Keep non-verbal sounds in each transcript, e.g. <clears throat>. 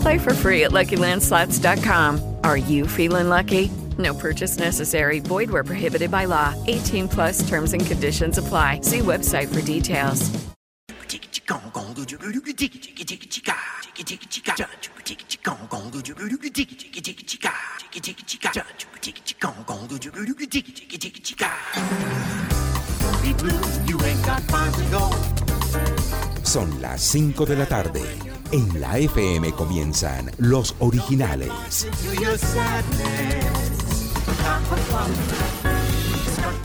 Play for free at LuckyLandSlots.com. Are you feeling lucky? No purchase necessary. Void where prohibited by law. 18 plus terms and conditions apply. See website for details. Son las 5 de la tarde. En la FM comienzan los originales.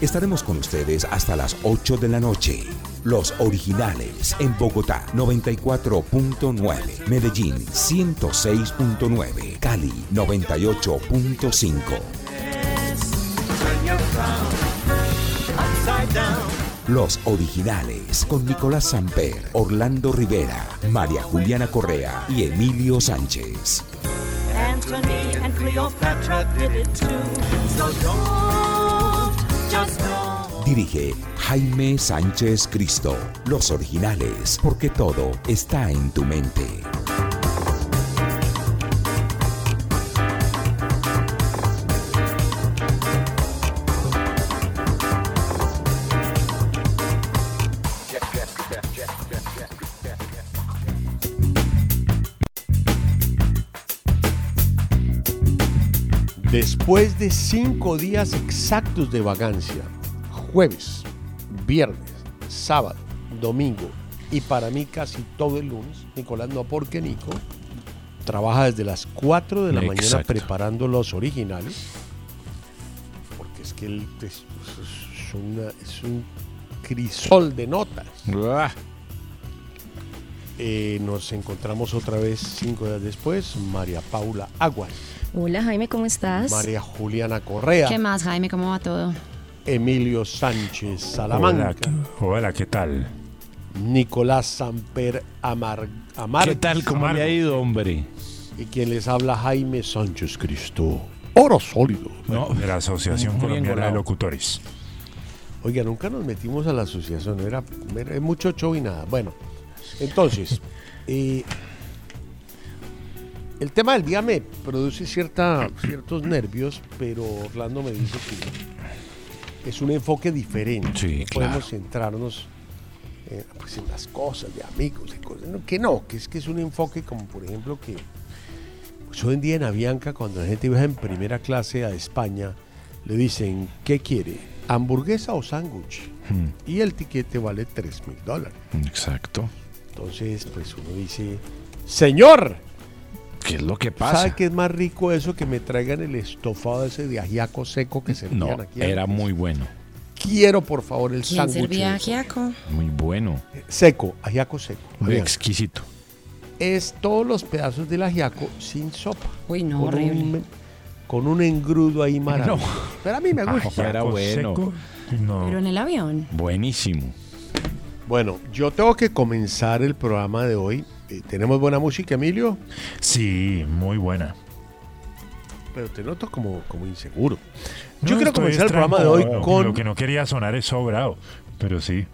Estaremos con ustedes hasta las 8 de la noche. Los originales en Bogotá 94.9, Medellín 106.9, Cali 98.5. Los originales con Nicolás Samper, Orlando Rivera, María Juliana Correa y Emilio Sánchez. Anthony and Cleopatra did it too. So don't, just don't. Dirige Jaime Sánchez Cristo. Los originales, porque todo está en tu mente. Después de cinco días exactos de vagancia, jueves, viernes, sábado, domingo y para mí casi todo el lunes, Nicolás no porque Nico trabaja desde las 4 de la mañana preparando los originales, porque es que él es, es una- es un crisol de notas. Eh, nos encontramos otra vez cinco días después, María Paula Aguas, Hola Jaime, ¿cómo estás? María Juliana Correa, ¿Qué más Jaime? ¿Cómo va todo? Emilio Sánchez Salamanca. Hola, hola, ¿qué tal? Nicolás Samper Amar, Amar ¿Qué tal? ¿Cómo le ha ido, hombre? y quien les habla Jaime Sánchez Cristo. Oro sólido. No, de la Asociación Muy Colombiana de. Locutores. Oiga, nunca nos metimos a la asociación, era, era mucho show y nada. Bueno, entonces, <laughs> eh, el tema del día me produce cierta, ciertos nervios, pero Orlando me dice que es un enfoque diferente. Sí, No Podemos centrarnos eh, pues, en las cosas de amigos y cosas. no, que no, que es que es un enfoque como, por ejemplo, que pues, hoy en día en Avianca, cuando la gente viaja en primera clase a España, le dicen, ¿qué quiere? ¿Hamburguesa o sándwich? Hmm, Y el tiquete vale 3 mil dólares. Exacto. Entonces, pues uno dice, Señor, ¿Qué es lo que pasa? ¿sabe qué es más rico eso que me traigan el estofado ese de ajiaco seco que se No, aquí? era antes? muy bueno. Quiero, por favor, el ¿Quién sándwich. servía ajiaco? Muy bueno. Seco, ajiaco seco. Muy exquisito. es todos los pedazos del ajiaco sin sopa. Uy, no, con horrible. Un, con un engrudo ahí maravilloso. Pero a mí me gusta. Era bueno. seco, No. Pero en el avión. Buenísimo. Bueno, yo tengo que comenzar el programa de hoy. Eh, ¿Tenemos buena música, Emilio? Sí, muy buena. Pero te noto como, como inseguro. No, Yo quiero comenzar el programa de hoy tranquilo. con... Lo que no quería sonar es sobrado, pero sí.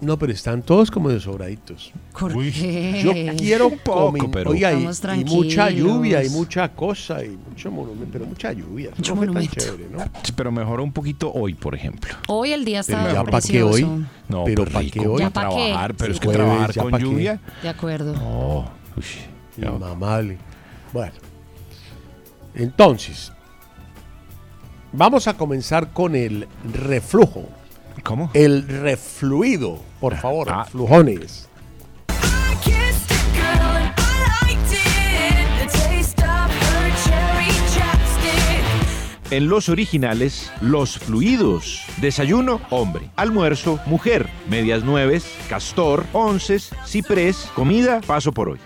No, pero están todos como desobraditos. ¿Por Uy, qué? Yo quiero <laughs> poco, comen- pero- Oiga, y, Estamos y mucha lluvia y mucha cosa y mucho monumento, pero mucha lluvia. Mucho no fue tan monumento. chévere, ¿no? Sí, pero mejoró un poquito hoy, por ejemplo. Hoy el día Pero está ya para qué hoy. No, Pero ¿pa' rico qué hoy? Ya para pa' qué. trabajar, pero Sí. es que Jueves, trabajar con qué. lluvia. De acuerdo. Uy, ya. Inmamable. Bueno. Entonces, vamos a comenzar con el reflujo. ¿Cómo? El refluido, por Ah, favor, flujones. En los originales, los fluidos. Desayuno, hombre. Almuerzo, mujer. Medias nueves, castor, onces, ciprés. Comida, paso por hoy.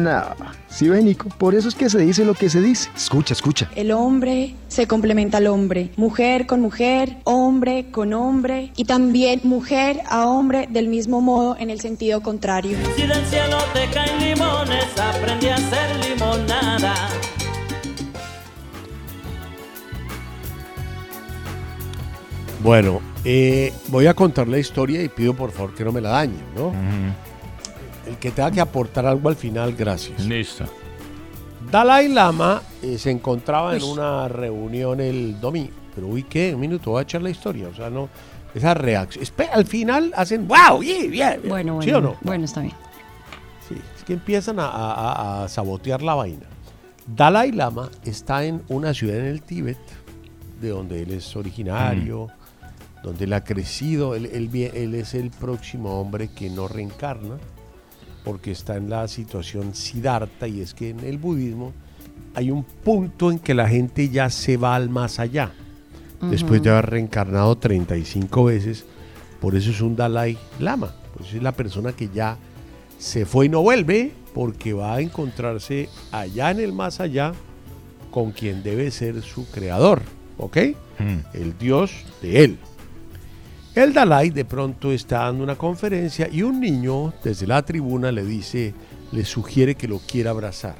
Nah, sí ve Nico, por eso es que se dice lo que se dice. Escucha, escucha. El hombre se complementa al hombre, mujer con mujer, hombre con hombre y también mujer a hombre del mismo modo en el sentido contrario. Si del cielo te caen limones, aprendí a hacer limonada. Bueno, eh, voy a contar la historia y pido por favor que no me la dañen, ¿no? El que tenga que aportar algo al final, gracias. Listo. Dalai Lama eh, se encontraba en una reunión el domingo. Pero uy, ¿qué? Un minuto, voy a echar la historia. O sea, no. Esa reacción. Espera, al final hacen ¡Wow! Yeah, yeah, yeah". Bueno, bueno. ¿Sí o no? Bueno, está bien. Sí, es que empiezan a, a- a- a sabotear la vaina. Dalai Lama está en una ciudad en el Tíbet, de donde él es originario, donde él ha crecido. Él, él vie- él es el próximo hombre que no reencarna, porque está en la situación Siddhartha, y es que en el budismo hay un punto en que la gente ya se va al más allá, después de haber reencarnado 35 veces. Por eso es un Dalai Lama, pues es la persona que ya se fue y no vuelve porque va a encontrarse allá en el más allá con quien debe ser su creador, ¿ok? El Dios de él. El Dalai de pronto está dando una conferencia y un niño desde la tribuna le dice, le sugiere que lo quiera abrazar.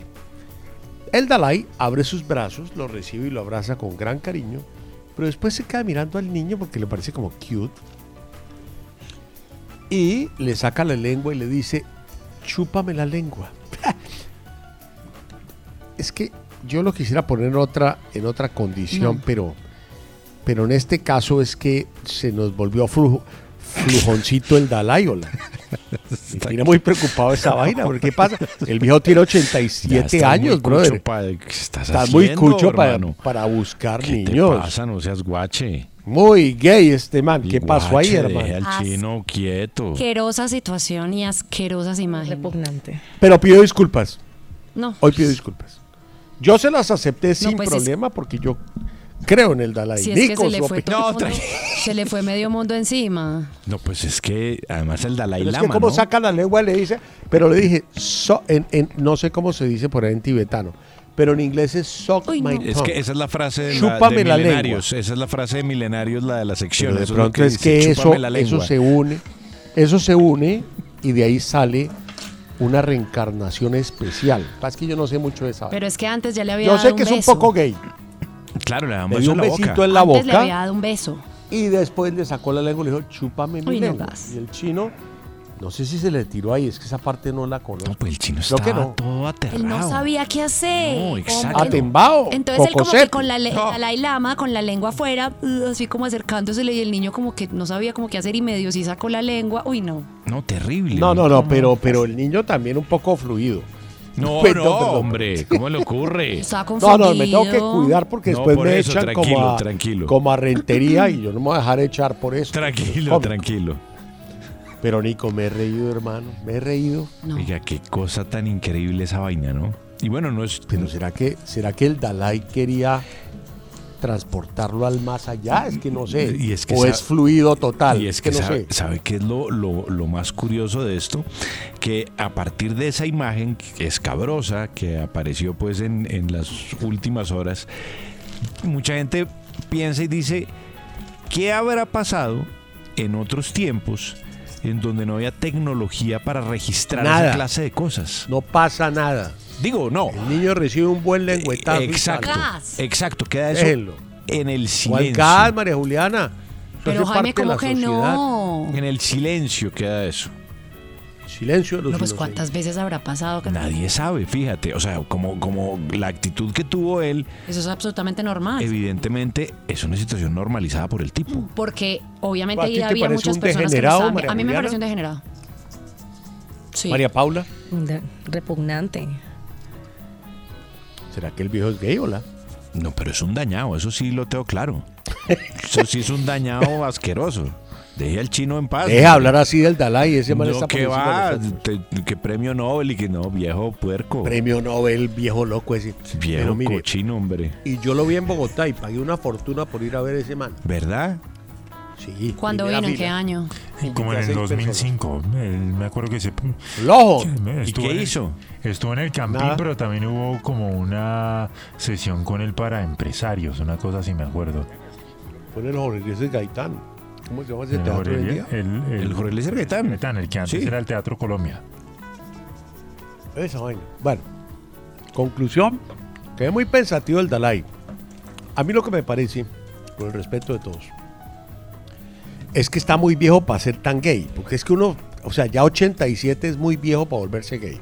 El Dalai abre sus brazos, lo recibe y lo abraza con gran cariño, pero después se queda mirando al niño porque le parece como cute y le saca la lengua y le dice, chúpame la lengua. <laughs> es que yo lo quisiera poner en otra, en otra condición, No. pero, pero en este caso es que se nos volvió flu- flujoncito el Dalai Ola. <laughs> Me tiene muy preocupado esa vaina, porque ¿qué pasa? El viejo tiene 87 Ya está años, muy brother. cucho pa- ¿qué estás Está muy haciendo, cucho para, para buscar ¿Qué niños. te pasa? No seas guache. Muy gay este man. ¿Qué pasó ahí, hermano? deje al chino quieto. Asquerosa situación y asquerosas imágenes. Repugnante. Pero pido disculpas. No. Hoy pido disculpas. Yo se las acepté sin pues es- problema porque yo creo en el Dalai. Si es que Nico, se le, fue todo mundo- se le fue medio mundo encima. No, pues es que además el Dalai Pero es Lama, que como ¿no? saca la lengua le dice, pero le dije, so- en, en- no sé cómo se dice por ahí en tibetano, pero en inglés es suck my Es tongue. que esa es la frase de, la, Chúpame de la lengua. milenarios. Esa es la frase de milenarios, la de la sección. Pero de Eso pronto lo es que, dice, eso, "Chúpame la eso lengua". se une, eso se une y de ahí sale una reencarnación especial. Es que yo no sé mucho de esa. Pero es que antes ya le había Yo dado sé que un es un beso. poco gay. Claro, le da un Le beso dio en un la besito boca. en la Antes le boca había dado un beso. y después le sacó la lengua y le dijo, chúpame mi Uy, no, lengua. gas. y el chino, no sé si se le tiró ahí, es que esa parte no la conozco. No, pues el chino Creo que estaba no. todo Él no sabía qué hacer. No, exacto. Atembao, Entonces él como que cocosete. con la le- No. Dalai Lama, con la lengua afuera, uh, así como acercándosele y el niño como que no sabía como qué hacer y medio sí sacó la lengua. Uy, no. No, terrible. No, no, no, pero, pero el niño también un poco fluido. No, Perdón, <laughs> no, perdón. hombre, ¿cómo le ocurre? <laughs> Estaba No, confundido. no, me tengo que cuidar porque No, después por me eso, echan tranquilo, como, a, tranquilo. como a rentería y yo no me voy a dejar echar por eso. Tranquilo, Hombre. tranquilo. Pero Nico, me he reído, hermano, me he reído. Oiga, qué cosa tan increíble esa vaina, ¿no? Y bueno, no es. Pero ¿será que, será que el Dalai quería transportarlo al más allá? Es que no sé. Y es que o es fluido total. Y es que, no sabe, sé. ¿sabe qué es lo, lo- lo más curioso de esto? Que a partir de esa imagen escabrosa que apareció pues en, en las últimas horas, mucha gente piensa y dice, ¿qué habrá pasado en otros tiempos en donde no había tecnología para registrar Nada. esa clase de cosas? No pasa nada. Digo, no. El niño recibe un buen lengüetazo. y Exacto, exacto, queda eso Déjenlo. en el ¿Cuál silencio. gas, María Juliana? Eso Pero hace Jaime, parte de como la que sociedad. no. En el silencio queda eso. Silencio de los No, pues inocentes. cuántas veces habrá pasado. que- Nadie sabe, fíjate. O sea, como, como la actitud que tuvo él, Eso es absolutamente normal. evidentemente es una situación normalizada por el tipo. Porque obviamente ¿A ti ahí te había parece muchas un personas que no degenerado, estaban- María A mí me Juliana? pareció un degenerado. María Paula, De- Repugnante. ¿Será que el viejo es gay o la? No, pero es un dañado, eso sí lo tengo claro. <laughs> Eso sí es un dañado asqueroso. Deje al chino en paz. Deja hablar así del Dalai, ese man no, está que va, te- que premio Nobel y que no, viejo puerco. Premio Nobel, viejo loco ese. Viejo mire, cochino, hombre. y yo lo vi en Bogotá y pagué una fortuna por ir a ver ese man. ¿Verdad? Sí. ¿Cuándo vino? ¿En qué año? Como en el seis 2005. eh, me acuerdo que se... ¡Lojo! Estuvo qué en el- hizo? Estuvo en el campín, Nada. pero también hubo como una sesión con él para empresarios, una cosa así me acuerdo. Fue en el Jorge Eliezer Gaitán. ¿Cómo se llama ese El teatro Jorge- día? el, El Jorge Eliezer Gaitán. Gaitán, el que antes Sí. era el Teatro Colombia. Esa vaina. Bueno, conclusión, quedé muy pensativo el Dalai. A mí lo que me parece, con el respeto de todos, es que está muy viejo para ser tan gay. Porque es que uno, o sea, ya 87 es muy viejo para volverse gay.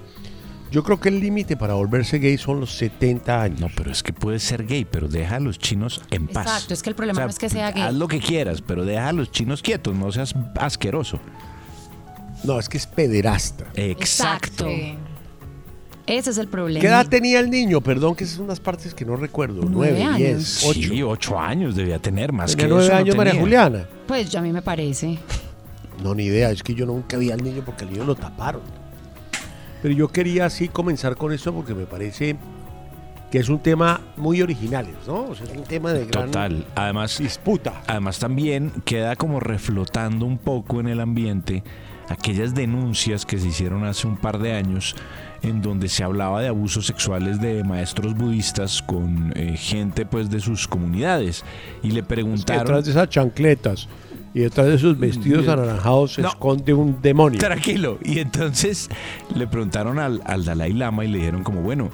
Yo creo que el límite para volverse gay son los 70 años. No, pero es que puedes ser gay, pero deja a los chinos en paz. Exacto, es que el problema O sea, no es que sea Haz gay. lo que quieras, pero deja a los chinos quietos, no seas asqueroso. No, es que es pederasta. Exacto. Ese es el problema. ¿Qué edad tenía el niño? Perdón, que esas son unas partes que no recuerdo. Nueve 9, años. 10, 8. Sí, ocho años debía tener, más Tenía que 9 eso no años María tenía. Juliana. Pues a mí me parece. No, ni idea. Es que yo nunca vi al niño porque al niño lo taparon. Pero yo quería así comenzar con eso porque me parece que es un tema muy original, ¿no? O sea, es un tema de gran Total. Además, disputa. Además también queda como reflotando un poco en el ambiente aquellas denuncias que se hicieron hace un par de años en donde se hablaba de abusos sexuales de maestros budistas con eh, gente pues de sus comunidades y le preguntaron detrás de esas chancletas y detrás de esos vestidos Bien. anaranjados se No. esconde un demonio. Tranquilo. Y entonces le preguntaron al, al Dalai Lama y le dijeron como, bueno,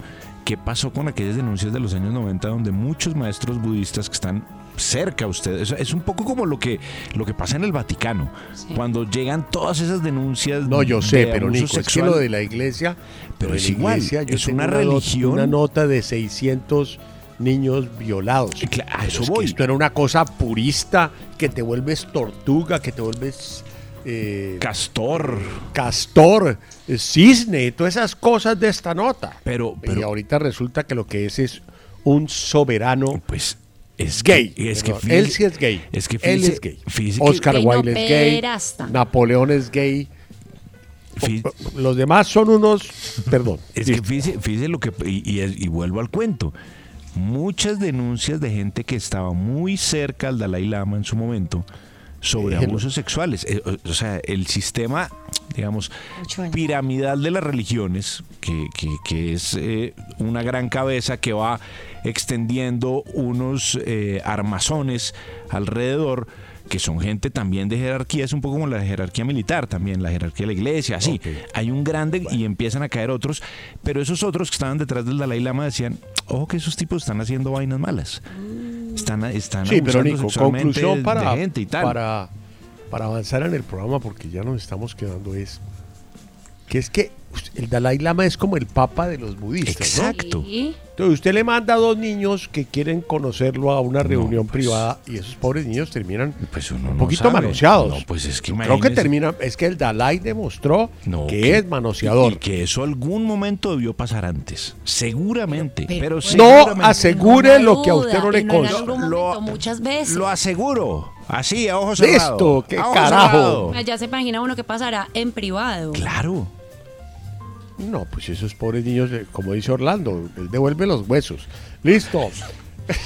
¿qué pasó con aquellas denuncias de los años 90 donde muchos maestros budistas que están cerca a ustedes, es, es un poco como lo que, lo que pasa en el Vaticano, cuando llegan todas esas denuncias. No, yo sé, de pero Nico, es que sexual. lo de la iglesia, Pero es igual, iglesia, yo es tengo una religión. una nota de 600 niños violados. eso es que voy. esto era una cosa purista que te vuelves tortuga, que te vuelves eh, Castor. castor, eh, cisne, todas esas cosas de esta nota. Pero, y ahorita resulta que lo que es es un soberano pues es gay. que, es que fíjese- él sí es gay. Es que él es gay. fíjese que- Oscar no Wilde es gay. Napoleón es gay. Los demás son unos, perdón. <laughs> Es que fíjese, fíjese lo que. Y, y es- y vuelvo al cuento. Muchas denuncias de gente que estaba muy cerca al Dalai Lama en su momento sobre Déjelo. abusos sexuales. Eh, o, o sea, el sistema, digamos, piramidal de las religiones, que, que- que es eh, una gran cabeza que va extendiendo unos eh, armazones alrededor que son gente también de jerarquía, es un poco como la jerarquía militar también, la jerarquía de la iglesia, así. Hay un grande y empiezan a caer otros, pero esos otros que estaban detrás del Dalai Lama decían, ojo que esos tipos están haciendo vainas malas. Están, están Sí, pero Nico, conclusión de gente y tal. para, para avanzar en el programa, porque ya nos estamos quedando, es que es que el Dalai Lama es como el papa de los budistas, ¿no? Exacto. Sí. Entonces usted le manda a dos niños que quieren conocerlo a una reunión privada y esos pobres niños terminan Pues uno un no poquito manoseados. No, pues es que Creo que termina, es que el Dalai demostró No, que, es manoseador. Y que eso algún momento debió pasar antes. Seguramente. Pero, No seguramente. asegure lo que a usted no le consta. momento, muchas veces. Lo aseguro. Así, a ojos cerrados. Listo, qué carajo. cerrados. Ya se imagina uno que pasará en privado. Claro. No, pues esos pobres niños, eh, como dice Orlando, él devuelve los huesos. Listo. <laughs>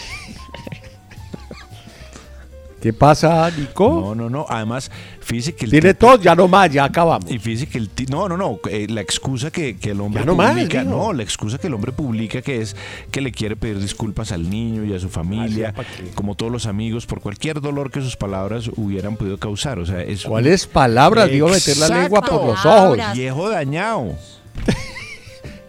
¿Qué pasa, Nico? No, no, no. Además, fíjese que el Tiene tipo- todo, ya no más, ya acabamos. Y fíjese que el no, no, no, eh, la excusa que, que el hombre Ya no más, publica, dijo. no, la excusa que el hombre publica que es que le quiere pedir disculpas al niño y a su familia, ¿pa' qué? como todos los amigos, por cualquier dolor que sus palabras hubieran podido causar. O sea, es ¿Cuáles palabras? Digo, meter la lengua por los ojos. Viejo dañado.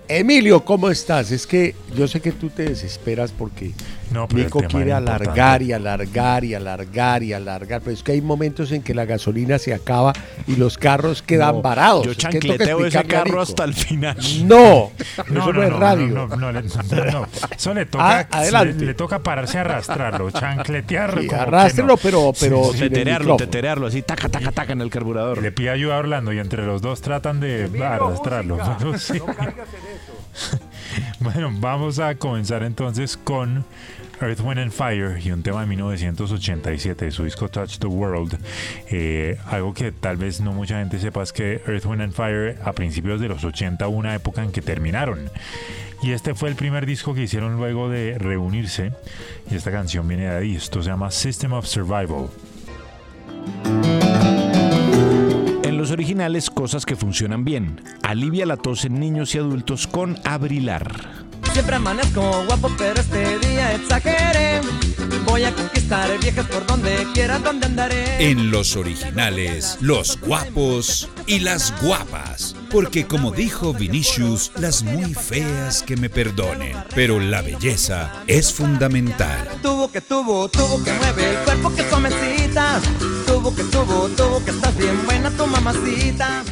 Emilio, ¿cómo estás? Es que yo sé que tú te desesperas porque No, Nico quiere alargar y alargar y alargar y alargar, pero es que hay momentos en que la gasolina se acaba y los carros quedan No, varados. Yo Es que toca chancleteo ese carro Nico. hasta el final. No, <laughs> No, eso no, no, es no, radio. No, no, no, le- no, no. Eso le toca, Ah, adelante. Le, le toca pararse a arrastrarlo, chancletear. Sí, no. pero- pero Sí, Teterearlo, teterearlo, así, taca, taca, taca en el carburador. Le pide ayuda a Orlando y entre los dos tratan de arrastrarlo. Pero <laughs> sí. <laughs> Bueno, vamos a comenzar entonces con Earth, Wind and Fire y un tema de 1987 de su disco Touch the World. Eh, algo que tal vez no mucha gente sepa es que Earth, Wind and Fire a principios de los 80 hubo una época en que terminaron. Y este fue el primer disco que hicieron luego de reunirse. Y esta canción viene de ahí. Esto se llama System of Survival. En los originales, cosas que funcionan bien. Alivia la tos en niños y adultos con Abrilar. Siempre amanezco guapo, pero este día exageré. Voy a conquistar viejas por donde quiera, donde andaré. En los originales, los guapos y las guapas. Porque como dijo Vinicius, las muy feas que me perdonen, pero la belleza es fundamental. Tuvo que tuvo, tuvo que mueve el cuerpo que suavecita. Tuvo que tuvo, tuvo que estás bien buena tu mamacita.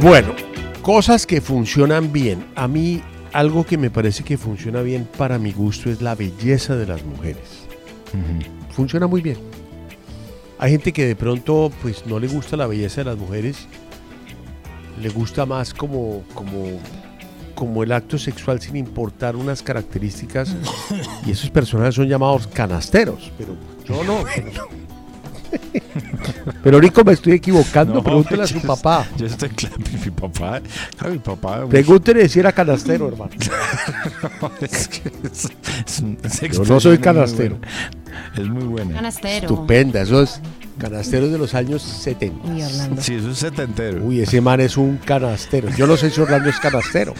Bueno, cosas que funcionan bien. A mí algo que me parece que funciona bien para mi gusto es la belleza de las mujeres. Funciona muy bien. Hay gente que de pronto pues no le gusta la belleza de las mujeres. Le gusta más como como como el acto sexual sin importar unas características <laughs> y esos personajes son llamados canasteros, pero yo no. Pero <laughs> <laughs> Nico me estoy equivocando, No, pregúntele a yo- su papá. Yo estoy claro, mi papá, claro, mi papá. Pregúntele si era canastero, hermano. <laughs> es que es- es un- Yo no soy muy canastero. Es muy buena. Canastero. Estupenda, eso es canasteros de los años 70. Uy, Orlando. Sí, eso es setentero. Uy, ese man es un canastero. Yo no sé si Orlando es canastero.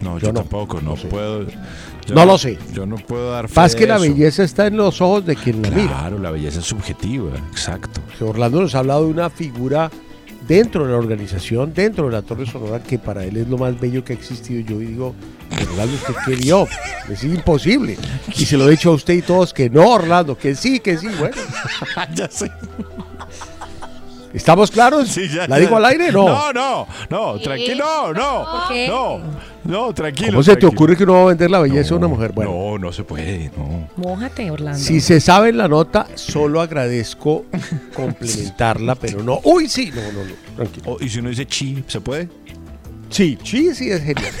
no, yo yo, no, tampoco, no, puedo. Yo No lo sé. Yo no puedo dar fe de que la eso. belleza está en los ojos de quien la mira. Claro, la belleza es subjetiva, exacto. Orlando nos ha hablado de una figura dentro de la organización, dentro de la Torre Sonora, que para él es lo más bello que ha existido. Yo digo, Orlando, ¿usted qué vio? Es imposible. Y se lo he dicho a usted y todos que no, Orlando, que sí, que sí. Bueno, <laughs> ya sé. <laughs> ¿estamos claros? Sí, ya, ¿La ya. digo al aire? No. No, no, no, tranquilo, no, no, no, tranquilo. ¿Cómo se te ocurre que uno va a vender la belleza de una mujer? Bueno, No, no se puede, no. Mójate, Orlando. Si se sabe en la nota, solo agradezco complementarla, pero no. Uy, sí, no, no, no, tranquilo. Oh, y si uno dice chi, ¿se puede? Sí, sí, sí, es genial.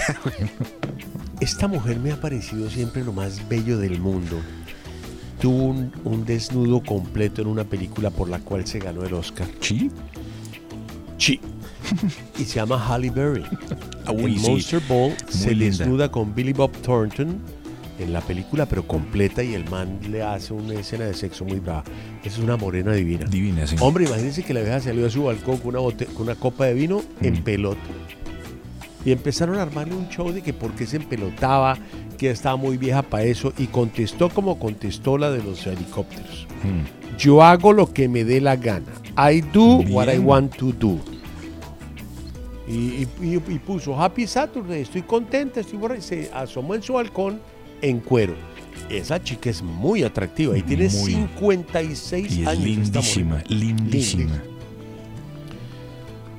<laughs> Esta mujer me ha parecido siempre lo más bello del mundo. Tuvo un, un desnudo completo en una película por la cual se ganó el Oscar. ¿Chi? Sí. Y se llama Halle Berry. Ah, uy, en sí. Monster Ball se linda. desnuda con Billy Bob Thornton en la película, pero completa, y el man le hace una escena de sexo muy brava. Esa es una morena divina. Divina, sí. Hombre, imagínense que la vieja salió a su balcón con una, bote- con una copa de vino en pelota. Y empezaron a armarle un show de que por qué se empelotaba, que estaba muy vieja para eso, y contestó como contestó la de los helicópteros. Mm. Yo hago lo que me dé la gana. I do what I want to do. Y, y- y- y puso Happy Saturday, estoy contenta, estoy borracha. Se asomó en su balcón en cuero. Esa chica es muy atractiva y tiene Muy. 56 Y es años. lindísima, lindísima.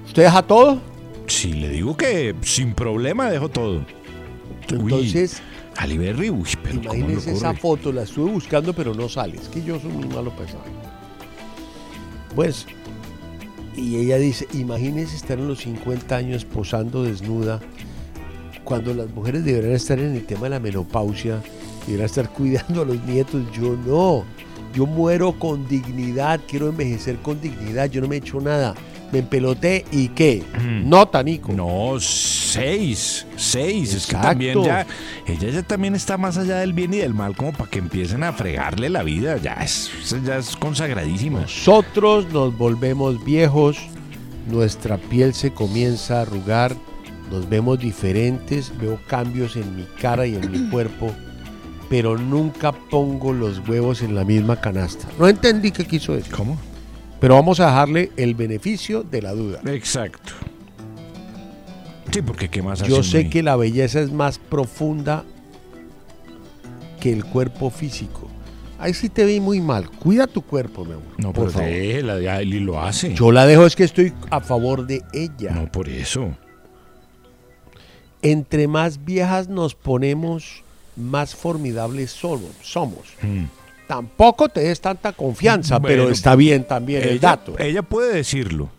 ¿Usted deja todo? Sí, le digo que sin problema dejo todo. Entonces, Ali Berry, uy, pero ¿cómo lo imagínese esa foto, la estuve buscando, pero no sale. Es que yo soy muy malo para. Pues, y ella dice, imagínese estar en los 50 años posando desnuda, cuando las mujeres deberían estar en el tema de la menopausia, deberían estar <laughs> cuidando a los nietos. Yo no. Yo muero con dignidad, quiero envejecer con dignidad, yo no me he hecho nada. Me empeloté y qué? Nota, Nico. No, seis, seis. Es que también ya, ella ya también está más allá del bien y del mal, como para que empiecen a fregarle la vida. Ya es, ya es consagradísima. Nosotros nos volvemos viejos, nuestra piel se comienza a arrugar, nos vemos diferentes, veo cambios en mi cara y en mi <clears throat> cuerpo, pero nunca pongo los huevos en la misma canasta. No entendí qué quiso decir. ¿Cómo? Pero vamos a dejarle el beneficio de la duda. Exacto. Sí, porque qué más Yo sé ahí? que la belleza es más profunda que el cuerpo físico. Ahí sí te vi muy mal. Cuida tu cuerpo, mi amor. No, por pero favor. déjela, ya Eli lo hace. Yo la dejo, es que estoy a favor de ella. No, por eso. Entre más viejas nos ponemos, más formidables somos. somos. Mm. Tampoco te des tanta confianza, pero está bien también el dato. Ella puede decirlo.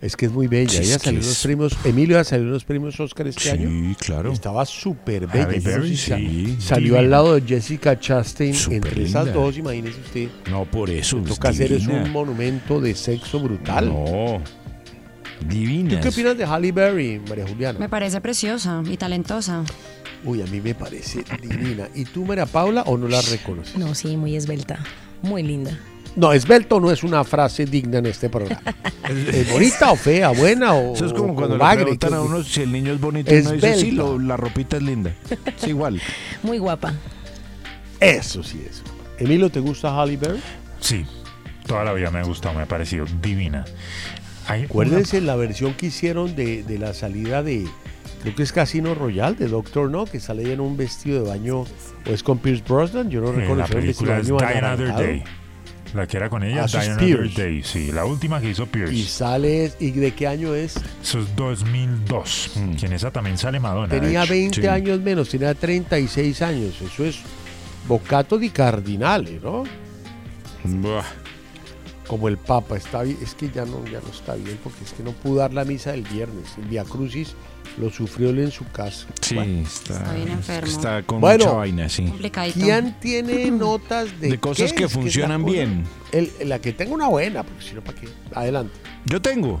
Es que es muy bella. Sí, Ella salió unos premios, Emilio ha salido unos premios Oscar este Sí, año. claro. Estaba súper bella. Berry, sí, Salió divina. al lado de Jessica Chastain. Entre esas dos, imagínese usted. No, por eso. Lo que hacer es un monumento de sexo brutal. No. Divina. ¿Tú qué opinas de Halle Berry, María Juliana? Me parece preciosa y talentosa. Uy, a mí me parece divina. ¿Y tú, María Paula, o no la reconoces? No, sí, muy esbelta. Muy linda. No, esbelto no es una frase digna en este programa. <laughs> ¿Es bonita o fea, buena o Eso es como cuando le preguntan ¿Qué- a uno si el niño es bonito y uno dice, sí, lo- la ropita es linda. <laughs> Es igual. Muy guapa. Eso sí es. Emilio, ¿te gusta Halle Berry? Sí, toda la vida me ha gustado, me ha parecido divina. Acuérdense la versión que hicieron de, de la salida de, creo que es Casino Royale, de Doctor No, que sale en un vestido de baño, o es con Pierce Brosnan, yo no recuerdo la película es Die Another. Day. La que era con ella, Ah, Die Another. Day, sí, la última que hizo Pierce. Y sale, ¿y de qué año es? Eso es 2002. Que en esa también sale Madonna. Tenía hecho. 20 Sí. años menos, tenía 36 años, eso es bocato di cardinale, ¿no? Como el Papa, está bien, es que ya no, ya no está bien, porque es que no pudo dar la misa del viernes, el Via Crucis lo sufrió él en su casa. Sí, Bueno. está, Está bien enfermo. está con Bueno, mucha vaina, sí. ¿Quién tiene <laughs> notas de, De cosas que funcionan bien. El- la que tenga una buena, porque si no, ¿para qué? Adelante. Yo tengo.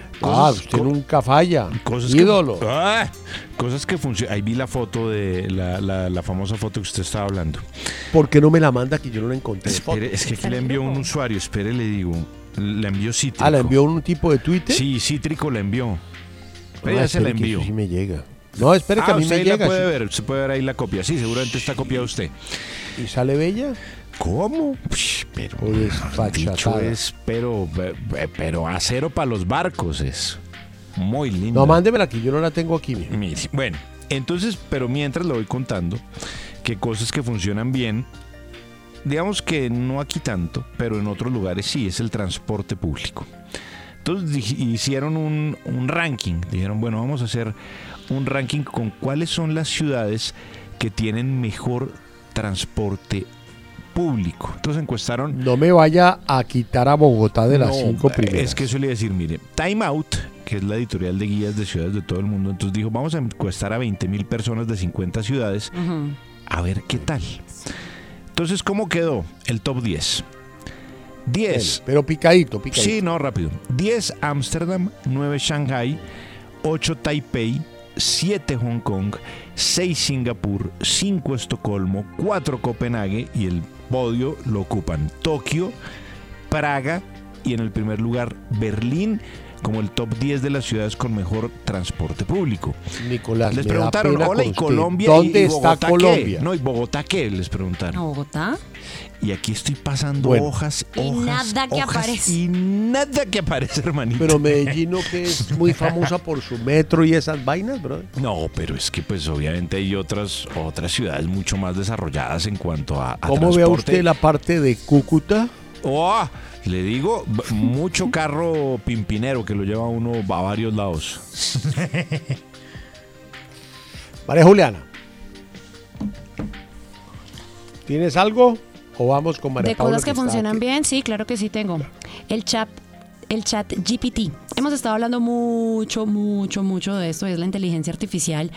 Ah, usted nunca falla. Cosas Ídolo. Que, Ah, cosas que funcionan. Ahí vi la foto de la, la- la famosa foto que usted estaba hablando. ¿Por qué no me la manda que yo no la encontré? Espere, es que aquí le envió un usuario. Espere, le digo. Le envió Cítrico. Ah, ¿la envió un tipo de Twitter? Sí, Cítrico la envió. Pero Ah, ya se la que envió. eso sí me llega. No, espere que Ah, a mí usted me ahí la llega. puede sí. ver, usted puede ver ahí la copia. Sí, seguramente está copiada usted. ¿Y sale bella? ¿Cómo? Pero dicho es, pero, pe- pero acero para los barcos es muy lindo. No, mándemela que yo no la tengo aquí. mijo. Mire, bueno, entonces, pero mientras le voy contando que cosas que funcionan bien, digamos que no aquí tanto, pero en otros lugares sí, es el transporte público. Entonces hicieron un, un ranking, dijeron, bueno, vamos a hacer un ranking con cuáles son las ciudades que tienen mejor transporte público. Entonces encuestaron No me vaya a quitar a Bogotá de las no, cinco primeras. Es que eso le iba a decir, mire, Time Out, que es la editorial de guías de ciudades de todo el mundo, entonces dijo, vamos a encuestar a 20 mil personas de 50 ciudades a ver qué tal. Entonces, ¿cómo quedó el top 10? 10. Pero picadito, picadito. Sí, no, rápido. 10 Ámsterdam, 9 Shanghai, 8 Taipei, 7 Hong Kong, 6 Singapur, 5 Estocolmo, 4 Copenhague y el podio lo ocupan Tokio, Praga y en el primer lugar Berlín como el top 10 de las ciudades con mejor transporte público. Nicolás, Les me da preguntaron, pena hola, ¿y. Colombia? ¿Dónde y está Bogotá qué?" Colombia? No, ¿y Bogotá qué? Les preguntaron. ¿A Bogotá? Y aquí estoy pasando Bueno. hojas, Y hojas, nada que hojas, aparece. Y nada que aparece, hermanito. Pero Medellín no que es muy famosa por su metro y esas vainas, bro. No, pero es que pues obviamente hay otras otras ciudades mucho más desarrolladas en cuanto a, a ¿Cómo ve transporte. usted la parte de Cúcuta? Oh, le digo, mucho carro pimpinero que lo lleva uno a varios lados. <laughs> María Juliana. ¿Tienes algo? ¿O vamos con María De Paula, cosas que, funcionan aquí? bien, sí, claro que sí tengo. El chat, el chat GPT. Hemos estado hablando mucho, mucho, mucho de esto, es la inteligencia artificial,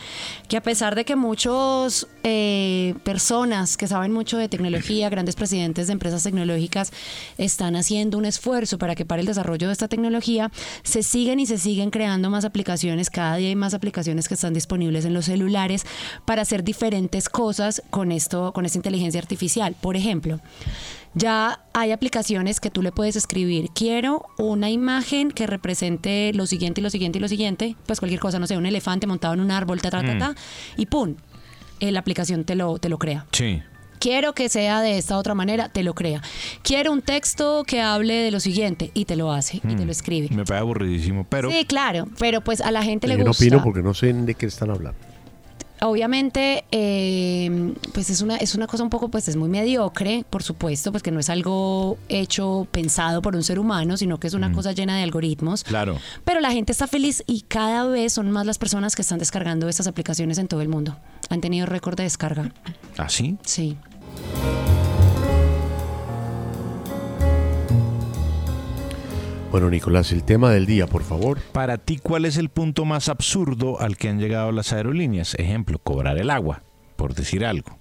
que a pesar de que muchos eh, personas que saben mucho de tecnología, grandes presidentes de empresas tecnológicas, están haciendo un esfuerzo para que para el desarrollo de esta tecnología, se siguen y se siguen creando más aplicaciones, cada día hay más aplicaciones que están disponibles en los celulares para hacer diferentes cosas con esto, con esta inteligencia artificial. Por ejemplo, ya hay aplicaciones que tú le puedes escribir, quiero una imagen que represente lo siguiente y lo siguiente y lo siguiente, pues cualquier cosa, no sé, un elefante montado en un árbol, ta, ta, ta, Mm. ta, y pum, la aplicación te lo, te lo crea. Sí. Quiero que sea de esta otra manera, te lo crea. Quiero un texto que hable de lo siguiente y te lo hace y te Mm. lo escribe. Me parece aburridísimo, pero Sí, claro, pero pues a la gente Yo le no gusta. opino porque no sé de qué están hablando. Obviamente, eh, pues es una, es una cosa un poco, pues es muy mediocre, por supuesto, pues que no es algo hecho, pensado por un ser humano, sino que es una cosa llena de algoritmos. claro. Pero la gente está feliz y cada vez son más las personas que están descargando estas aplicaciones en todo el mundo. Han tenido récord de descarga. ¿Así? Sí. Bueno, Nicolás, el tema del día, por favor. Para ti, ¿cuál es el punto más absurdo al que han llegado las aerolíneas? Ejemplo, cobrar el agua, por decir algo.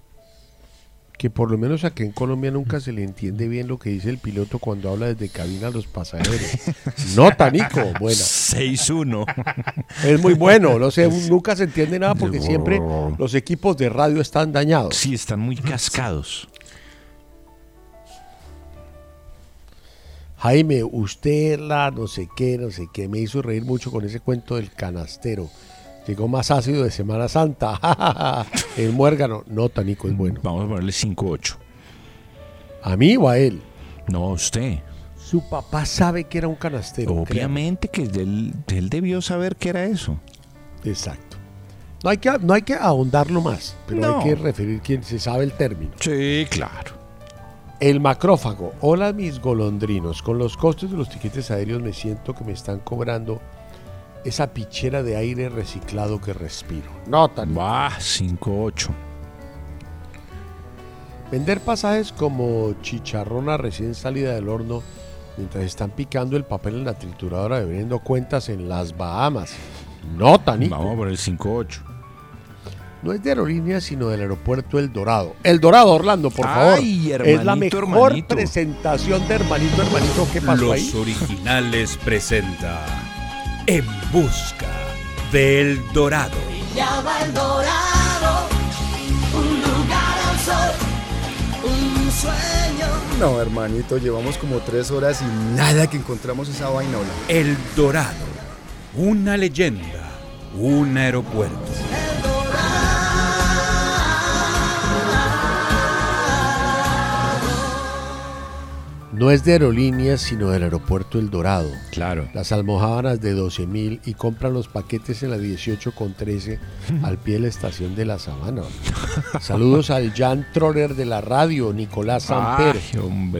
Que por lo menos aquí en Colombia nunca se le entiende bien lo que dice el piloto cuando habla desde cabina a los pasajeros. <laughs> Nota, Nico, buena. 6-1. <laughs> Es muy bueno, no sé, nunca se entiende nada porque siempre los equipos de radio están dañados. Sí, están muy cascados. Jaime, usted la no sé qué, no sé qué, me hizo reír mucho con ese cuento del canastero. Llegó más ácido de Semana Santa. <laughs> el muérgano. Nota, Nico, es bueno. Vamos a ponerle 5-8. ¿A mí o a él? No, a usted. Su papá sabe que era un canastero. Obviamente que él, él debió saber que era eso. Exacto. No hay que, no hay que ahondarlo más, pero No. hay que referir quien se sabe el término. Sí, claro. El macrófago. Hola mis golondrinos. Con los costos de los tiquetes aéreos me siento que me están cobrando esa pichera de aire reciclado que respiro. Nota. Va, 5-8. Vender pasajes como chicharrona recién salida del horno mientras están picando el papel en la trituradora debiendo cuentas en las Bahamas. Nota, Nico. Vamos a poner 5-8. No es de aerolíneas, sino del aeropuerto El Dorado. El Dorado, Orlando, por favor. Ay, es la mejor hermanito, hermanito. presentación de hermanito, hermanito. ¿Qué pasó Los ahí? originales presenta En busca del Dorado. Llama el dorado, un lugar al sol, un sueño. No, hermanito, llevamos como tres horas y nada que encontramos esa vainola. El Dorado. Una leyenda. Un aeropuerto. No es de aerolíneas, sino del aeropuerto El Dorado. Claro. Las almohábanas de 12 mil y compran los paquetes en la 18 con 13 al pie de la estación de la Sabana. <laughs> Saludos al Jan Troller de la radio, Nicolás Samper.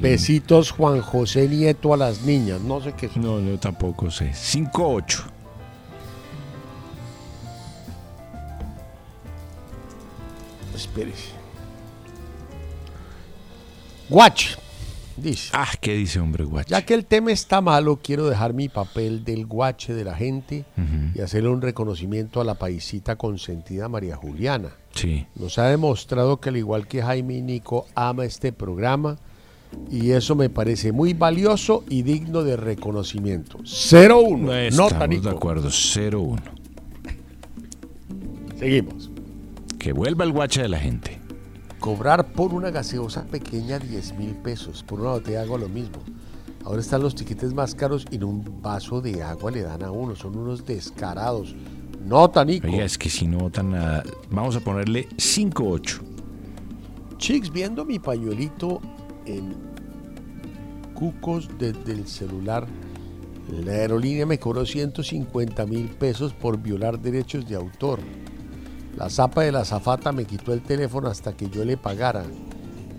Besitos Juan José Nieto a las niñas. No sé qué es. No, yo tampoco sé. 5-8. Espérese. Watch. Dice. Ah, ¿qué dice, hombre, guacho? Ya que el tema está malo, quiero dejar mi papel del guache de la gente y hacerle un reconocimiento a la paisita consentida María Juliana. Sí. Nos ha demostrado que al igual que Jaime y Nico ama este programa y eso me parece muy valioso y digno de reconocimiento. 0-1. Nota, Estamos Nico. de acuerdo, 0-1. Seguimos. Que vuelva el guache de la gente. Cobrar por una gaseosa pequeña 10 mil pesos, por una botella de agua lo mismo. Ahora están los tiquetes más caros y en un vaso de agua le dan a uno. Son unos descarados. Nota, Nico. Oiga, es que si no votan nada. Vamos a ponerle 5-8. Chicks, viendo mi pañuelito en cucos desde el celular, la aerolínea me cobró 150 mil pesos por violar derechos de autor. La zapa de la zafata me quitó el teléfono hasta que yo le pagara.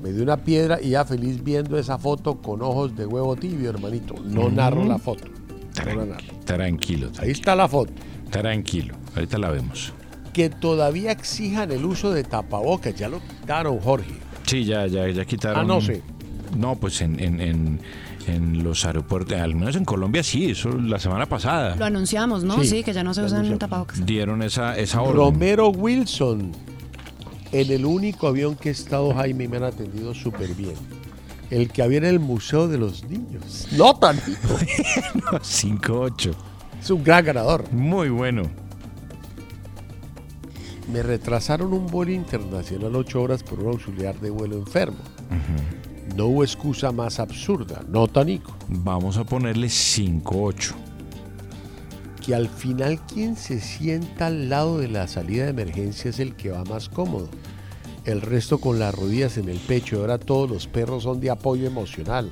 Me dio una piedra y ya feliz viendo esa foto con ojos de huevo tibio, hermanito. No Mm. narro la foto. No la narro. Tranquilo. Ahí está la foto. Tranquilo. Ahorita la vemos. Que todavía exijan el uso de tapabocas. Ya lo quitaron, Jorge. Sí, ya, ya, ya quitaron. Ah, no sé. No, pues en, en, en, en los aeropuertos, al menos en Colombia sí, eso la semana pasada. Lo anunciamos, ¿no? Sí, Sí, que ya no se usan tapabocas. Dieron esa, esa orden. Romero Wilson. En el único avión que he estado, Jaime, me han atendido súper bien. El que había en el Museo de los Niños. No tan. 5-8. <laughs> Es un gran ganador. Muy bueno. Me retrasaron un vuelo internacional ocho horas por un auxiliar de vuelo enfermo. No hubo excusa más absurda, no tanico. Vamos a ponerle 5-8. Que al final quien se sienta al lado de la salida de emergencia es el que va más cómodo. El resto con las rodillas en el pecho. Ahora todos los perros son de apoyo emocional.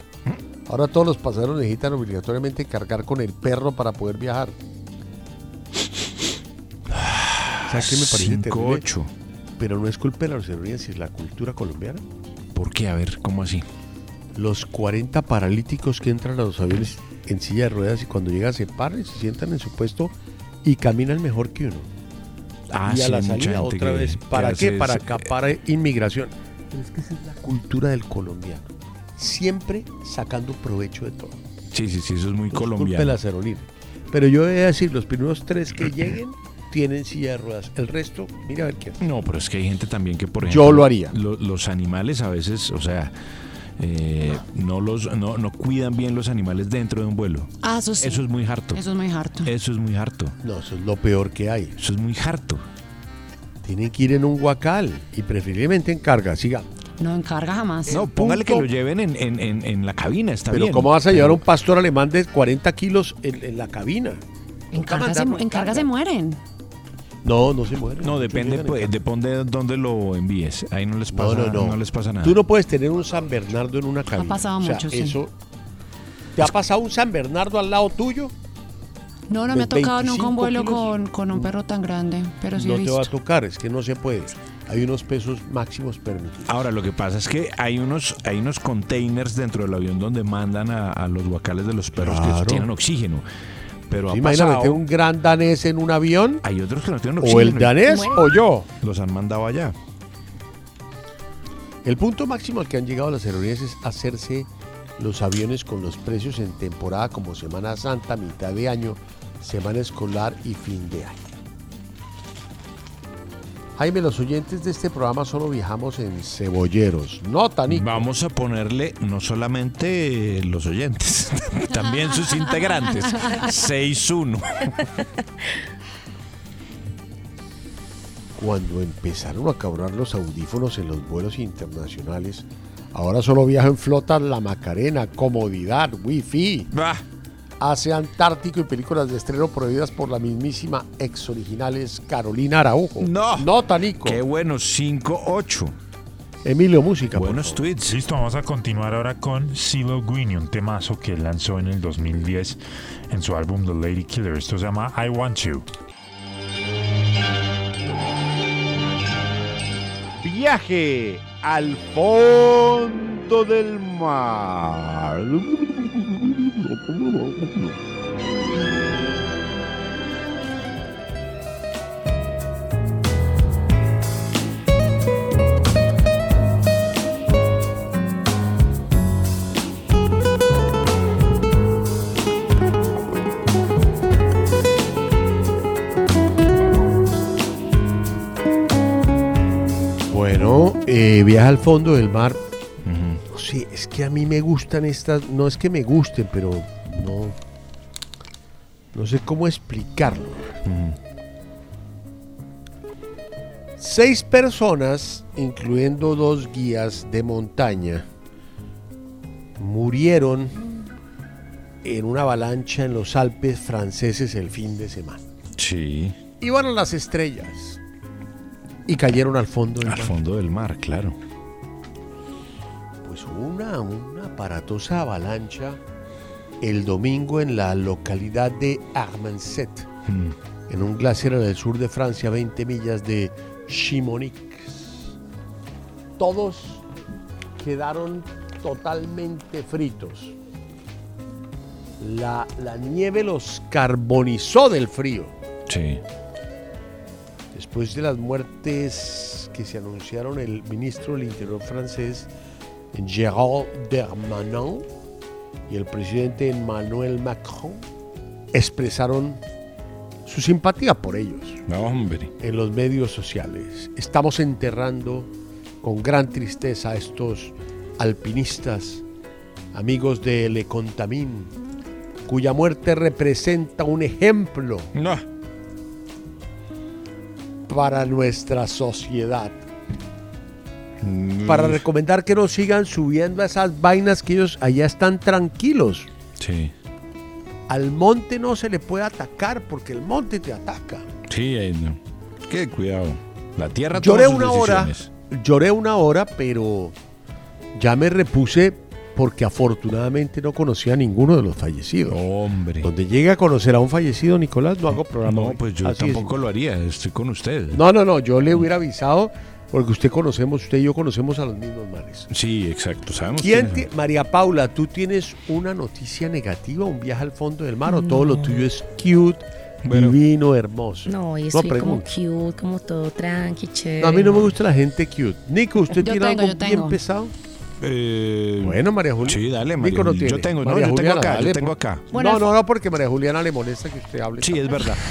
Ahora todos los pasajeros necesitan obligatoriamente cargar con el perro para poder viajar. ¿Sabes qué me parece terrible? 5-8. Pero no es culpa de la aerolínea, si es la cultura colombiana. ¿Por qué? A ver, ¿cómo así? Los 40 paralíticos que entran a los aviones en silla de ruedas y cuando llegan se paran, se sientan en su puesto y caminan mejor que uno. Ah, y a sí, la salida otra que- vez. ¿Para qué? Para acapar inmigración. Pero es que esa es la cultura del colombiano. Siempre sacando provecho de todo. Sí, sí, sí, eso es muy No es culpa de colombiano. aerolíneas. Pero yo voy a decir, los primeros tres que <clears throat> lleguen tienen silla de ruedas. El resto, mira a ver qué hace. No, pero es que hay gente también que, por Yo ejemplo. lo haría. lo- los animales a veces, o sea, eh, no, los, no, no cuidan bien los animales dentro de un vuelo. Ah, eso sí. Eso es muy harto. Eso es muy harto. Eso es muy harto. No, eso es lo peor que hay. Eso es muy harto. Tienen que ir en un guacal y preferiblemente en carga. Siga. No encarga jamás. No, póngale que lo lleven en, en- en- en la cabina, está Pero bien. ¿cómo vas a llevar a un pastor alemán de 40 kilos en, en la cabina? En carga, se, en carga carga. se mueren. No, no se muere. No, depende, pues, depende de dónde lo envíes. Ahí no les No, pasa, no, no. les pasa nada. Tú no puedes tener un San Bernardo en una cabina. pasado O sea, mucho, sí. Eso. ¿Te ha pasado un San Bernardo al lado tuyo? No, no me ha De tocado nunca 25 un vuelo con, con un perro tan grande, pero sí no he te va a tocar, es que no se puede. Hay unos pesos máximos permitidos. Ahora, lo que pasa es que hay unos, hay unos containers dentro del avión donde mandan a, a los guacales de los perros Claro. que tienen oxígeno. Pero ha ¿Se imagina pasado- un gran danés en un avión? hay otros que no tienen ¿O oxígeno. el danés o yo? Los han mandado allá. El punto máximo al que han llegado las aerolíneas es hacerse los aviones con los precios en temporada como Semana Santa, mitad de año, semana escolar y fin de año. Jaime, los oyentes de este programa solo viajamos en cebolleros, no tanico. Vamos a ponerle no solamente los oyentes, <laughs> también sus <laughs> integrantes. 6-1. Cuando empezaron a cobrar los audífonos en los vuelos internacionales, ahora solo viajo en flotas La Macarena, comodidad, wifi. Hace Antártico y películas de estreno prohibidas por la mismísima ex originales Carolina Araujo. No. No, Tanico. Qué bueno, 5-8. Emilio, música. Buenos tweets. Listo, vamos a continuar ahora con CeeLo Green, un temazo que él lanzó en el 2010 en su álbum The Lady Killer. Esto se llama I Want You. Viaje al fondo del mar. Bueno, eh, viaja al fondo del mar. Sé, es que a mí me gustan estas, no es que me gusten, pero no, no sé cómo explicarlo. Seis personas, incluyendo dos guías de montaña, murieron en una avalancha en los Alpes franceses el fin de semana. Sí. Iban a las estrellas y cayeron al fondo del Al mar. fondo del mar, claro. Una, una aparatosa avalancha el domingo en la localidad de Armanset, Mm. en un glaciar en el sur de Francia, 20 millas de Chimonix. Todos quedaron totalmente fritos. La, la nieve los carbonizó del frío. Sí. Después de las muertes que se anunciaron, el ministro del Interior francés, Gérald Darmanin, y el presidente Emmanuel Macron expresaron su simpatía por ellos No, hombre. en los medios sociales. Estamos enterrando con gran tristeza a estos alpinistas, amigos de Le Contamin, cuya muerte representa un ejemplo para nuestra sociedad. Para recomendar que no sigan subiendo a esas vainas que ellos allá están tranquilos. Sí. Al monte no se le puede atacar porque el monte te ataca. Sí, ahí no. Qué cuidado. La tierra Lloré toma sus una hora, lloré una hora, pero ya me repuse porque afortunadamente no conocía a ninguno de los fallecidos. Hombre. Donde llegue a conocer a un fallecido, Nicolás, no hago programa. No, hoy. pues yo Así es. tampoco lo haría. Estoy con usted. No, no, no, yo le hubiera avisado porque usted conocemos, usted y yo conocemos a los mismos manes. Sí, exacto. Sabemos ¿Quién María Paula, ¿tú tienes una noticia negativa, un viaje al fondo del mar o todo lo tuyo es cute, divino, hermoso? No, y soy como pregunto. cute, como todo tranqui, chévere. No, a mí no me gusta la gente cute. Nico, ¿usted Yo tiene tengo, algo yo bien tengo. pesado? Eh, Bueno, María Juliana. Sí, dale, María Nico no Juli- yo tiene. tengo, no, yo tengo Juliana, acá, yo dale, tengo por- acá. no, no, no, porque María Juliana le molesta que usted hable. Sí, es verdad. <laughs>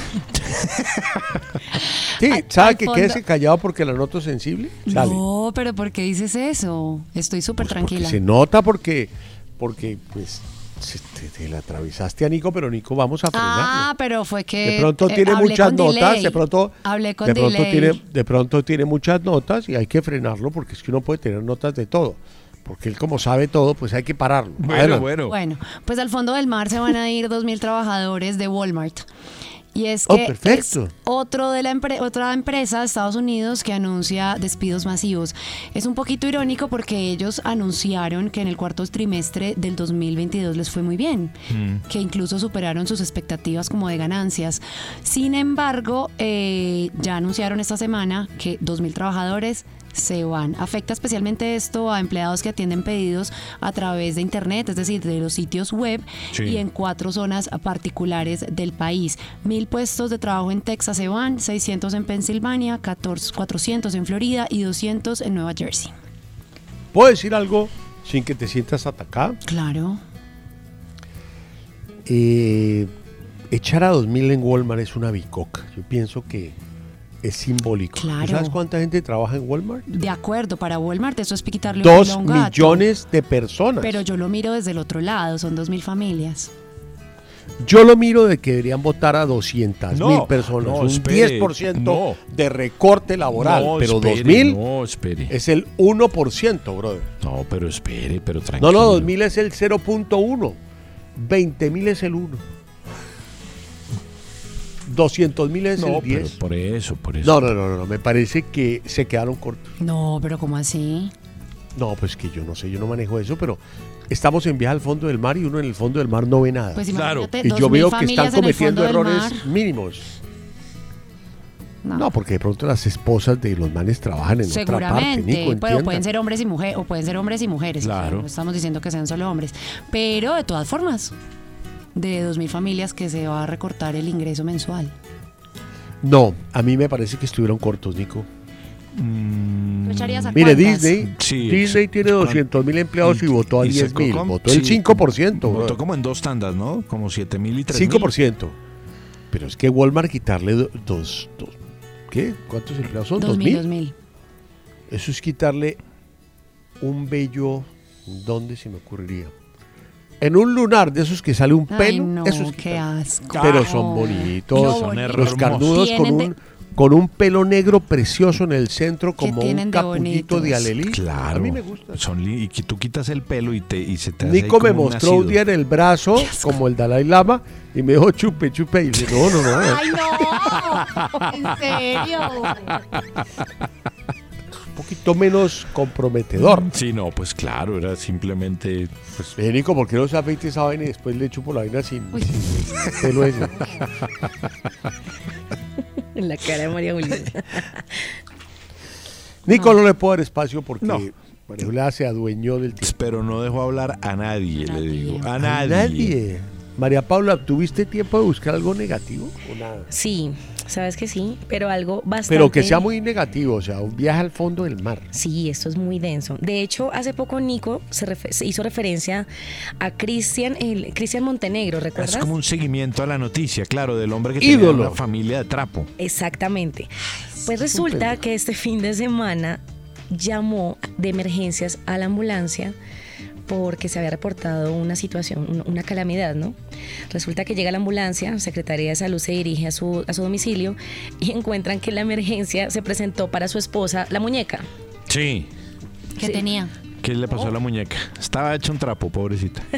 Sí, Al- ¿sabe al que fondo- quédese callado porque la noto sensible? Dale. No, pero ¿por qué dices eso? Estoy súper Pues Porque tranquila. se nota porque, porque pues, se- te, te la atravesaste a Nico, pero Nico, vamos a frenarlo. Ah, pero fue que. de pronto eh, tiene hablé muchas con notas, delay. de pronto, Hablé con de pronto delay. tiene, de pronto tiene muchas notas y hay que frenarlo porque es que uno puede tener notas de todo. Porque él como sabe todo, pues hay que pararlo. Adelante. Bueno, pues al fondo del mar se van a ir 2.000 trabajadores de Walmart. Y es Oh, que perfecto. es otro de la empre- otra empresa de Estados Unidos que anuncia despidos masivos. Es un poquito irónico porque ellos anunciaron que en el cuarto trimestre del 2022 les fue muy bien, que incluso superaron sus expectativas como de ganancias. Sin embargo, eh, ya anunciaron esta semana que 2.000 trabajadores se van. Afecta especialmente esto a empleados que atienden pedidos a través de Internet, es decir, de los sitios web Sí. y en cuatro zonas particulares del país. Mil puestos de trabajo en Texas se van, 600 en Pensilvania, 14 400 en Florida y 200 en Nueva Jersey. ¿Puedo decir algo sin que te sientas atacada? Claro. Eh, echar a 2000 en Walmart es una bicoca. Yo pienso que es simbólico. ¿Tú Claro. ¿Sabes cuánta gente trabaja en Walmart? De acuerdo, para Walmart eso es quitarle un Dos un gato. millones de personas. Pero yo lo miro desde el otro lado, son dos mil familias. Yo lo miro de que deberían votar a 200 No, mil personas, no, un espere, 10% no. de recorte laboral, No, pero espere, 2000 No, espere. es el 1%, brother. No, pero espere, pero tranquilo. No, no, 2000 es el 0.1, 20 mil es el 1, 200 mil es No, el pero 10. por eso, por eso. No, no, no, no, no, me parece que se quedaron cortos. No, pero ¿cómo así? No, pues que yo no sé, yo no manejo eso, pero estamos en viaje al fondo del mar y uno en el fondo del mar no ve nada. Pues imagínate, Y yo 2.000 veo que están cometiendo errores mínimos. No. No. porque de pronto las esposas de los manes trabajan en otra parte, Seguramente, Nico, pero pueden ser hombres y mujeres, o pueden ser hombres y mujeres. o sea, Claro. no estamos diciendo que sean solo hombres. Pero de todas formas, de 2.000 familias que se va a recortar el ingreso mensual. No, a mí me parece que estuvieron cortos, Nico. ¿Tú echarías a Mire, cuántas? Disney, Sí, Disney tiene 200 mil empleados y, votó a y se 10 mil. Votó el sí, 5%. Votó como en dos tandas, ¿no? Como 7 mil y 3 5%. Pero es que Walmart quitarle do- dos, dos- ¿qué? ¿Cuántos empleados son? 2.000, ¿2.000? 2.000. Eso es quitarle un bello, ¿dónde se me ocurriría? En un lunar de esos que sale un Ay, pelo, no, eso es qué asco. pero son bonitos, No, son los carnudos con de- un, con un pelo negro precioso en el centro como un de capullito de bonitos? alelí. Claro. A mí me gusta. Son y que tú quitas el pelo y, te, y se te hace Nico me un mostró un día en el brazo, como el Dalai Lama, y me dijo chupe, chupe. Y le dije, no, no, no. ¡Ay, no! <laughs> ¿En serio? Poquito menos comprometedor. Sí, no, pues claro, era simplemente. Pues, Eh, Nico, ¿por qué no se afeite esa vaina y después le chupo la vaina sin, sin pelo ese? <laughs> En la cara de María Juliana. <laughs> Nico no. le puedo dar espacio porque, No. María Juliana se adueñó del tiempo. Pero no dejó hablar a nadie, le digo. A A nadie. nadie. María Paula, ¿tuviste tiempo de buscar algo negativo? ¿O nada? Sí, sabes que sí, pero algo bastante. Pero que sea muy negativo, o sea, un viaje al fondo del mar. Sí, esto es muy denso. De hecho, hace poco Nico se, refe- se hizo referencia a Cristian, el Cristian Montenegro, ¿recuerdas? Es como un seguimiento a la noticia, claro, del hombre que tenía Ídolo. una familia de trapo. Exactamente. Pues resulta que este fin de semana llamó de emergencias a la ambulancia porque se había reportado una situación, un- una calamidad, ¿no? Resulta que llega la ambulancia, Secretaría de Salud se dirige a su, a su domicilio y encuentran que la emergencia se presentó para su esposa, la muñeca. Sí. ¿Qué tenía? ¿Qué le pasó a la muñeca? Estaba hecho un trapo, pobrecita. <laughs>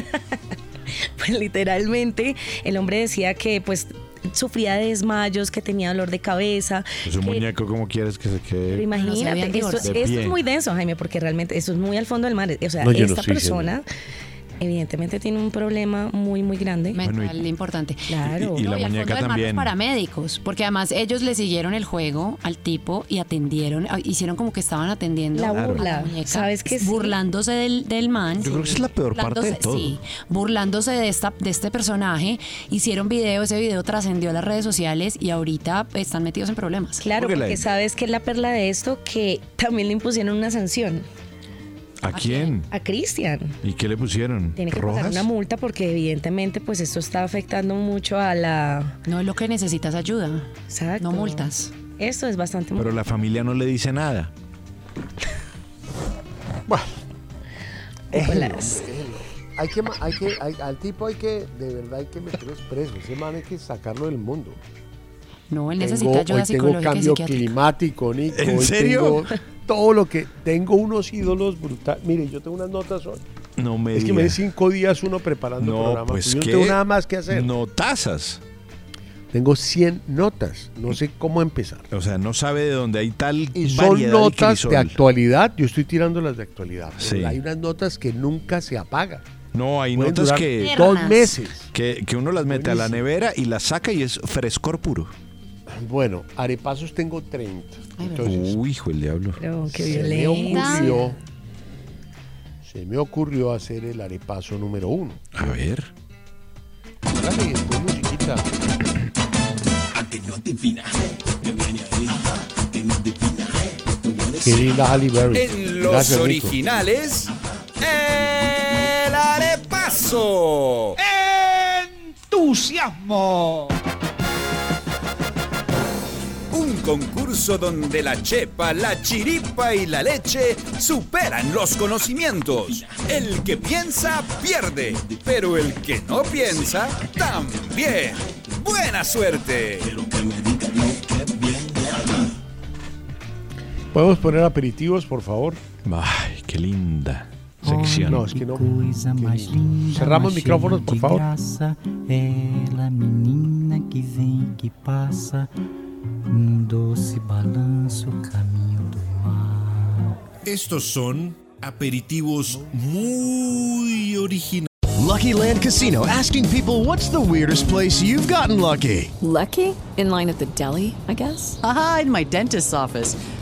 Pues literalmente el hombre decía que pues sufría de desmayos, que tenía dolor de cabeza. Pues un que- muñeco, ¿cómo quieres que se quede? Pero imagínate, habían esto, es muy denso, Jaime, porque realmente esto es muy al fondo del mar. O sea, No, no esta persona evidentemente tiene un problema muy, muy grande. Mental importante. Claro. Y- y la No, muñeca también. los paramédicos, porque además ellos le siguieron el juego al tipo y atendieron, a- hicieron como que estaban atendiendo La a la burla, muñeca, ¿sabes que sí? burlándose del, del man. Yo creo que es la peor parte de Burlándose- todo. Sí, burlándose de esta de este personaje, hicieron video, ese video trascendió a las redes sociales y ahorita están metidos en problemas. Claro, porque sabes que es la perla de esto que también le impusieron una sanción ¿A quién? a Cristian. ¿Y qué le pusieron? Tiene que pagar una multa porque evidentemente pues esto está afectando mucho a la... No es lo que necesitas ayuda. Exacto. No multas. Esto es bastante... Pero la familia no le dice nada. Nicolás. Hay que, hay que, hay- al tipo hay que, de verdad hay que meterlos presos. Ese man hay que sacarlo del mundo. No, él Tengo- necesita ayuda hoy tengo psicológica y cambio climático, Nico. ¿En hoy serio? tengo todo lo que tengo unos ídolos brutales. Mire, yo tengo unas notas hoy. No me Es que me di cinco días uno preparando No, programa. pues yo no tengo nada más que hacer. Notazas. Tengo 100 notas. No sé cómo empezar. O sea, no sabe de dónde hay tal Y son notas de actualidad. Yo estoy tirando las de actualidad. Sí. Hay unas notas que nunca se apagan. No, hay Pueden notas que, dos meses. que que uno las mete a la nevera y las saca y es frescor puro. Bueno, arepasos tengo 30. Entonces, Uy, hijo el diablo. Pero qué se me ocurrió, se me ocurrió hacer el arepaso número uno. A ver. Dale, después musiquita. Qué linda Halle Berry. En los Gracias, originales, el arepaso. ¡Entusiasmo! Un concurso donde la chepa, la chiripa y la leche superan los conocimientos. El que piensa pierde, pero el que no piensa también. Buena suerte. ¿Podemos poner aperitivos, por favor? Ay, qué linda sección. No, es que no. Linda, Cerramos micrófonos, por favor. graça, ela, menina que vem, que passa, num doce balanço, caminho do mar. Estos son aperitivos muy originales. Lucky Land Casino asking people what's the weirdest place you've gotten lucky? Lucky? In line at the deli, I guess? Aha, in my dentist's office.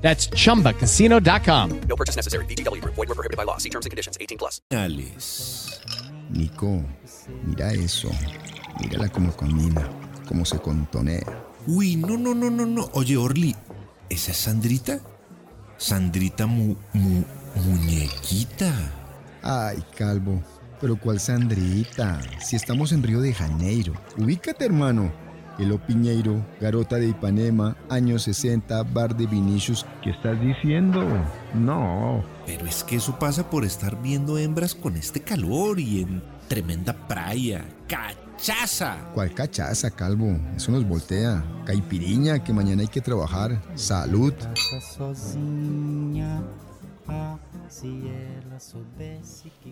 That's chumbacasino.com. No purchase necessary. VGW Group. Void were prohibited by law. See terms and conditions. 18 plus. Nico, mira eso. Mírala como camina, como se contonea. Uy, no, no, no, no, no. Oye, Orly, ¿esa es Sandrita? Sandrita mu, mu, muñequita. Ay, calvo. Pero ¿cuál Sandrita? Si estamos en Río de Janeiro. Ubícate, hermano. Elo Piñeiro, Garota de Ipanema, años 60, bar de Vinicius. ¿Qué estás diciendo? No. Pero es que eso pasa por estar viendo hembras con este calor y en tremenda playa. ¡Cachaza! ¿Cuál cachaza, calvo? Eso nos voltea. Caipiriña, que mañana hay que trabajar. Salud.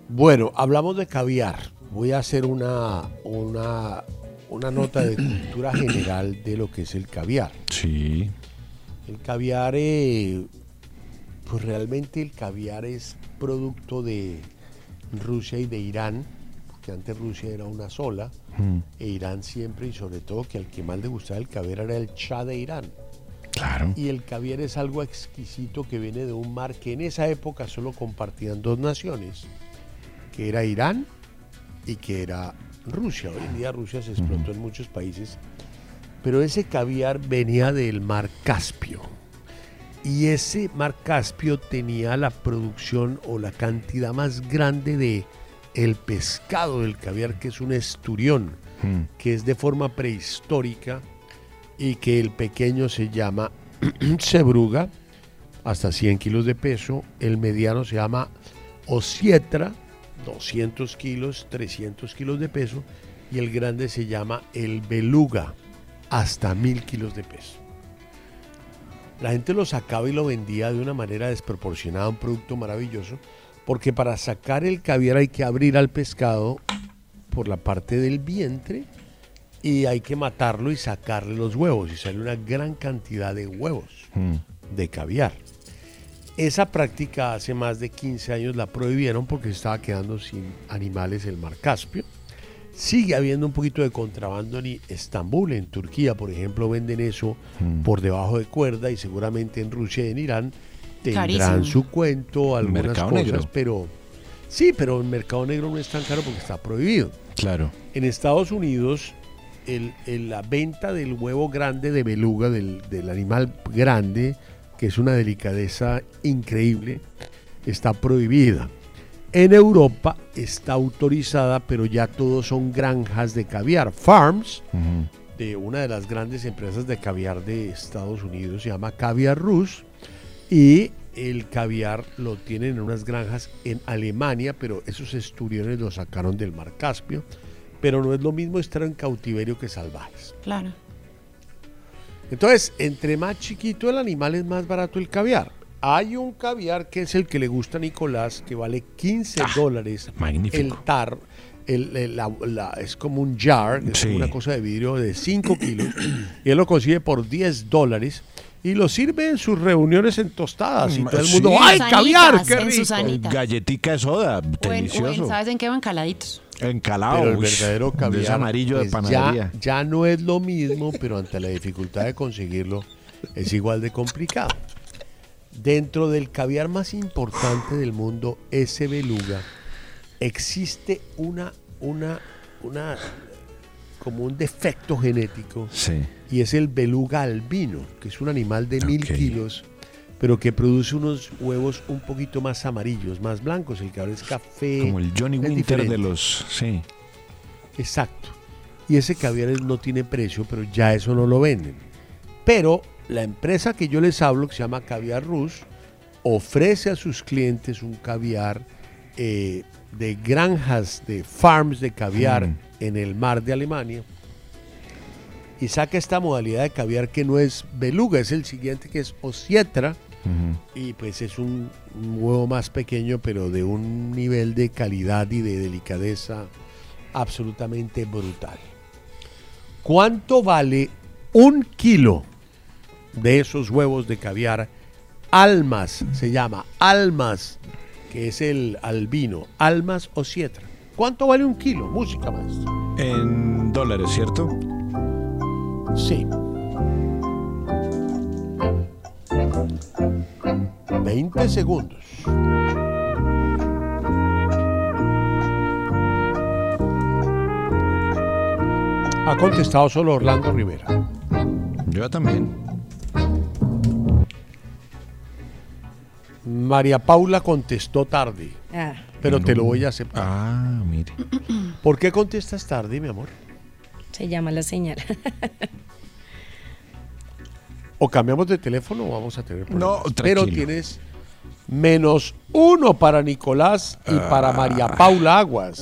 Bueno, hablamos de caviar. Voy a hacer una, una, una nota de cultura general de lo que es el caviar. Sí. El caviar, eh, pues realmente el caviar es producto de Rusia y de Irán, porque antes Rusia era una sola, Mm. e Irán siempre, y sobre todo que al que más le gustaba el caviar era el Shah de Irán. Claro. Y el caviar es algo exquisito que viene de un mar que en esa época solo compartían dos naciones, que era Irán y que era Rusia. Hoy en día Rusia se explotó en muchos países, pero ese caviar venía del mar Caspio. Y ese mar Caspio tenía la producción o la cantidad más grande de el pescado del caviar, que es un esturión, Mm. que es de forma prehistórica y que el pequeño se llama <clears throat> cebruga, hasta 100 kilos de peso, el mediano se llama osietra, 200 kilos, 300 kilos de peso, y el grande se llama el beluga, hasta 1000 kilos de peso. La gente lo sacaba y lo vendía de una manera desproporcionada, un producto maravilloso, porque para sacar el caviar hay que abrir al pescado por la parte del vientre y hay que matarlo y sacarle los huevos y sale una gran cantidad de huevos Mm. de caviar. Esa práctica hace más de 15 años la prohibieron porque se estaba quedando sin animales el mar Caspio. Sigue habiendo un poquito de contrabando en Estambul, en Turquía, por ejemplo, venden eso Mm. por debajo de cuerda y seguramente en Rusia y en Irán tendrán Carísimo. su cuento, algunas Mercado cosas, negro. pero sí, pero el mercado negro no es tan caro porque está prohibido. Claro. En Estados Unidos, el- el- la venta del huevo grande de beluga, del, del animal grande, que es una delicadeza increíble, está prohibida. En Europa está autorizada, pero ya todos son granjas de caviar, farms, de una de las grandes empresas de caviar de Estados Unidos, se llama Caviar Rus, y el caviar lo tienen en unas granjas en Alemania, pero esos esturiones los sacaron del mar Caspio, pero no es lo mismo estar en cautiverio que salvajes. Claro. Entonces, entre más chiquito el animal es más barato el caviar. Hay un caviar que es el que le gusta a Nicolás, que vale 15 dólares. magnífico. El tar, el- el- la- la- es como un jar, es Sí. una cosa de vidrio de 5 kilos. y él lo consigue por 10 dólares. Y lo sirve en sus reuniones en tostadas. Y todo el mundo, Sí. ¡ay, caviar! ¡Qué rico! Susanitas. Galletica de soda, O en- o en. ¿Sabes en qué van caladitos? Encalado. Pero el verdadero de caviar ese amarillo de pues, panadería. Ya, ya no es lo mismo, pero ante la dificultad de conseguirlo es igual de complicado. Dentro del caviar más importante del mundo, ese beluga, existe una, una, una, como un defecto genético Sí. y es el beluga albino, que es un animal de mil kilos, pero que produce unos huevos un poquito más amarillos, más blancos. El caviar es café. Como el Johnny Winter de los. Sí. Exacto. Y ese caviar no tiene precio, pero ya eso no lo venden. Pero la empresa que yo les hablo, que se llama Caviar Rus, ofrece a sus clientes un caviar eh, de granjas, de farms de caviar Mm. en el mar de Alemania. Y saca esta modalidad de caviar que no es beluga, es el siguiente que es osietra. Y pues es un, un huevo más pequeño, pero de un nivel de calidad y de delicadeza absolutamente brutal. ¿Cuánto vale un kilo de esos huevos de caviar? Almas, se llama almas, que es el albino, almas o sietra. ¿Cuánto vale un kilo? Música, maestro. En dólares, ¿cierto? Sí. 20 segundos. Ha contestado solo Orlando Rivera. Yo también. María Paula contestó tarde, pero te lo voy a aceptar. Ah, mire. ¿Por qué contestas tarde, mi amor? Se llama la señal. <laughs> O cambiamos de teléfono o vamos a tener problemas. No, Pero tranquilo. tienes menos uno para Nicolás y para María Paula Aguas.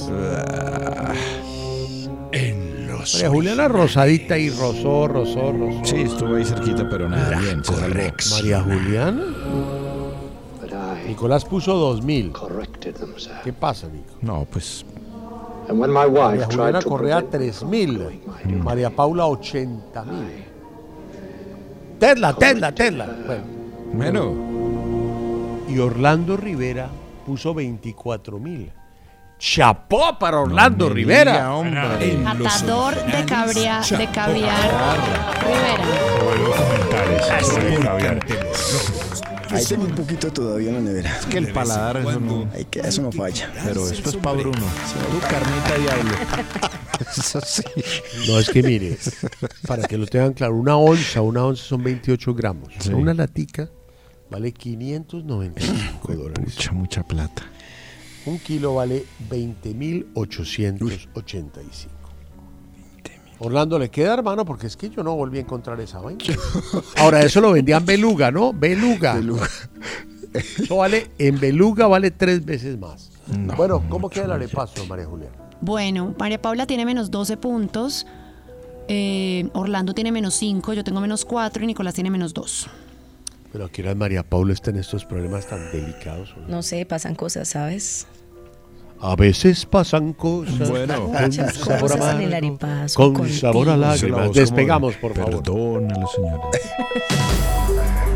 En los María Juliana rosadita y rosó, rosó, rosó. Sí, estuvo ahí cerquita, pero nada, bien, se. María Juliana. Nicolás puso 2000. ¿Qué pasa, Nico? No, pues María Juliana Correa 3000. María Paula 80000. Tesla, Tesla, Tesla. Bueno. Bueno. Y Orlando Rivera puso 24000. Chapó para Orlando me Rivera. diga, hombre. En los Catador de, cabria, de caviar. Rivera. Ahí tengo un poquito todavía en la nevera. Es que el paladar eso no. Ay, que eso no falla. Pero esto es para Bruno. Tu carnita diablo. <laughs> Eso sí. No, es que mire, para que lo tengan claro, una onza, una onza son 28 gramos. Sí. Una latica vale 595 dólares. Mucha, mucha plata. Un kilo vale 20.885. Orlando le queda, hermano, porque es que yo no volví a encontrar esa vaina. Ahora, eso lo vendían beluga, ¿no? Beluga. Eso vale, en beluga vale tres veces más. bueno, ¿cómo queda el arepaso, María Juliana? Bueno, María Paula tiene menos 12 puntos. eh, Orlando tiene menos 5, yo tengo menos 4 y Nicolás tiene menos 2. Pero aquí la María Paula está en estos problemas tan delicados. ¿o no? No sé, pasan cosas, ¿sabes? A veces pasan cosas. Bueno. con Muchas sabor cosas el arepaso, Con sabor a lágrimas. Despegamos, de, por favor. Perdónalo, señor. <laughs>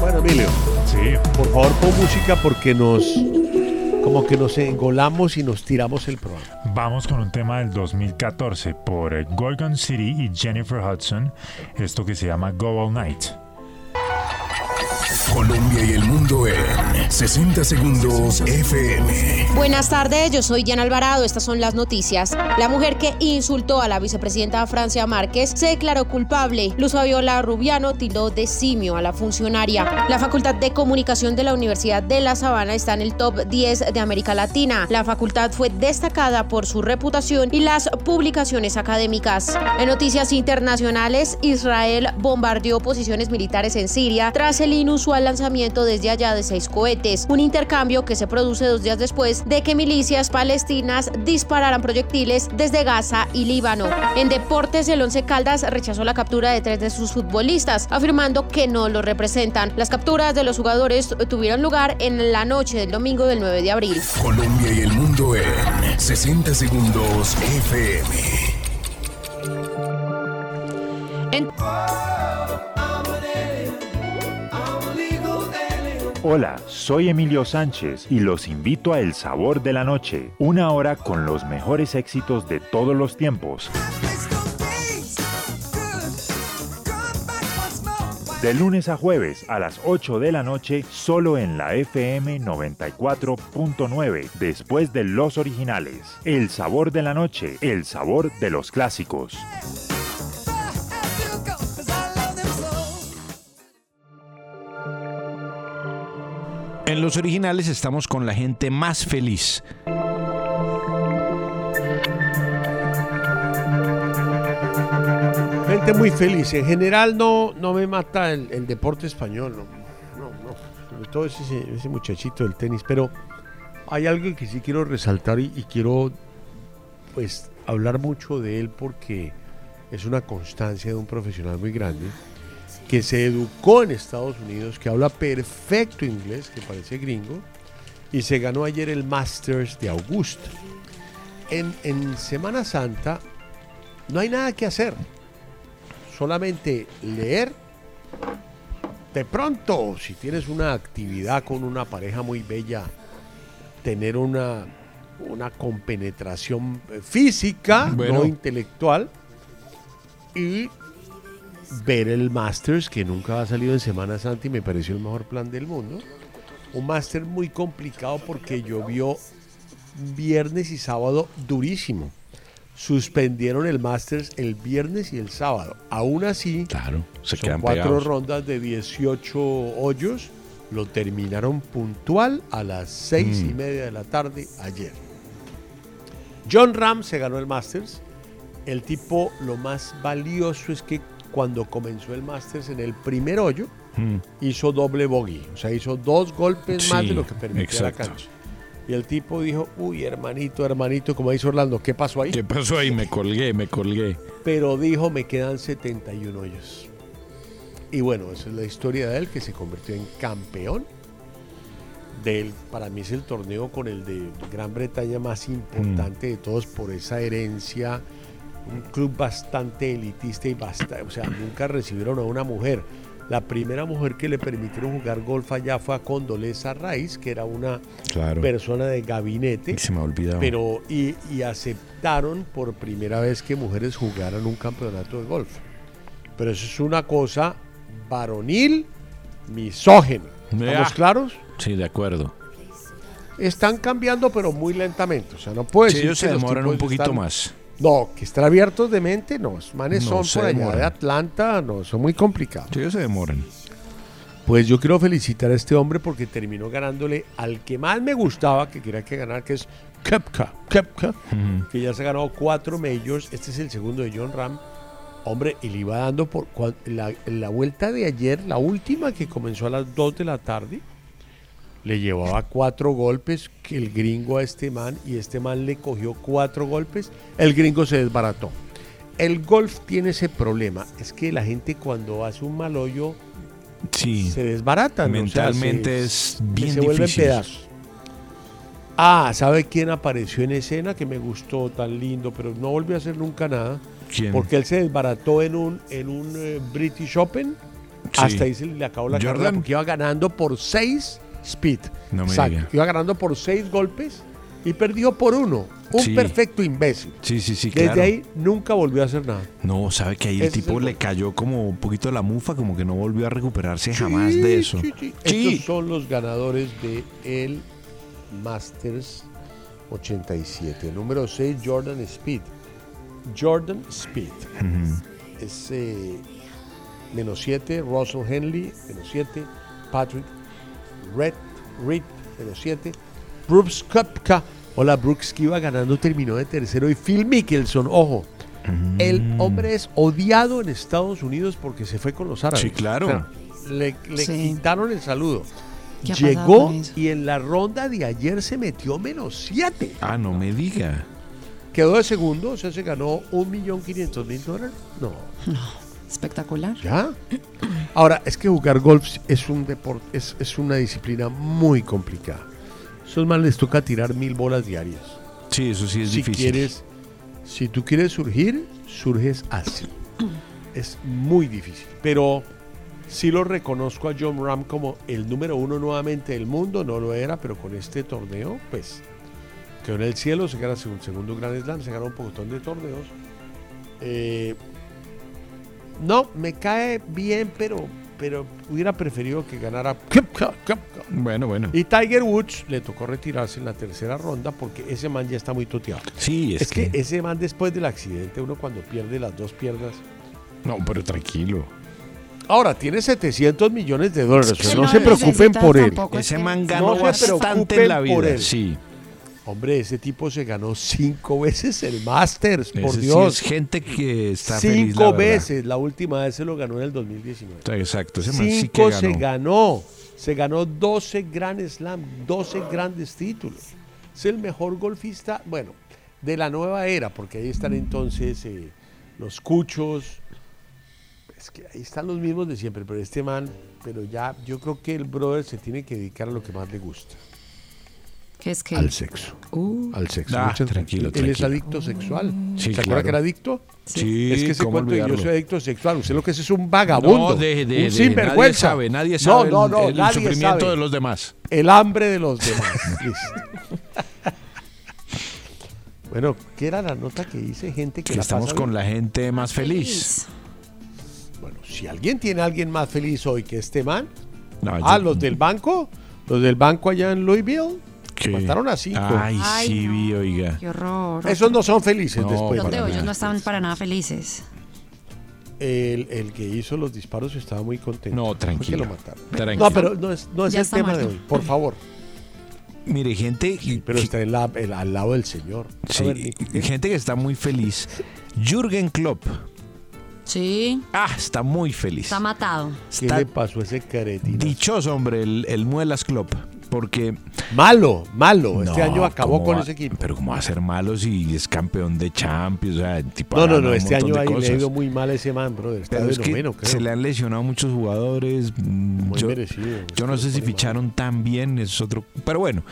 Bueno, Emilio, Sí. por favor pon música porque nos. Como que nos engolamos y nos tiramos el programa. Vamos con un tema del 2014 por Gorgon City y Jennifer Hudson, esto que se llama Go All Night. Colombia y el mundo en 60 segundos FM. Buenas tardes, yo soy Jan Alvarado, estas son las noticias. La mujer que insultó a la vicepresidenta Francia Márquez se declaró culpable. Luz Fabiola Rubiano tildó de simio a la funcionaria. La Facultad de Comunicación de la Universidad de La Sabana está en el top 10 de América Latina. La facultad fue destacada por su reputación y las publicaciones académicas. En noticias internacionales, Israel bombardeó posiciones militares en Siria tras el inusual lanzamiento desde allá de seis cohetes, un intercambio que se produce dos días después de que milicias palestinas dispararan proyectiles desde Gaza y Líbano. En deportes, el Once Caldas rechazó la captura de tres de sus futbolistas, afirmando que no los representan. Las capturas de los jugadores tuvieron lugar en la noche del domingo del 9 de abril. Colombia y el mundo en 60 segundos FM. En- Hola, soy Emilio Sánchez y los invito a El Sabor de la Noche, una hora con los mejores éxitos de todos los tiempos. De lunes a jueves a las 8 de la noche, solo en la FM 94.9, después de los originales. El Sabor de la Noche, el sabor de los clásicos. En los originales estamos con la gente más feliz. Gente muy feliz. En general no, no me mata el, deporte español. No, no, no. Sobre todo ese, ese muchachito del tenis. Pero hay algo que sí quiero resaltar y, y quiero pues hablar mucho de él porque es una constancia de un profesional muy grande que se educó en Estados Unidos, que habla perfecto inglés, que parece gringo, y se ganó ayer el Masters de Augusta. En, en Semana Santa no hay nada que hacer, solamente leer. De pronto, si tienes una actividad con una pareja muy bella, tener una, una compenetración física, Bueno. no intelectual, y ver el Masters que nunca ha salido en Semana Santa y me pareció el mejor plan del mundo. Un Master muy complicado porque llovió viernes y sábado durísimo. Suspendieron el Masters el viernes y el sábado. Aún así, claro, se son quedan cuatro pegados. rondas de 18 hoyos. Lo terminaron puntual a las seis y Mm. media de la tarde ayer. John Ram se ganó el Masters. El tipo, lo más valioso es que cuando comenzó el Masters en el primer hoyo, Mm. hizo doble bogey. O sea, hizo dos golpes más de lo que permitía la cancha. Y el tipo dijo, uy, hermanito, hermanito, como dice Orlando, ¿qué pasó ahí? ¿Qué pasó ahí? Me colgué, me colgué. Pero dijo, me quedan 71 hoyos. Y bueno, esa es la historia de él, que se convirtió en campeón. Del, para mí es el torneo con el de Gran Bretaña más importante de todos por esa herencia. Un club bastante elitista y bastante, o sea, nunca recibieron a una mujer. La primera mujer que le permitieron jugar golf allá fue a Condoleza Rice, que era una Claro. persona de gabinete. Se me ha olvidado. Pero, y, y aceptaron por primera vez que mujeres jugaran un campeonato de golf. Pero eso es una cosa varonil, misógena. ¿Estamos claros? Sí, de acuerdo. Están cambiando, pero muy lentamente. O sea, no puede Sí, ellos se demoran un poquito están- más. No, que están abiertos de mente, no. Los manes No, son por allá demoran. de Atlanta, no, son muy complicados. Sí, ellos se demoran. Pues yo quiero felicitar a este hombre porque terminó ganándole al que más me gustaba, que quería que ganar, que es Kepka. Kepka, que ya se ganó cuatro majors. Este es el segundo de John Ram. Hombre, y le iba dando por la, la vuelta de ayer, la última que comenzó a las 2 de la tarde, le llevaba cuatro golpes que el gringo a este man y este man le cogió cuatro golpes, el gringo se desbarató. El golf tiene ese problema, es que la gente cuando hace un mal hoyo Sí. se o sea, Mentalmente se- es bien se difícil. pedazos. Ah, ¿sabe quién apareció en escena que me gustó tan lindo, pero no volvió a hacer nunca nada? ¿Quién? Porque él se desbarató en un, en un eh, British Open. Sí. Hasta ahí se le acabó la ¿Jordan? carrera porque iba ganando por seis speed. No me Exacto. diga. Iba ganando por seis golpes y perdió por uno. Un Sí. perfecto imbécil. Sí, sí, sí, Desde claro. ahí nunca volvió a hacer nada. No, sabe que ahí el Ese tipo el le cayó como un poquito la mufa, como que no volvió a recuperarse jamás de eso. Sí. Estos son los ganadores de el Masters 87. Número 6, Jordan Speed. Jordan Speed. Es eh, menos 7, Russell Henley, menos 7, Patrick Red, Reed, menos 7, Brooks Koepka. Hola, Brooks que iba ganando, terminó de tercero. Y Phil Mickelson, ojo. El Mm. hombre es odiado en Estados Unidos porque se fue con los árabes. Sí, claro. O sea, le le Sí. quitaron el saludo. ¿Qué ha pasado Llegó y en la ronda de ayer se metió menos 7. Ah, no me diga. Quedó de segundo, o sea, se ganó 1.500.000 dólares. No, Espectacular. ¿Ya? Ahora, es que jugar golf es un deporte, es, es una disciplina muy complicada. Esos más les toca tirar mil bolas diarias. Sí, eso sí es si difícil. quieres, si tú quieres surgir, surges así. Es muy difícil. Pero sí lo reconozco a John Ram como el número uno nuevamente del mundo. No lo era, pero con este torneo, pues quedó en el cielo. Se gana un segundo Grand Slam, se ganó un montón de torneos. Eh, no, me cae bien, pero, pero hubiera preferido que ganara. <laughs> Bueno, bueno. Y Tiger Woods le tocó retirarse en la tercera ronda porque ese man ya está muy toteado. Sí, es, Es que ese man después del accidente, uno cuando pierde las dos piernas. No, pero tranquilo. Ahora, tiene 700 millones de dólares. No, no se preocupen por él. tampoco, es Ese que- man ganó bastante en la preocupen por vida. él. Sí. Hombre, ese tipo se ganó cinco veces el Masters, por Ese sí Dios. es gente que está feliz, la cinco veces. La última vez se lo ganó en el 2019. Exacto, ese man sí Cinco que se ganó. ganó. Se ganó 12 Grand Slam, 12 grandes títulos. Es el mejor golfista, bueno, de la nueva era, porque ahí están entonces eh, los cuchos. Es que ahí están los mismos de siempre, pero este man, pero ya yo creo que el brother se tiene que dedicar a lo que más le gusta. ¿Qué es que? Al sexo. Uh, Al sexo. Ah, Muchas- tranquilo, Él es tranquilo. adicto sexual. Sí, ¿Se acuerda claro. que era adicto? Sí, es que ese ¿cómo cuento de yo soy adicto sexual. Usted lo que es es un vagabundo. No, de, de, un de- nadie sinvergüenza. sabe, nadie sabe no, el- no, no, el, nadie sufrimiento sabe. de los demás. El hambre de los demás. <laughs> Bueno, ¿qué era la nota que dice gente que Que la estamos pasa con bien? la gente más feliz. Bueno, si alguien tiene a alguien más feliz hoy que este man, No, ah, yo- los del banco, los del banco allá en Louisville, ¿Qué? mataron a cinco. Ay, Ay, sí, no. vi, oiga. qué horror. Esos no son felices No, después. Los de nada. no estaban para nada felices. El, el que hizo los disparos estaba muy contento. No, tranquilo. lo mataron. Tranquilo. No, pero no es, no es el tema de hoy, por favor. Mire, gente, Pero está en la- al lado del Señor. Sí, gente que está muy feliz. Jürgen Klopp. Sí. Ah, está muy feliz. Está matado. ¿Qué Está le pasó a ese caretino? dichoso, hombre, el, el Muelas Klopp. Porque. Malo, malo. Este año acabó ¿cómo con va- ese equipo. Pero como va a ser malo si es campeón de Champions? O sea, tipo No, no, no. Este año ahí le ha ido muy mal a ese man, brother. Está Pero es que creo. se le han lesionado muchos jugadores. Muy yo, merecido. yo no sé si ficharon tan bien, es otro. Pero bueno.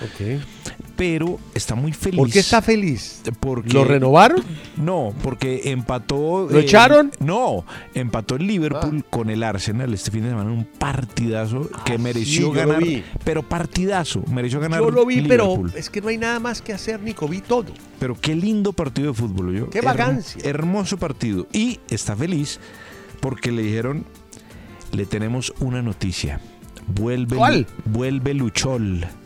Pero está muy feliz. ¿Por qué está feliz? Porque, ¿Lo renovaron? No, porque empató. ¿Lo echaron? No, empató el Liverpool con el Arsenal este fin de semana un partidazo que mereció Ah, lo ganar. Pero partidazo, mereció ganar. Yo lo vi, pero Liverpool. es que no hay nada más que hacer, Nico. Vi todo. Pero qué lindo partido de fútbol, yo. Qué vagancia. hermoso partido. Y está feliz porque le dijeron, le tenemos una noticia. Vuelve, ¿Cuál? vuelve Luchol. <laughs>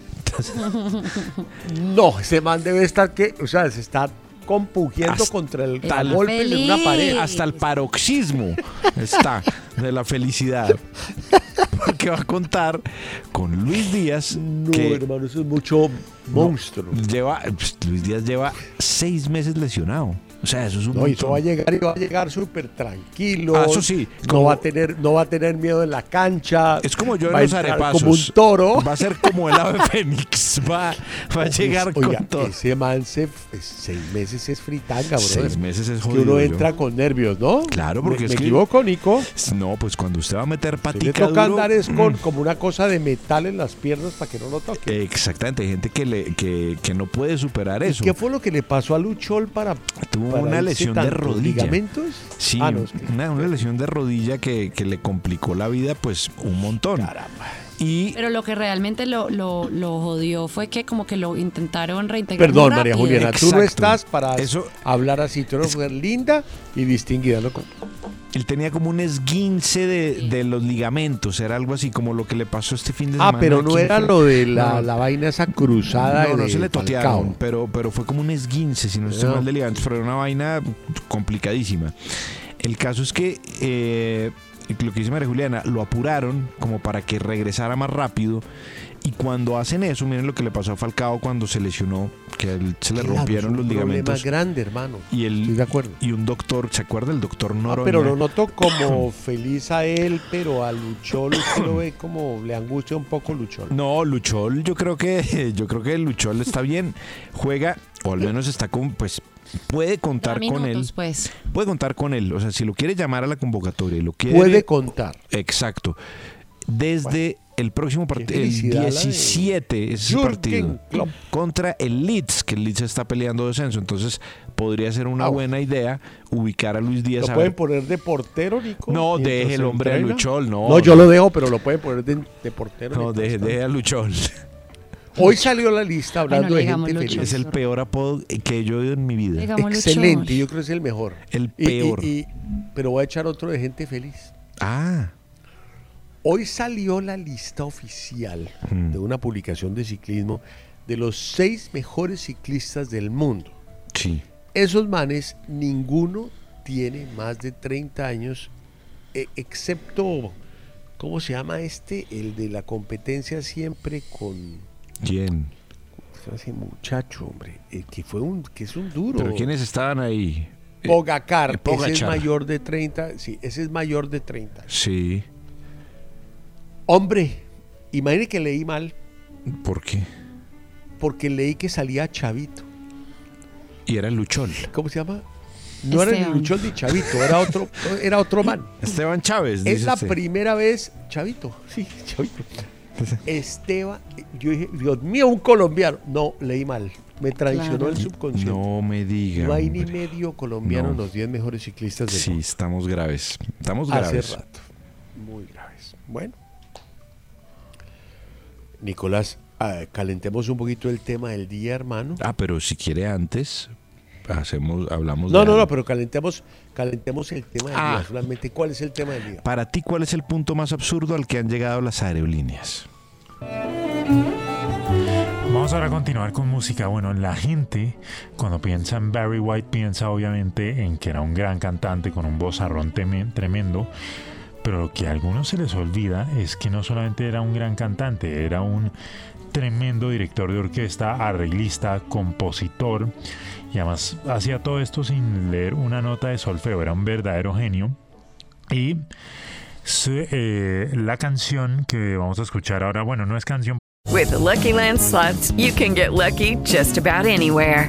No, ese man debe estar que, o sea, se está compugiendo Hasta contra el Tal golpe de una pared. Hasta el paroxismo está de la felicidad. <laughs> Porque va a contar con Luis Díaz. No, que hermano, eso es mucho monstruo. lleva, pues, Luis Díaz lleva seis meses lesionado. O sea, eso es un No, y eso va a llegar y va a llegar súper tranquilo. Ah, eso sí, No va a tener, no va a tener miedo en la cancha. Es como yo en va los arepasos. Como un toro. Va a ser como el ave <laughs> fénix. Va, va a llegar Oiga, con todo. Ese man se, seis meses es fritanga, bro. Seis meses es que jodido, uno yo. entra con nervios, ¿no? Claro, porque ¿Me, es me que- equivoco, Nico? No, pues cuando usted va a meter patica le toca duro, andar es con mm, como una cosa de metal en las piernas para que no lo toque. Exactamente, hay gente que, le, que, que no puede superar eso. ¿Qué fue lo que le pasó a Luchol para Tuvo una lesión de rodilla. ¿Ligamentos? Sí, Ah, no, es una, una lesión de rodilla que, que le complicó la vida pues un montón. Y Pero lo que realmente lo, lo, lo jodió fue que como que lo intentaron reintegrar. Perdón, María. Juliana, tú no estás para Eso- hablar así. Tú eres una mujer linda y distinguida. ¿no? Él tenía como un esguince de, de los ligamentos, era algo así como lo que le pasó este fin de Ah, semana. pero no ¿Quién era fue? lo de la, No. la vaina esa cruzada No, no de se le totearon, pero, pero fue como un esguince, si no estoy No. mal de ligamentos, pero era una vaina complicadísima. El caso es que eh, lo que dice María Juliana, lo apuraron como para que regresara más rápido. Y cuando hacen eso, miren lo que le pasó a Falcao cuando se lesionó, que a él se le Claro, rompieron es los ligamentos. grande, hermano. Y, el, Estoy de acuerdo. y un doctor, ¿se acuerda el doctor Ah, Noroña? pero lo noto como <coughs> feliz a él, pero a Luchol usted lo ve como le angustia un poco Luchol. No, Luchol, yo creo que <laughs> yo creo que Luchol está bien, juega o al menos está con pues puede contar con él. pues. Puede contar con él, o sea, si lo quiere llamar a la convocatoria y lo quiere Puede contar. Exacto. Desde el próximo partido, el felicidad la de 17 es ese Jürgen partido Klopp. contra el Leeds, que el Leeds está peleando descenso, entonces podría ser una Ah, buena idea ubicar a Luis Díaz ¿Lo a pueden ver- poner de portero, Nico? No, deje el hombre a? Luchol, no. No, yo lo dejo, pero lo pueden poner de, de portero. No, deje, deje a Luchol. Hoy salió la lista hablando Bueno, de gente Luchol. feliz. Es el peor apodo que yo he oído en mi vida. Digamos Excelente, Luchol. yo creo que es el mejor. El Y- y- peor. y- pero voy a echar otro de gente feliz. Ah, Hoy salió la lista oficial Mm. de una publicación de ciclismo de los seis mejores ciclistas del mundo. sí. Esos manes, ninguno tiene más de 30 años, e- excepto, ¿cómo se llama este? El de la competencia siempre con ¿Quién? ese muchacho, hombre, el que fue un, que es un duro. ¿Pero quiénes estaban ahí? Eh, Pogacar, eh, ese es mayor de 30, sí, ese es mayor de 30. Sí. Hombre, imagine que leí mal, ¿Por qué? porque leí que salía Chavito. Y era Luchol. ¿Cómo se llama? No era ni. Luchol ni Chavito, era otro, era otro man. Esteban Chávez. Es la usted. primera vez, Chavito, sí, Chavito. Esteban, yo dije, Dios mío, un colombiano. No, leí mal. Me traicionó Claro. el subconsciente. No me diga. No hay ni medio colombiano en No. los 10 mejores ciclistas del Sí, mundo. estamos graves. Estamos Hace graves. rato. Muy graves. Bueno. Nicolás, ah, calentemos un poquito el tema del día, hermano. Ah, pero si quiere antes, hacemos, hablamos No, de no, no, algo. pero calentemos, calentemos el tema del Ah. día. Solamente, ¿cuál es el tema del día? Para ti, ¿cuál es el punto más absurdo al que han llegado las aerolíneas? Vamos ahora a continuar con música. Bueno, la gente cuando piensa en Barry White piensa obviamente en que era un gran cantante con un vozarrón tremendo, Pero lo que a algunos se les olvida es que no solamente era un gran cantante, era un tremendo director de orquesta, arreglista, compositor y además hacía todo esto sin leer una nota de solfeo, era un verdadero genio. Y se- eh, la canción que vamos a escuchar ahora, bueno, no es canción. With the Lucky Land slots, you can get lucky just about anywhere.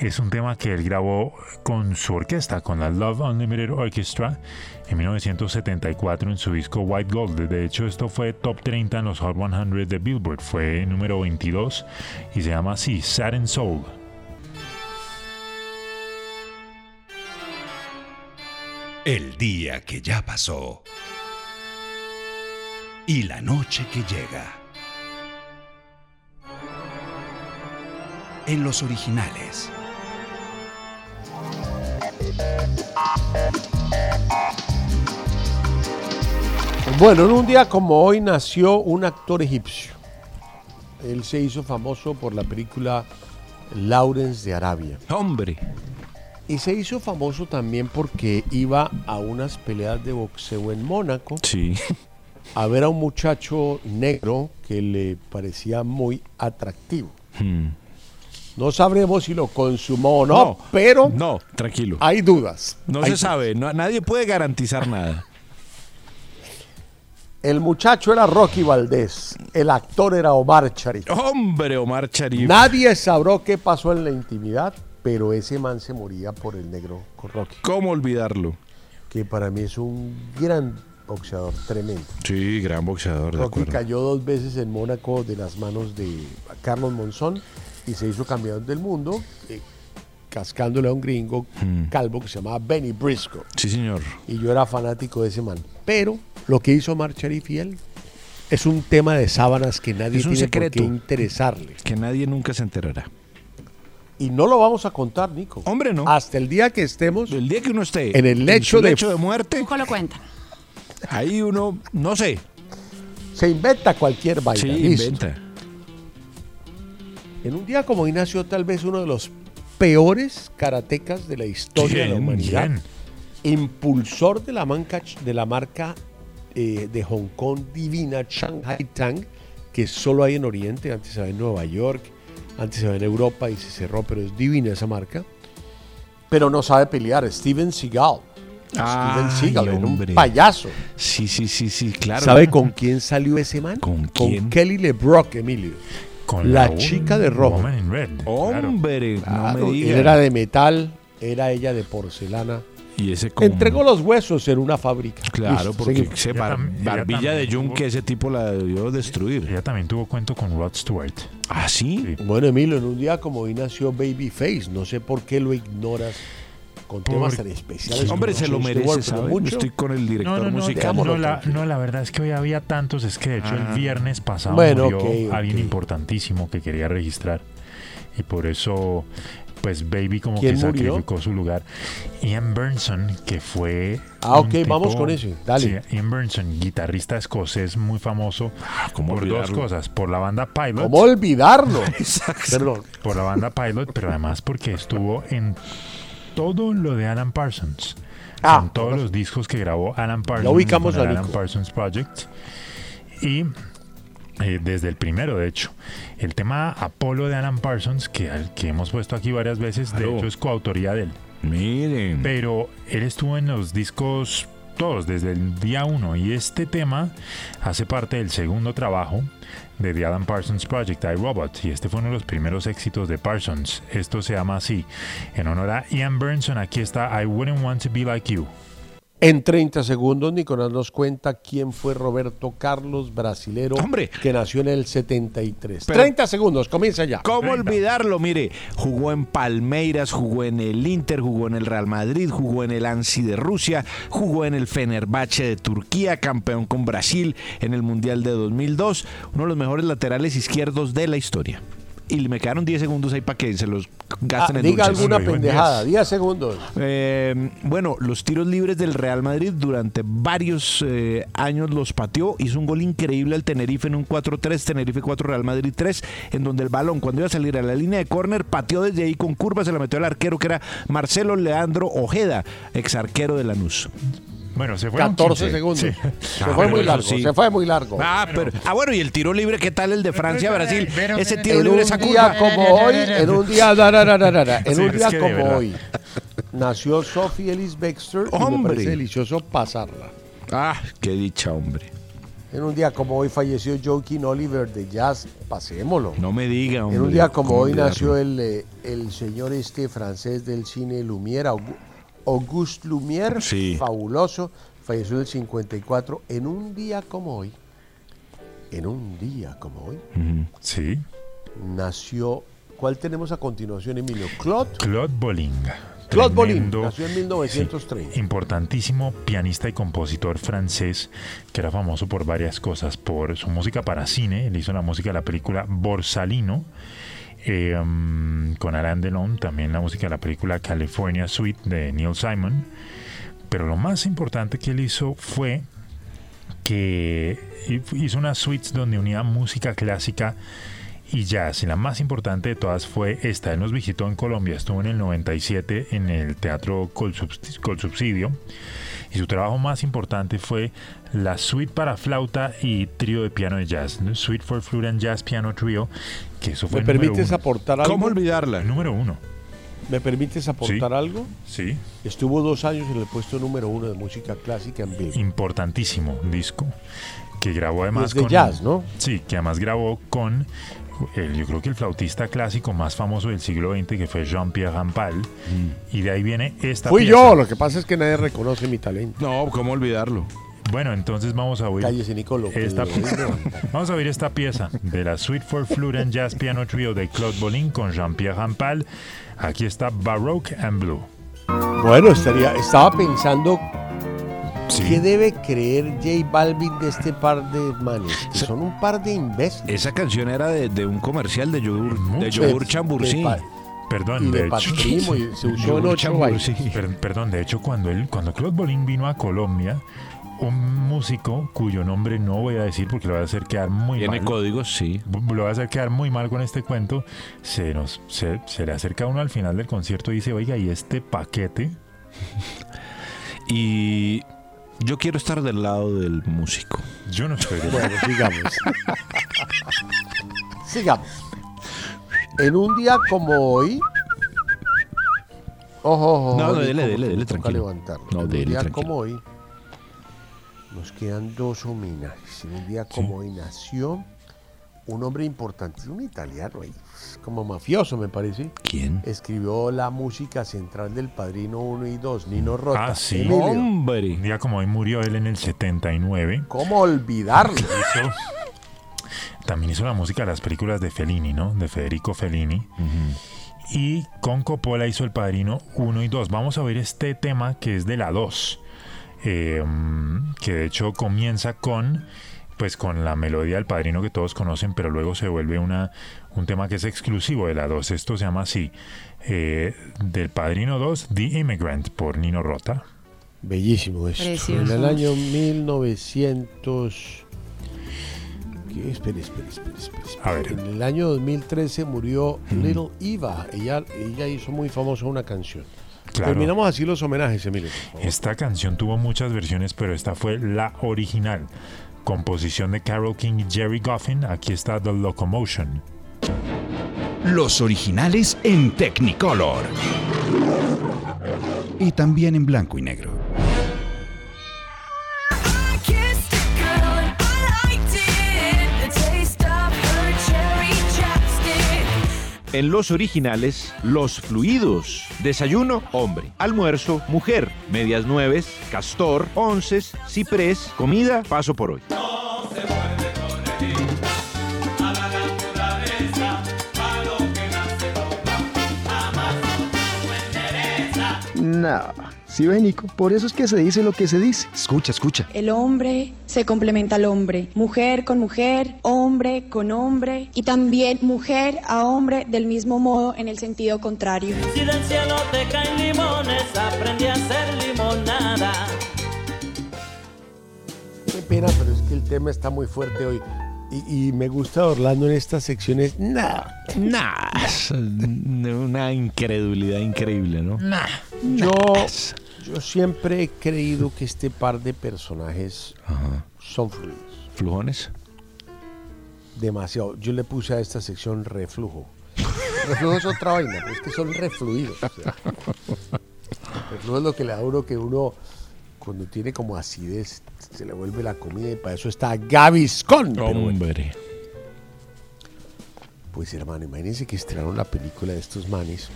Es un tema que él grabó con su orquesta, con la Love Unlimited Orchestra, en 1974 en su disco White Gold. De hecho, esto fue top 30 en los Hot 100 de Billboard. Fue número 22 y se llama así, Sad and Soul. El día que ya pasó. Y la noche que llega. En los originales. Bueno, en un día como hoy nació un actor egipcio. Él se hizo famoso por la película Lawrence de Arabia. Hombre. Y se hizo famoso también porque iba a unas peleas de boxeo en Mónaco. Sí. A ver a un muchacho negro que le parecía muy atractivo. Hmm. No sabremos si lo consumó o no, No, pero No, tranquilo. hay dudas. No Hay se dudas. sabe, no- nadie puede garantizar nada. El muchacho era Rocky Valdés, el actor era Omar Sharif. Hombre, Omar Sharif. Nadie sabrá qué pasó en la intimidad, pero ese man se moría por el negro con Rocky. ¿Cómo olvidarlo? Que para mí es un gran boxeador, tremendo. Sí, gran boxeador, de Rocky cayó dos veces en Mónaco de las manos de Carlos Monzón y se hizo campeón del mundo, eh, cascándole a un gringo Hmm. calvo que se llamaba Benny Briscoe. Sí, señor. Y yo era fanático de ese man. Pero lo que hizo Omar Sharif y él es un tema de sábanas que nadie Es un tiene secreto. por qué interesarle. Que nadie nunca se enterará. Y no lo vamos a contar, Nico. Hombre, no. Hasta el día que estemos El día que uno esté en el lecho, de, lecho de muerte, Ojo lo cuenta. ahí uno, no sé, se inventa cualquier vaina. sí, listo. inventa. En un día como hoy nació tal vez uno de los peores karatecas de la historia de la humanidad. Impulsor de la, manca- de la marca eh, de Hong Kong divina Shanghai Tang, que solo hay en Oriente, antes se ve en Nueva York, antes se ve en Europa y se cerró, pero es divina esa marca. Pero no sabe pelear, Steven Seagal. Steven Ay, Seagal, era un payaso. Sí, sí, sí, sí, claro. ¿Sabe con quién salió ese man? ¿Con quién? Kelly LeBrock, Emilio. Con la la chica de rojo. Woman in Red. claro. Hombre, Claro, no me él diga. era de metal, era ella de porcelana. Y ese como- Entregó los huesos en una fábrica. Claro, Listo, porque Ella bar- barbilla de yunque, tuvo- ese tipo la debió destruir. Ella también tuvo cuento con Rod Stewart. ¿Ah, sí? Bueno, Emilio, en un día como hoy nació Babyface. No sé por qué lo ignoras con temas tan especiales. Hombre, se lo merece, Stewart, pero ¿sabe? mucho. Estoy con el director No, no, no, musical. No, la, no, la verdad es que hoy había tantos, es que de hecho Ah. el viernes pasado Bueno, murió ok, ok. alguien importantísimo que quería registrar y por eso pues Baby como ¿Quién que murió? sacrificó su lugar. Ian Burnson, que fue... Ah, ok, vamos con ese, dale. Sí, Ian Burnson, guitarrista escocés muy famoso ¿cómo por dos olvidarlo? cosas, por la banda Pilot. ¿Cómo olvidarlo? <laughs> Perdón. por la banda Pilot, pero además porque estuvo en todo lo de Alan Parsons. Ah, en todos los discos que grabó Alan Parsons. Ya ubicamos con Alan. Parsons Project. Y eh, desde el primero, de hecho. El tema Apolo de Alan Parsons, que, al que hemos puesto aquí varias veces, de hecho es coautoría de él. Miren. Pero él estuvo en los discos todos desde el día uno. Y este tema hace parte del segundo trabajo de The Alan Parsons Project, iRobot, y este fue uno de los primeros éxitos de Parsons. Esto se llama así, en honor a Ian Burnson, aquí está I Wouldn't Want to Be Like You. En 30 segundos, Nicolás nos cuenta quién fue Roberto Carlos, brasilero, que nació en el 73. 30 segundos, comienza ya. ¿Cómo olvidarlo? Mire, jugó en Palmeiras, jugó en el Inter, jugó en el Real Madrid, jugó en el Ansi de Rusia, jugó en el Fenerbahce de Turquía, campeón con Brasil en el Mundial de 2002, uno de los mejores laterales izquierdos de la historia. Y me quedaron 10 segundos ahí para que se los gasten Ah, en diga dulces. alguna pendejada, 10 segundos. Eh, bueno, los tiros libres del Real Madrid durante varios eh, años los pateó. Hizo un gol increíble al Tenerife en un 4-3, Tenerife 4, Real Madrid 3, en donde el balón, cuando iba a salir a la línea de córner, pateó desde ahí con curva, se la metió al arquero que era Marcelo Leandro Ojeda, ex arquero de Lanús. Bueno, se fueron 14 15. segundos. Sí. Se Ah, fue muy largo, sí. se fue muy largo. Ah, pero, ah, bueno, y el tiro libre, ¿qué tal el de Francia, Brasil? Ese tiro en libre, un esa día curva. como hoy, en un día, da, da, da, da, da, da, en Sí, un es día como hoy, nació Sophie Ellis Bextor y me parece delicioso pasarla. Ah, qué dicha, hombre. En un día como hoy falleció Joaquin Oliver de Jazz, pasémoslo. No me diga, hombre. En un día como ¿cómo hoy nació el, eh, el señor este francés del cine Lumière, Auguste Lumière, Sí. fabuloso, falleció en el 54. En un día como hoy, en un día como hoy, Sí. nació, ¿cuál tenemos a continuación, Emilio? Claude. Claude Bolling. Claude Bolling, nació en 1930. sí, importantísimo pianista y compositor francés que era famoso por varias cosas, por su música para cine, él hizo la música de la película Borsalino, eh, mm, con Alain Delon, también la música de la película California Suite de Neil Simon, pero lo más importante que él hizo fue que hizo unas suites donde unía música clásica y jazz. Y la más importante de todas fue esta. Él nos visitó en Colombia, estuvo en el 97 en el Teatro Colsubs- Colsubsidio. Y su trabajo más importante fue la suite para flauta y trío de piano de jazz. ¿no? Suite for Flute and Jazz Piano Trio, que eso fue ¿Me el permites uno. aportar algo? ¿Cómo olvidarla? Número uno. ¿Me permites aportar Sí. algo? Sí. Estuvo dos años en el puesto número uno de música clásica en Billboard. Importantísimo disco. Que grabó además es de con. jazz, ¿no? Sí, que además grabó con. el- yo creo que el flautista clásico más famoso del siglo XX, que fue Jean-Pierre Rampal. Y de ahí viene esta Fui pieza. yo, lo que pasa es que nadie reconoce mi talento. No, ¿cómo olvidarlo? Bueno, entonces vamos a oír. Cállese, Nicolo, Esta, vamos a oír esta pieza de la Suite for Flute and Jazz Piano Trio de Claude Bolin con Jean-Pierre Rampal. Aquí está Baroque and Blue. Bueno, estaría, estaba pensando qué debe creer J Balvin de este par de manes, que son un par de imbéciles. Esa canción era de, de un comercial de yogur, de yogur De- chambursí. de Perdón, y de hecho. Se usó en ocho perdón, de hecho, cuando él, cuando Claude Bolin vino a Colombia, un músico cuyo nombre no voy a decir porque lo voy a hacer quedar muy Tiene mal. códigos, sí. Lo va a hacer quedar muy mal con este cuento. Se nos se, se le acerca uno al final del concierto y dice, oiga, ¿y este paquete? <laughs> Y yo quiero estar del lado del músico. Yo no estoy de Bueno, sigamos. sigamos. En un día como hoy. Ojo, ojo. No, no, dele, me toca tranquilo. levantarlo. No, en un dele, día tranquilo. como hoy. Nos quedan dos homenajes. En un día como hoy nació un hombre importante, un italiano como mafioso me parece. ¿Quién? Escribió la música central del Padrino 1 y 2, Nino Rota. Ah, sí. Emilio, Un día como hoy murió él en el 79. ¿Cómo olvidarlo? <laughs> Hizo- también hizo la música de las películas de Fellini, ¿no? De Federico Fellini. Y con Coppola hizo El Padrino 1 y 2. Vamos a ver este tema que es de la 2. Eh, que de hecho comienza con pues con la melodía del padrino que todos conocen, pero luego se vuelve una, un tema que es exclusivo de la 2. Esto se llama así, eh, del Padrino 2, The Immigrant, por Nino Rota. Bellísimo esto. Precioso. En el año 1900... ¿Qué? Espere, espere, espere, espere, espere. A ver. En el año 2013 murió Little Eva. Ella, ella hizo muy famosa una canción. Claro. Terminamos así los homenajes, Emilio. Esta canción tuvo muchas versiones, pero esta fue la original. Composición de Carol King y Jerry Goffin. Aquí está The Locomotion. Los originales en Technicolor. Y también en blanco y negro. En los originales, los fluidos. Desayuno, hombre. Almuerzo, mujer. Medias nueves, castor, onces, ciprés. Comida, paso por hoy. Nah, sí ve Nico, por eso es que se dice lo que se dice. Escucha, escucha. El hombre se complementa al hombre, mujer con mujer, hombre con hombre y también mujer a hombre del mismo modo en el sentido contrario. Si del cielo te caen limones, aprendí a hacer limonada. Qué pena, pero es que el tema está muy fuerte hoy. Y, y me gusta Orlando en estas secciones. Nah, nah. Es <laughs> Una incredulidad increíble, ¿no? Yo, yo siempre he creído que este par de personajes son fluidos. ¿Flujones? Demasiado. Yo le puse a esta sección reflujo. Reflujo es otra vaina, pero es que son refluidos. o sea. reflujo es lo que le da uno que uno, cuando tiene como acidez, se le vuelve la comida y para eso está Gaviscon. Hombre. Pues hermano, imagínense que estrenaron la película de estos manes,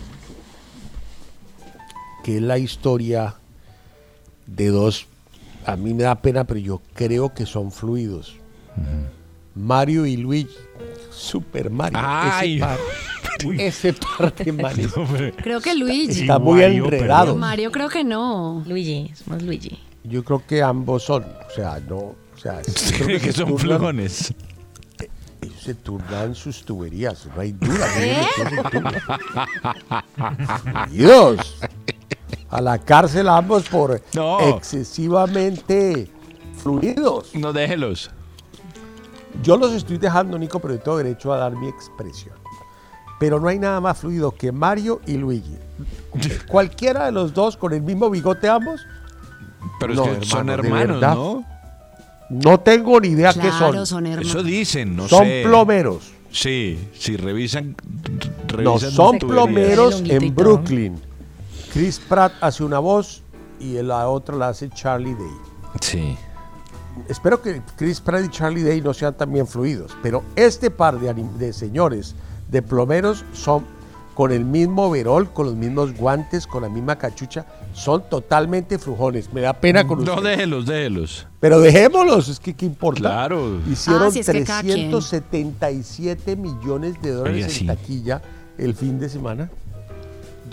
que es la historia de dos, a mí me da pena, pero yo creo que son fluidos. Mario y Luigi, Super Mario. Ay. ese, par, <laughs> ese par de manes. Creo que Luigi. Está muy enredado. Mario creo que no. Luigi, somos Luigi. Yo creo que ambos son, o sea, no, o sea, <laughs> creo que se son turnan- flujones. Ellos se turnan sus tuberías, no hay duda. que turnan. Dios. <laughs> A la cárcel ambos por No. excesivamente fluidos. No déjelos. Yo los estoy dejando, Nico, pero yo tengo derecho a dar mi expresión. Pero no hay nada más fluido que Mario y Luigi. <laughs> Cualquiera de los dos con el mismo bigote ambos. Pero No, es que son hermano, hermanos, verdad. ¿no? No tengo ni idea qué Claro, son. son hermanos. Eso dicen, no son sé. plomeros. Sí, si revisan. No, son tuberías. plomeros en. Brooklyn. Chris Pratt hace una voz y la otra la hace Charlie Day. Sí. Espero que Chris Pratt y Charlie Day no sean también fluidos, pero este par de, señores de plomeros son con el mismo overol, con los mismos guantes, con la misma cachucha, son totalmente flujones. Me da pena con No, ustedes. déjelos, déjelos. Pero dejémoslos, es que qué importa. Claro. Hicieron Ah, si es que cada quien. 377 millones de dólares Oiga, sí. en taquilla el fin de semana.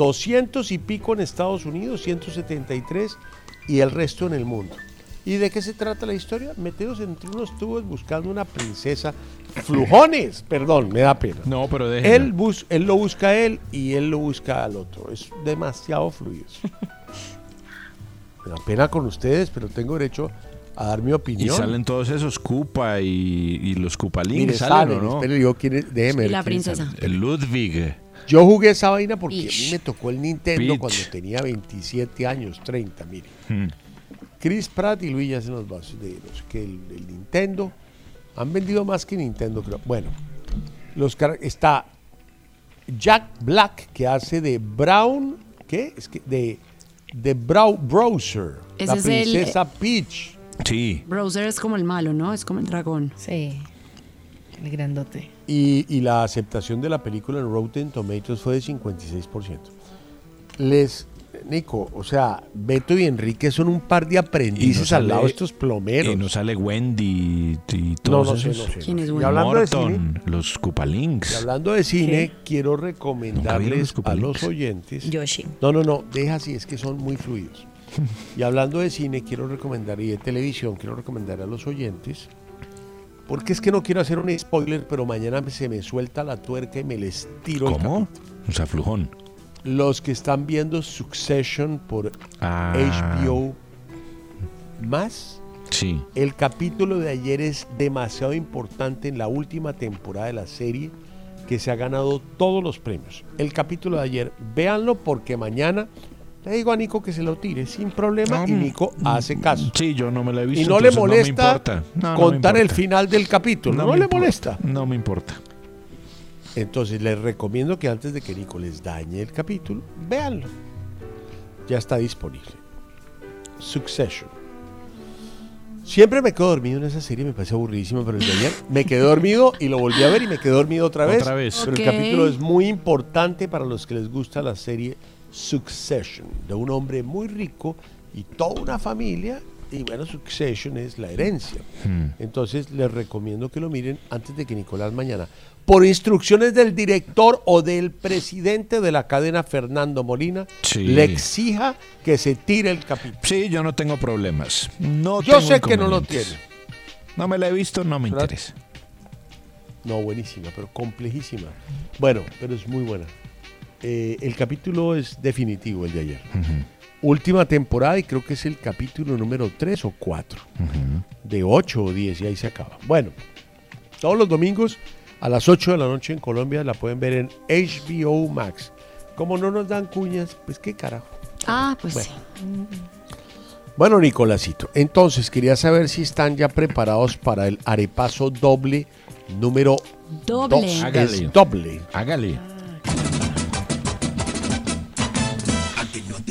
200 y pico en Estados Unidos, 173 y el resto en el mundo. ¿Y de qué se trata la historia? Metidos entre unos tubos buscando una princesa. Flujones, <laughs> perdón, me da pena. No, pero déjenlo. Él, bus- él lo busca a él y él lo busca al otro. Es demasiado fluido. <laughs> Me da pena con ustedes, pero tengo derecho a dar mi Y opinión. salen todos esos Koopa y, y los Mire, salen, salen, ¿o no? espere, yo quién es- déjeme Y la princesa. El Ludwig. Yo jugué esa vaina porque a mí me tocó el Nintendo Peach. cuando tenía 27 años, 30, mire. Hmm. Chris Pratt y Luigi hacen los vasos de no sé qué, el, el Nintendo. Han vendido más que Nintendo, creo. Bueno, los está Jack Black que hace de Brown, ¿qué? Es que de de Brow Browser, Ese la es el- princesa Peach. Sí. Browser es como el malo, ¿no? Es como el dragón. Sí, el grandote. Y, y la aceptación de la película en Rotten Tomatoes fue de 56%. Les, Nico, o sea, Beto y Enrique son un par de aprendices al lado de estos plomeros. Y no sale Wendy y, y No, todos no sé, esos. no sé. ¿Quién es Y Wendy? hablando de cine, Morton, los Koopalings. y hablando de cine, quiero ¿Nunca vieron recomendarles los a los oyentes. Yoshi. No, no, no, deja así, es que son muy fluidos. <laughs> Y hablando de cine, quiero recomendar, y de televisión, quiero recomendar a los oyentes, porque es que no quiero hacer un spoiler, pero mañana se me suelta la tuerca y me les tiro el ¿Cómo? O sea, flujón. Los que están viendo Succession por Ah. HBO más, Sí. el capítulo de ayer es demasiado importante en la última temporada de la serie que se ha ganado todos los premios. El capítulo de ayer, véanlo porque mañana le digo a Nico que se lo tire sin problema y Nico hace caso. Sí, yo no me la he visto. Y no le molesta me importa. No, no me contar el final del capítulo, no, le importa. molesta. No me importa. Entonces les recomiendo que antes de que Nico les dañe el capítulo, véanlo. Ya está disponible. Succession. Siempre me quedo dormido en esa serie, me parece aburridísima, pero el de ayer me quedé dormido y lo volví a ver y me quedé dormido otra vez. Otra vez. Pero el capítulo es muy importante para los que les gusta la serie Succession, de un hombre muy rico y toda una familia. Y bueno, Succession es la herencia. Entonces les recomiendo que lo miren antes de que Nicolás mañana, por instrucciones del director o del presidente de la cadena, Fernando Molina, Sí. le exija que se tire el capítulo. Sí, yo no tengo problemas. No Yo tengo sé que no lo tiene. No me la he visto, no me ¿Verdad? interesa. No, buenísima, pero complejísima. Bueno, pero es muy buena. Eh, el capítulo es definitivo, el de ayer. Última temporada y creo que es el capítulo número 3 o 4. De 8 o 10 y ahí se acaba. Bueno, todos los domingos a las 8 de la noche en Colombia la pueden ver en HBO Max. Como no nos dan cuñas, pues qué carajo. Ah, pues Bueno. sí. Bueno, Nicolásito, entonces quería saber si están ya preparados para el arepaso doble número Doble. dos. Hágale. Es doble. Hágale.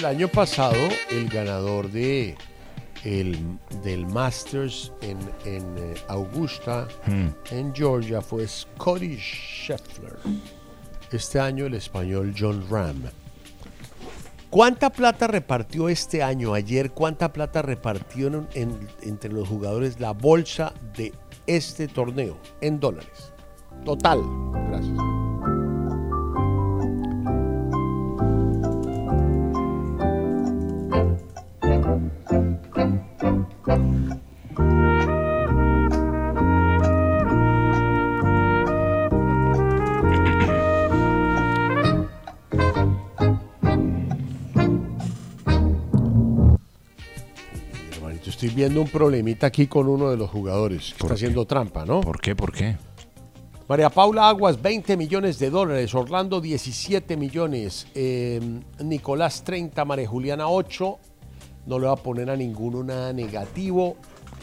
El año pasado, el ganador de el, del Masters en, en, eh, Augusta, en Georgia, fue Scotty Scheffler. Este año el español John Ram. ¿Cuánta plata repartió este año, ayer, cuánta plata en- entre los jugadores la bolsa de este torneo en dólares? Total. Gracias. Estoy viendo un problemita aquí con uno de los jugadores que está haciendo trampa, ¿no? ¿Por qué? ¿Por qué? María Paula Aguas, 20 millones de dólares. Orlando, 17 millones. Eh, Nicolás, 30. María Juliana, 8. No le va a poner a ninguno nada negativo.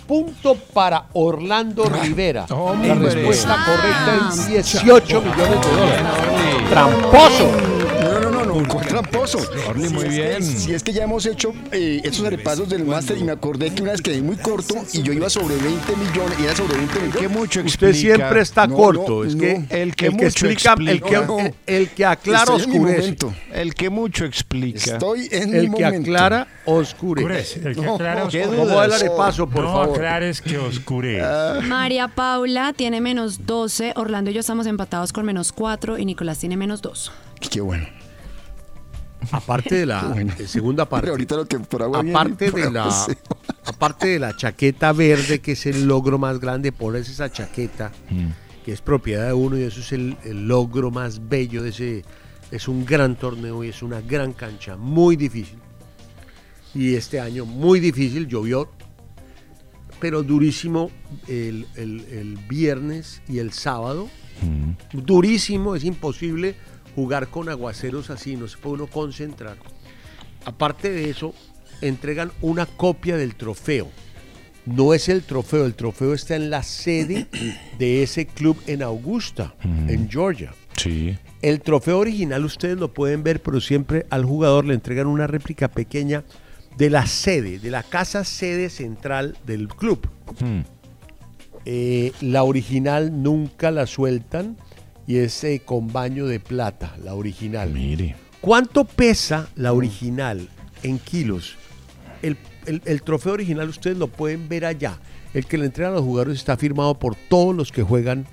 Punto para Orlando Rivera. La hombre. respuesta correcta es Ah, 18 millones de dólares. ¡Tramposo! No, no, no, no, ¿cuál tramposo? Orly, muy Si es que- bien. si es que ya hemos hecho eh, estos repasos del máster y me acordé que una vez quedé muy corto y yo iba sobre 20 millones, y era sobre 20 millones. Que mucho Usted siempre está No, corto. no, es no. que El que el que mucho explica, el que, explica. el, el que aclara Estoy en mi oscurece. El que mucho explica. Estoy en El mi que momento. aclara oscurece. El que No, aclara ¿qué oscurece. ¿Cómo va el arepaso, por no favor? aclares que oscurece. María Paula tiene menos 12, Orlando y yo estamos empatados con menos 4 y Nicolás tiene menos 2. Qué bueno. Aparte de la Bueno. segunda parte. Ahorita lo que por agua viene, aparte de la aparte de la chaqueta verde que es el logro más grande ponerse esa chaqueta que es propiedad de uno y eso es el, el logro más bello de ese es un gran torneo y es una gran cancha muy difícil y este año muy difícil llovió pero durísimo el, el- el viernes y el sábado durísimo es imposible jugar con aguaceros así no se puede uno concentrar Aparte de eso, entregan una copia del trofeo. No es el trofeo, el trofeo está en la sede <clears throat> de ese club en Augusta, en Georgia. Sí. El trofeo original ustedes lo pueden ver, pero siempre al jugador le entregan una réplica pequeña de la sede, de la casa sede central del club. Eh, la original nunca la sueltan y es eh, con baño de plata, la original. Mire. ¿Cuánto pesa la original en kilos? El, el- el trofeo original ustedes lo pueden ver allá. El que le entregan a los jugadores está firmado por todos los que juegan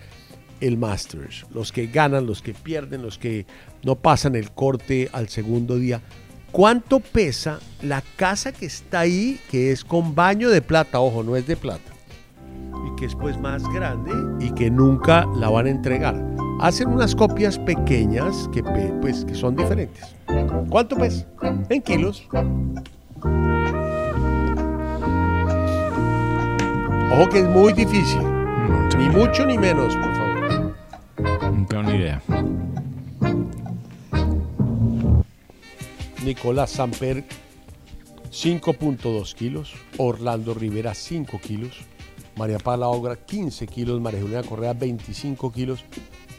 el Masters. Los que ganan, los que pierden, los que no pasan el corte al segundo día. ¿Cuánto pesa la casa que está ahí, que es con baño de plata? Ojo, no es de plata. Y que es pues más grande y que nunca la van a entregar. Hacen unas copias pequeñas que, pues, que son diferentes. ¿Cuánto pesa? En kilos. Ojo que es muy difícil. Ni mucho ni menos, por favor. No tengo ni idea. Nicolás Samper, 5.2 kilos. Orlando Rivera, 5 kilos. María Paula Ogra, 15 kilos. María Juliana Correa, 25 kilos.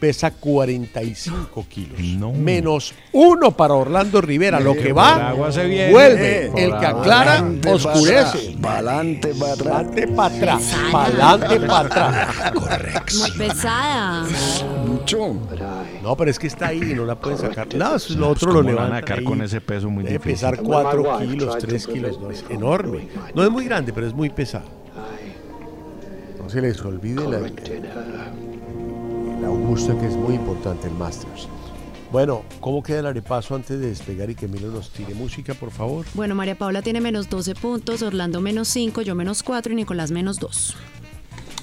Pesa 45 kilos. Menos uno para Orlando Rivera. Lo que va, viene. vuelve. El que agua. aclara, oscurece. Pa'lante, para atrás. Pa'lante, para atrás. Pa'lante, para atrás. Muy pesada. Mucho. No, pero es que está ahí y no la pueden sacar. No, eso es lo Pues, otro lo ¿cómo la van a levantan sacar ahí. con ese peso muy Debe difícil? pesar 4 kilos, 3 kilos. No, es enorme. No es muy grande, pero es muy pesado. No se les olvide la, la Augusta, que es muy importante, el Masters. Bueno, ¿cómo queda el arepaso antes de despegar y que Milo nos tire música, por favor? Bueno, María Paula tiene menos 12 puntos, Orlando menos 5, yo menos 4 y Nicolás menos 2.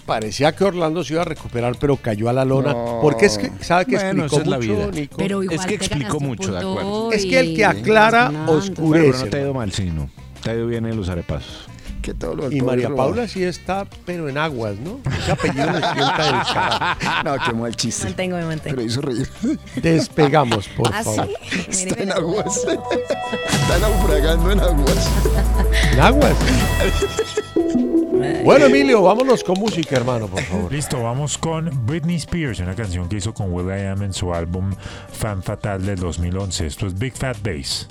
Parecía que Orlando se iba a recuperar, pero cayó a la lona. Porque es que, ¿sabe que Bueno, explicó es la vida. Nico? Pero igual Es que explicó mucho, de acuerdo. Es que el que aclara, oscurece. Bueno, pero no te ha ido mal, sí, no. Te ha ido bien en los arepasos. Que todo lo del Y María robado. Paula sí está, pero en aguas, ¿no? Ese apellido me sienta del. <laughs> No, qué mal chiste. Mantengo, me mantengo. Pero hizo reír. Despegamos, por ¿Ah, sí? favor. Está en aguas. <laughs> Está naufragando en aguas. En aguas. Bueno, Emilio, vámonos con música, hermano, por favor. Listo, vamos con Britney Spears, una canción que hizo con Will I Am en su álbum Fan Fatal del 2011. Esto es Big Fat Bass.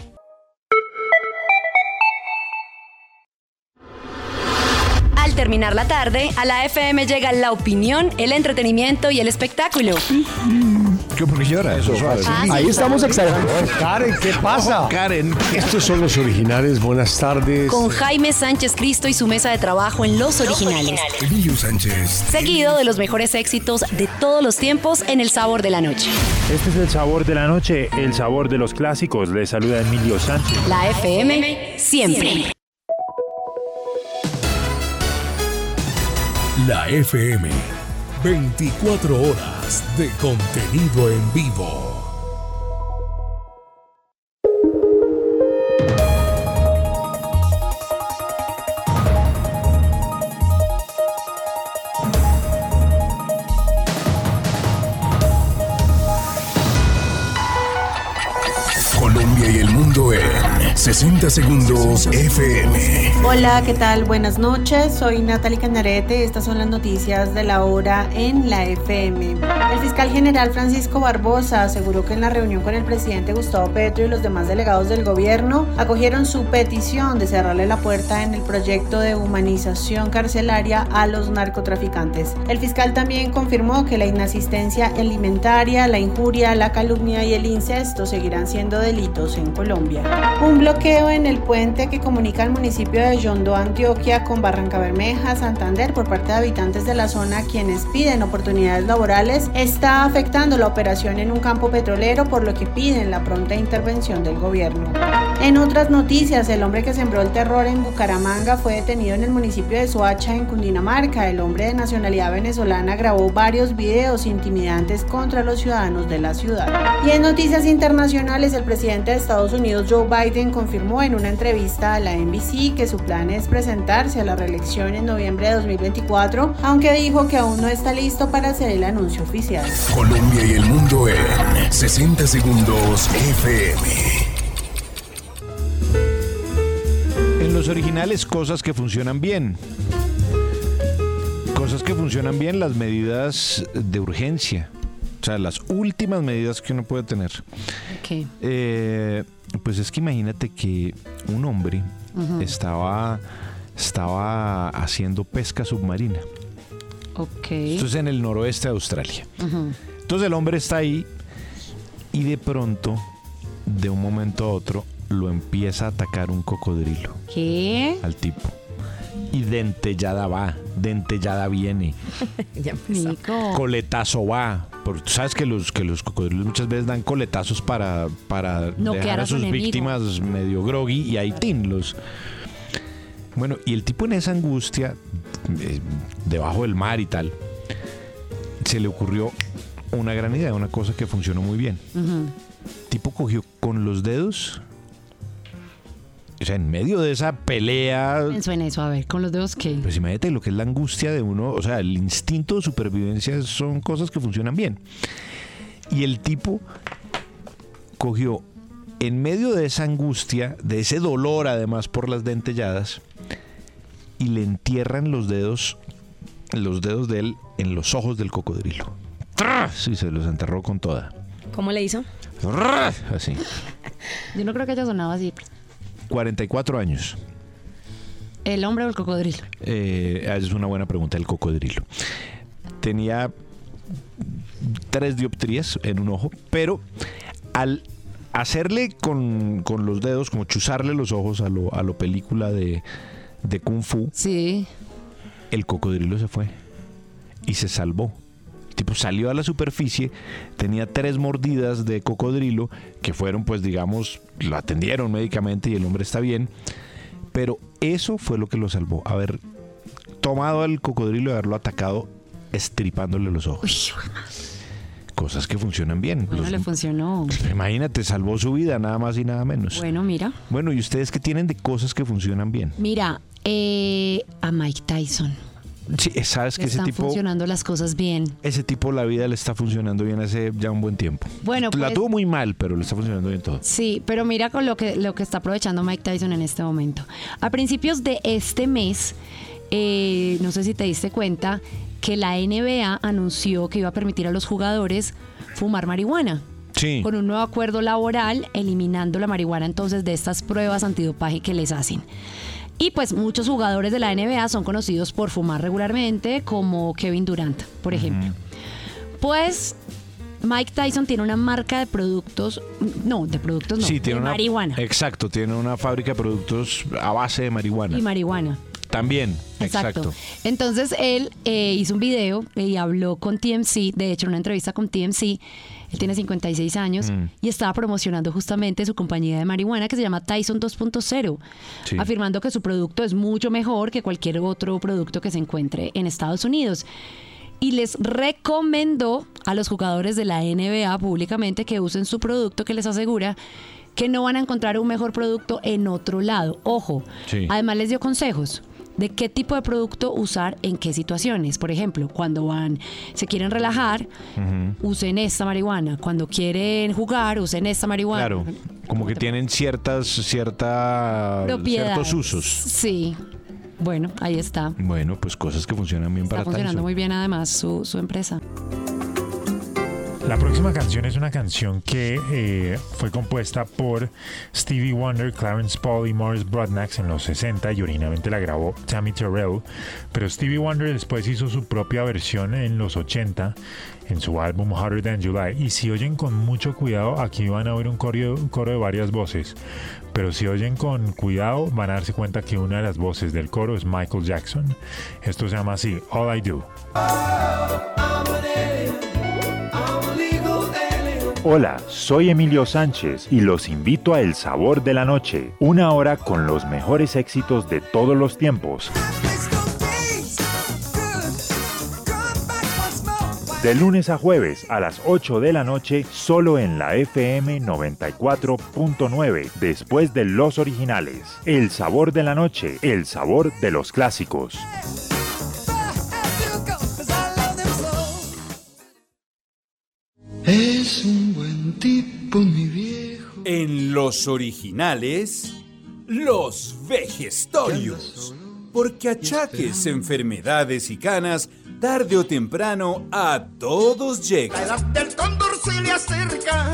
Al terminar la tarde, a la FM llega la opinión, el entretenimiento y el espectáculo. ¿Qué por qué llora? Eso suave. Ahí estamos exagerando. Karen, ¿qué pasa? Karen. Estos son los originales. Buenas tardes. Con Jaime Sánchez Cristo y su mesa de trabajo en Los Originales. Emilio Sánchez. Seguido de los mejores éxitos de todos los tiempos en El Sabor de la Noche. Este es el sabor de la noche, el sabor de los clásicos. Le saluda Emilio Sánchez. La FM siempre. La FM. 24 horas de contenido en vivo. 60 segundos FM. Hola, ¿qué tal? Buenas noches. Soy Natalie Canarete. Estas son las noticias de la hora en la FM. El fiscal general Francisco Barbosa aseguró que en la reunión con el presidente Gustavo Petro y los demás delegados del gobierno acogieron su petición de cerrarle la puerta en el proyecto de humanización carcelaria a los narcotraficantes. El fiscal también confirmó que la inasistencia alimentaria, la injuria, la calumnia y el incesto seguirán siendo delitos en Colombia. Un bloqueo en el puente que comunica el municipio de Yondo, Antioquia, con Barranca Bermeja, Santander, por parte de habitantes de la zona quienes piden oportunidades laborales, está afectando la operación en un campo petrolero, por lo que piden la pronta intervención del gobierno. En otras noticias, el hombre que sembró el terror en Bucaramanga fue detenido en el municipio de Soacha, en Cundinamarca. El hombre de nacionalidad venezolana grabó varios videos intimidantes contra los ciudadanos de la ciudad. Y en noticias internacionales, el presidente de Estados Unidos, Joe Biden, confirmó en una entrevista a la NBC que su plan es presentarse a la reelección en noviembre de 2024, aunque dijo que aún no está listo para hacer el anuncio oficial. Colombia y el mundo en 60 segundos FM. En los originales, cosas que funcionan bien. Cosas que funcionan bien, las medidas de urgencia. O sea, las últimas medidas que uno puede tener. Ok. Eh, pues es que imagínate que un hombre estaba, estaba haciendo pesca submarina. Ok. Esto es en el noroeste de Australia. Entonces el hombre está ahí y de pronto, de un momento a otro, lo empieza a atacar un cocodrilo ¿Qué? al tipo. Y dentellada va, dentellada viene, <laughs> ya Nico. coletazo va. Porque tú sabes que los, que los cocodrilos muchas veces dan coletazos para, para Noquear dejar a a su sus enemigo. víctimas medio groggy y ahí tin los. Bueno, y el tipo en esa angustia, eh, debajo del mar y tal, se le ocurrió una gran idea, una cosa que funcionó muy bien. Tipo cogió con los dedos, o sea, en medio de esa pelea Pienso en eso, a ver, con los dedos que... Pues imagínate lo que es la angustia de uno, o sea, el instinto de supervivencia son cosas que funcionan bien. Y el tipo cogió en medio de esa angustia, de ese dolor además por las dentelladas, y le entierran los dedos, los dedos de él en los ojos del cocodrilo. ¡Tras! Sí, se los enterró con toda. ¿Cómo le hizo? ¡Tras! Así. Yo no creo que haya sonado así. 44 años. ¿El hombre o el cocodrilo? Eh, es una buena pregunta, el cocodrilo. Tenía tres dioptrías en un ojo, pero al hacerle con, con los dedos, como chuzarle los ojos a lo, a lo película de, de Kung Fu, sí. el cocodrilo se fue y se salvó. El tipo salió a la superficie, tenía tres mordidas de cocodrilo que fueron, pues digamos, lo atendieron médicamente y el hombre está bien. Pero eso fue lo que lo salvó, haber tomado al cocodrilo y haberlo atacado estripándole los ojos. Cosas que funcionan bien. Bueno, Los- le funcionó. Imagínate, salvó su vida, nada más y nada menos. Bueno, mira. Bueno, ¿y ustedes qué tienen de cosas que funcionan bien? Mira, eh, a Mike Tyson. Sí, sabes que Le ese están tipo, funcionando las cosas bien. ese tipo la vida le está funcionando bien hace ya un buen tiempo. Bueno, la pues- tuvo muy mal, pero le está funcionando bien todo. Sí, pero mira con lo que, lo que está aprovechando Mike Tyson en este momento. A principios de este mes, eh, no sé si te diste cuenta, que la NBA anunció que iba a permitir a los jugadores fumar marihuana. Sí. Con un nuevo acuerdo laboral, eliminando la marihuana entonces de estas pruebas antidopaje que les hacen. Y pues muchos jugadores de la NBA son conocidos por fumar regularmente, como Kevin Durant, por ejemplo. Pues Mike Tyson tiene una marca de productos, no, de productos no, sí, tiene de una marihuana Exacto, tiene una fábrica de productos a base de marihuana. y marihuana. También, Exacto. exacto. Entonces él eh, hizo un video y habló con TMC, de hecho, en una entrevista con TMC. Él tiene 56 años Mm. y estaba promocionando justamente su compañía de marihuana que se llama Tyson 2.0, Sí. afirmando que su producto es mucho mejor que cualquier otro producto que se encuentre en Estados Unidos. Y les recomendó a los jugadores de la NBA públicamente que usen su producto que les asegura que no van a encontrar un mejor producto en otro lado. Ojo, Sí. además les dio consejos de qué tipo de producto usar en qué situaciones. Por ejemplo, cuando van, se quieren relajar, usen esta marihuana. Cuando quieren jugar, usen esta marihuana. Claro, como que tienen ciertas, cierta, ciertos usos. Sí. Bueno, ahí está. Bueno, pues cosas que funcionan bien Está para funcionando Tyson. muy bien además su, su empresa. La próxima canción es una canción que eh, fue compuesta por Stevie Wonder, Clarence Paul y Morris Broadnax en los 60 y originalmente la grabó Tammy Terrell, pero Stevie Wonder después hizo su propia versión en los 80 en su álbum Hotter Than July y si oyen con mucho cuidado aquí van a oír un coro, un coro de varias voces, pero si oyen con cuidado van a darse cuenta que una de las voces del coro es Michael Jackson. Esto se llama así, All I Do. Hola, soy Emilio Sánchez y los invito a El Sabor de la Noche, una hora con los mejores éxitos de todos los tiempos. De lunes a jueves a las 8 de la noche, solo en la FM 94.9, después de los originales. El Sabor de la Noche, el sabor de los clásicos. Tipo, mi viejo. En los originales, los vejestorios. Porque achaques, enfermedades y canas, tarde o temprano, a todos La llegan. edad del cóndor se le acerca.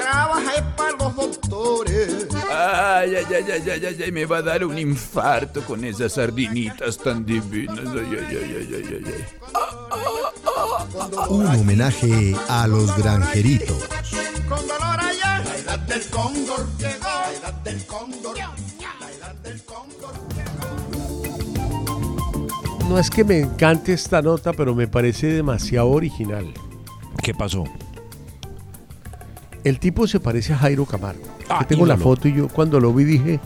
Trabaja para los doctores. Ay, ay, ay, ay, ay, ay, ay, me va a dar un infarto con esas sardinitas tan divinas. Ay, ay, ay, ay, ay, ay, ay. Un homenaje a los granjeritos. Con dolor allá. La edad del cóndor llegó. La edad del cóndor. La edad del cóndor. No es que me encante esta nota, pero me parece demasiado original. ¿Qué pasó? El tipo se parece a Jairo Camargo. Ah, Yo tengo la foto y yo cuando lo vi dije,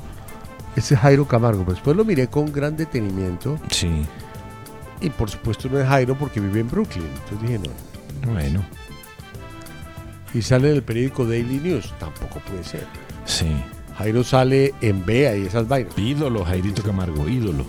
ese es Jairo Camargo. Pero después lo miré con gran detenimiento. Sí. Y por supuesto no es Jairo porque vive en Brooklyn. Entonces dije, no. Bueno, Y sale en el periódico Daily News. Tampoco puede ser. sí. Jairo sale en Bea y esas vainas. Ídolo, Jairito Camargo, ídolo.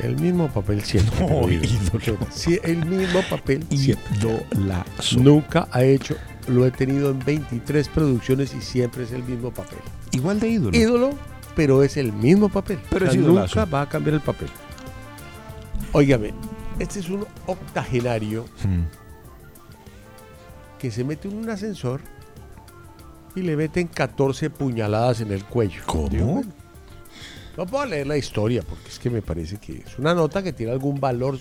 El mismo papel siempre. No, <laughs> pero ídolo. Sí, el mismo papel siempre. Idolazo. Nunca ha hecho, lo he tenido en 23 producciones y siempre es el mismo papel. Igual de ídolo. Ídolo, pero es el mismo papel. Pero O sea, nunca va a cambiar el papel. Óigame, este es un octogenario Mm. que se mete en un ascensor y le meten 14 puñaladas en el cuello. ¿Cómo? No puedo leer la historia porque es que me parece que es una nota que tiene algún valor,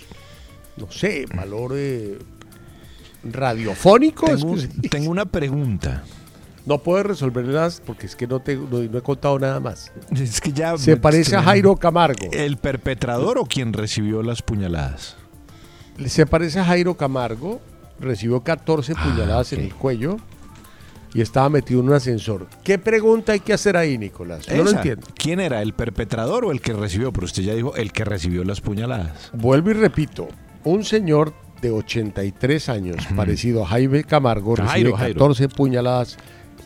no sé, valor eh, radiofónico. Tengo, tengo una pregunta. no puedo resolverlas porque es que no, te, no, no he contado nada más. Es que ya Se parece a Jairo Camargo. ¿El perpetrador o quien recibió las puñaladas? Se parece a Jairo Camargo, recibió 14 puñaladas en el cuello y estaba metido en un ascensor. ¿Qué pregunta hay que hacer ahí, Nicolás? No lo entiendo. ¿Quién era, el perpetrador o el que recibió? Pero usted ya dijo el que recibió las puñaladas. Vuelvo y repito, un señor de 83 años, parecido a Jaime Camargo, Jairo, recibe Jairo. 14 puñaladas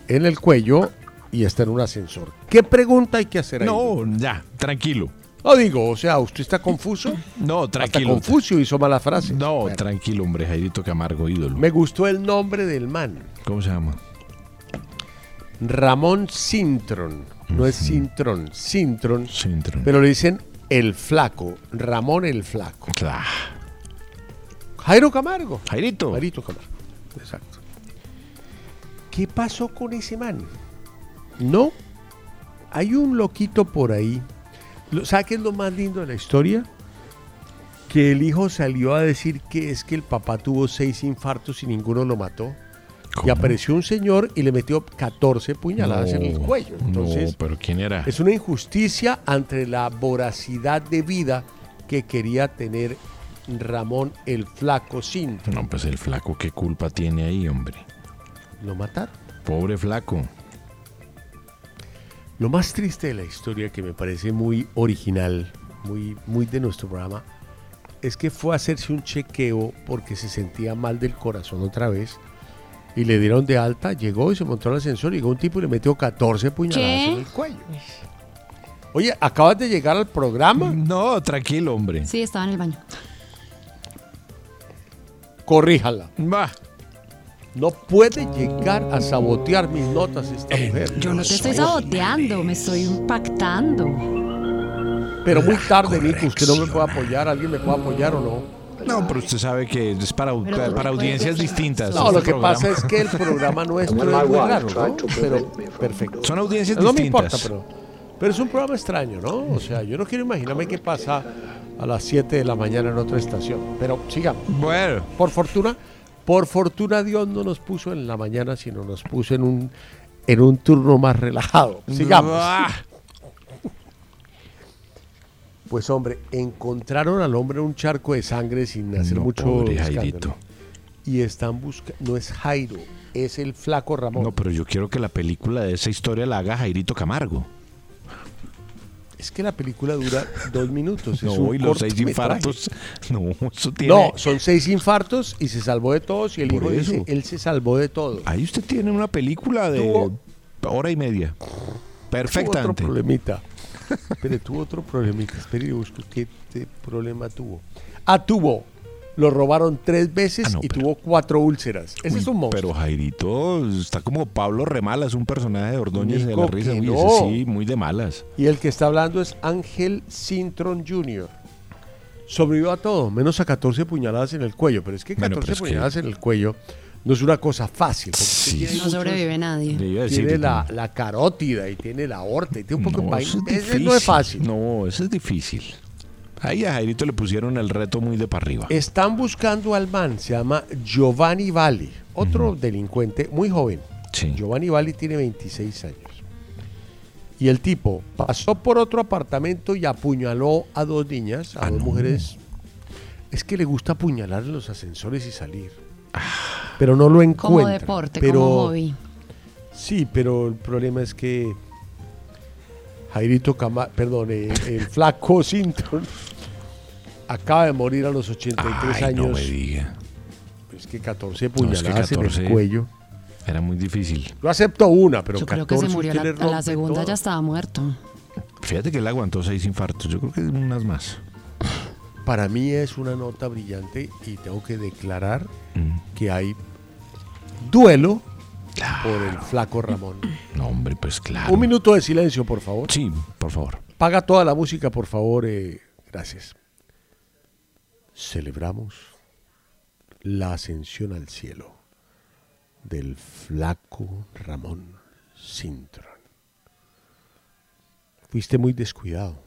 en el cuello y está en un ascensor. ¿Qué pregunta hay que hacer ahí? No, ya, tranquilo. No digo, o sea, ¿usted está confuso? No, Hasta tranquilo. Confucio hizo mala frase. No, tranquilo, hombre, Jairito Camargo, ídolo. Me gustó el nombre del man. ¿Cómo se llama? Ramón Sintron. No es Sintron, Sintron. Sintron. Pero le dicen el flaco. Ramón el flaco. Claro. Jairo Camargo. Jairito. Jairito Camargo. Exacto. ¿Qué pasó con ese man? No. Hay un loquito por ahí. ¿Sabe qué es lo más lindo de la historia? Que el hijo salió a decir que es que el papá tuvo seis infartos y ninguno lo mató. Y apareció un señor y le metió 14 puñaladas en el cuello. Entonces, no, pero ¿quién era? es una injusticia ante la voracidad de vida que quería tener Ramón el Flaco Cinto. No, pues el flaco, ¿qué culpa tiene ahí, hombre? Lo mataron. Pobre flaco. Lo más triste de la historia que me parece muy original, muy, muy de nuestro programa, es que fue a hacerse un chequeo porque se sentía mal del corazón otra vez y le dieron de alta, llegó y se montó al ascensor, llegó un tipo y le metió 14 puñaladas ¿Qué? en el cuello. Oye, ¿acabas de llegar al programa? No, tranquilo, hombre. Sí, estaba en el baño. Corríjala. Va. No puede llegar a sabotear mis notas esta mujer. Yo no te estoy saboteando, me estoy impactando. Pero muy tarde, Nico, usted no me puede apoyar. ¿Alguien me puede apoyar o no? No, pero usted sabe que es para, para audiencias distintas. No, este lo que programa. pasa es que el programa nuestro es muy raro, ¿no? Pero perfecto. Son audiencias No me distintas. importa, pero, pero es un programa extraño, ¿no? O sea, yo no quiero imaginarme qué pasa a las 7 de la mañana en otra estación. Pero sigamos. Bueno. Por fortuna, por fortuna Dios no nos puso en la mañana, sino nos puso en un, en un turno más relajado. Sigamos. Ah. Pues hombre, encontraron al hombre en un charco de sangre sin hacer No, mucho pobre. Jairito. Y están buscando, no es Jairo, es el flaco Ramón. No, pero yo quiero que la película de esa historia la haga Jairito Camargo. Es que la película dura dos minutos. es No, un y los seis infartos. <laughs> No, eso tiene. No, son seis infartos y se salvó de todos y el Por hijo dice, él se salvó de todo. Ahí usted tiene una película de Tuvo- hora y media. Tuvo Perfectamente. otro problemita. Espere, tuvo otro problemita. Espere, yo busco qué problema tuvo. Ah, tuvo. Lo robaron tres veces Ah, no, y pero- tuvo cuatro úlceras. Ese Uy, es un monstruo. Pero Jairito está como Pablo Remalas, un personaje de Ordóñez de Nico, la risa. que Uy, no. ese sí, muy de malas. Y el que está hablando es Ángel Sintron Jr. Sobrevivió a todo, menos a 14 puñaladas en el cuello. Pero es que 14 Bueno, pero es que- puñaladas en el cuello no es una cosa fácil. Sí. tiene No muchos- sobrevive nadie. Tiene la, carótida y tiene la aorta y tiene un poco de vaina. eso es no es fácil. No, eso es difícil. Ahí a Jairito le pusieron el reto muy de para arriba. Están buscando al man, se llama Giovanni Valli, otro delincuente muy joven. Sí. Giovanni Valli tiene 26 años. Y el tipo pasó por otro apartamento y apuñaló a dos niñas, a Ah, dos no. mujeres. Es que le gusta apuñalar en los ascensores y salir. Pero no lo encuentra. Como deporte, pero, como hobby. Sí, pero el problema es que Jairito Cama, perdón, eh, el flaco <laughs> Sinton acaba de morir a los 83 Ay, años. no me diga. Es que 14 No, es que puñaladas en 14. el cuello. Era muy difícil. Yo acepto una, pero Yo creo que se 14 murió la, a la segunda, todo. ya estaba muerto. Fíjate que él aguantó seis infartos. Yo creo que unas más. Para mí es una nota brillante y tengo que declarar Mm. que hay duelo por el flaco Ramón. No, hombre, pues claro. Un minuto de silencio, por favor. Sí, por favor. Paga toda la música, por favor. eh, gracias. Celebramos la ascensión al cielo del flaco Ramón Sintron. Fuiste muy descuidado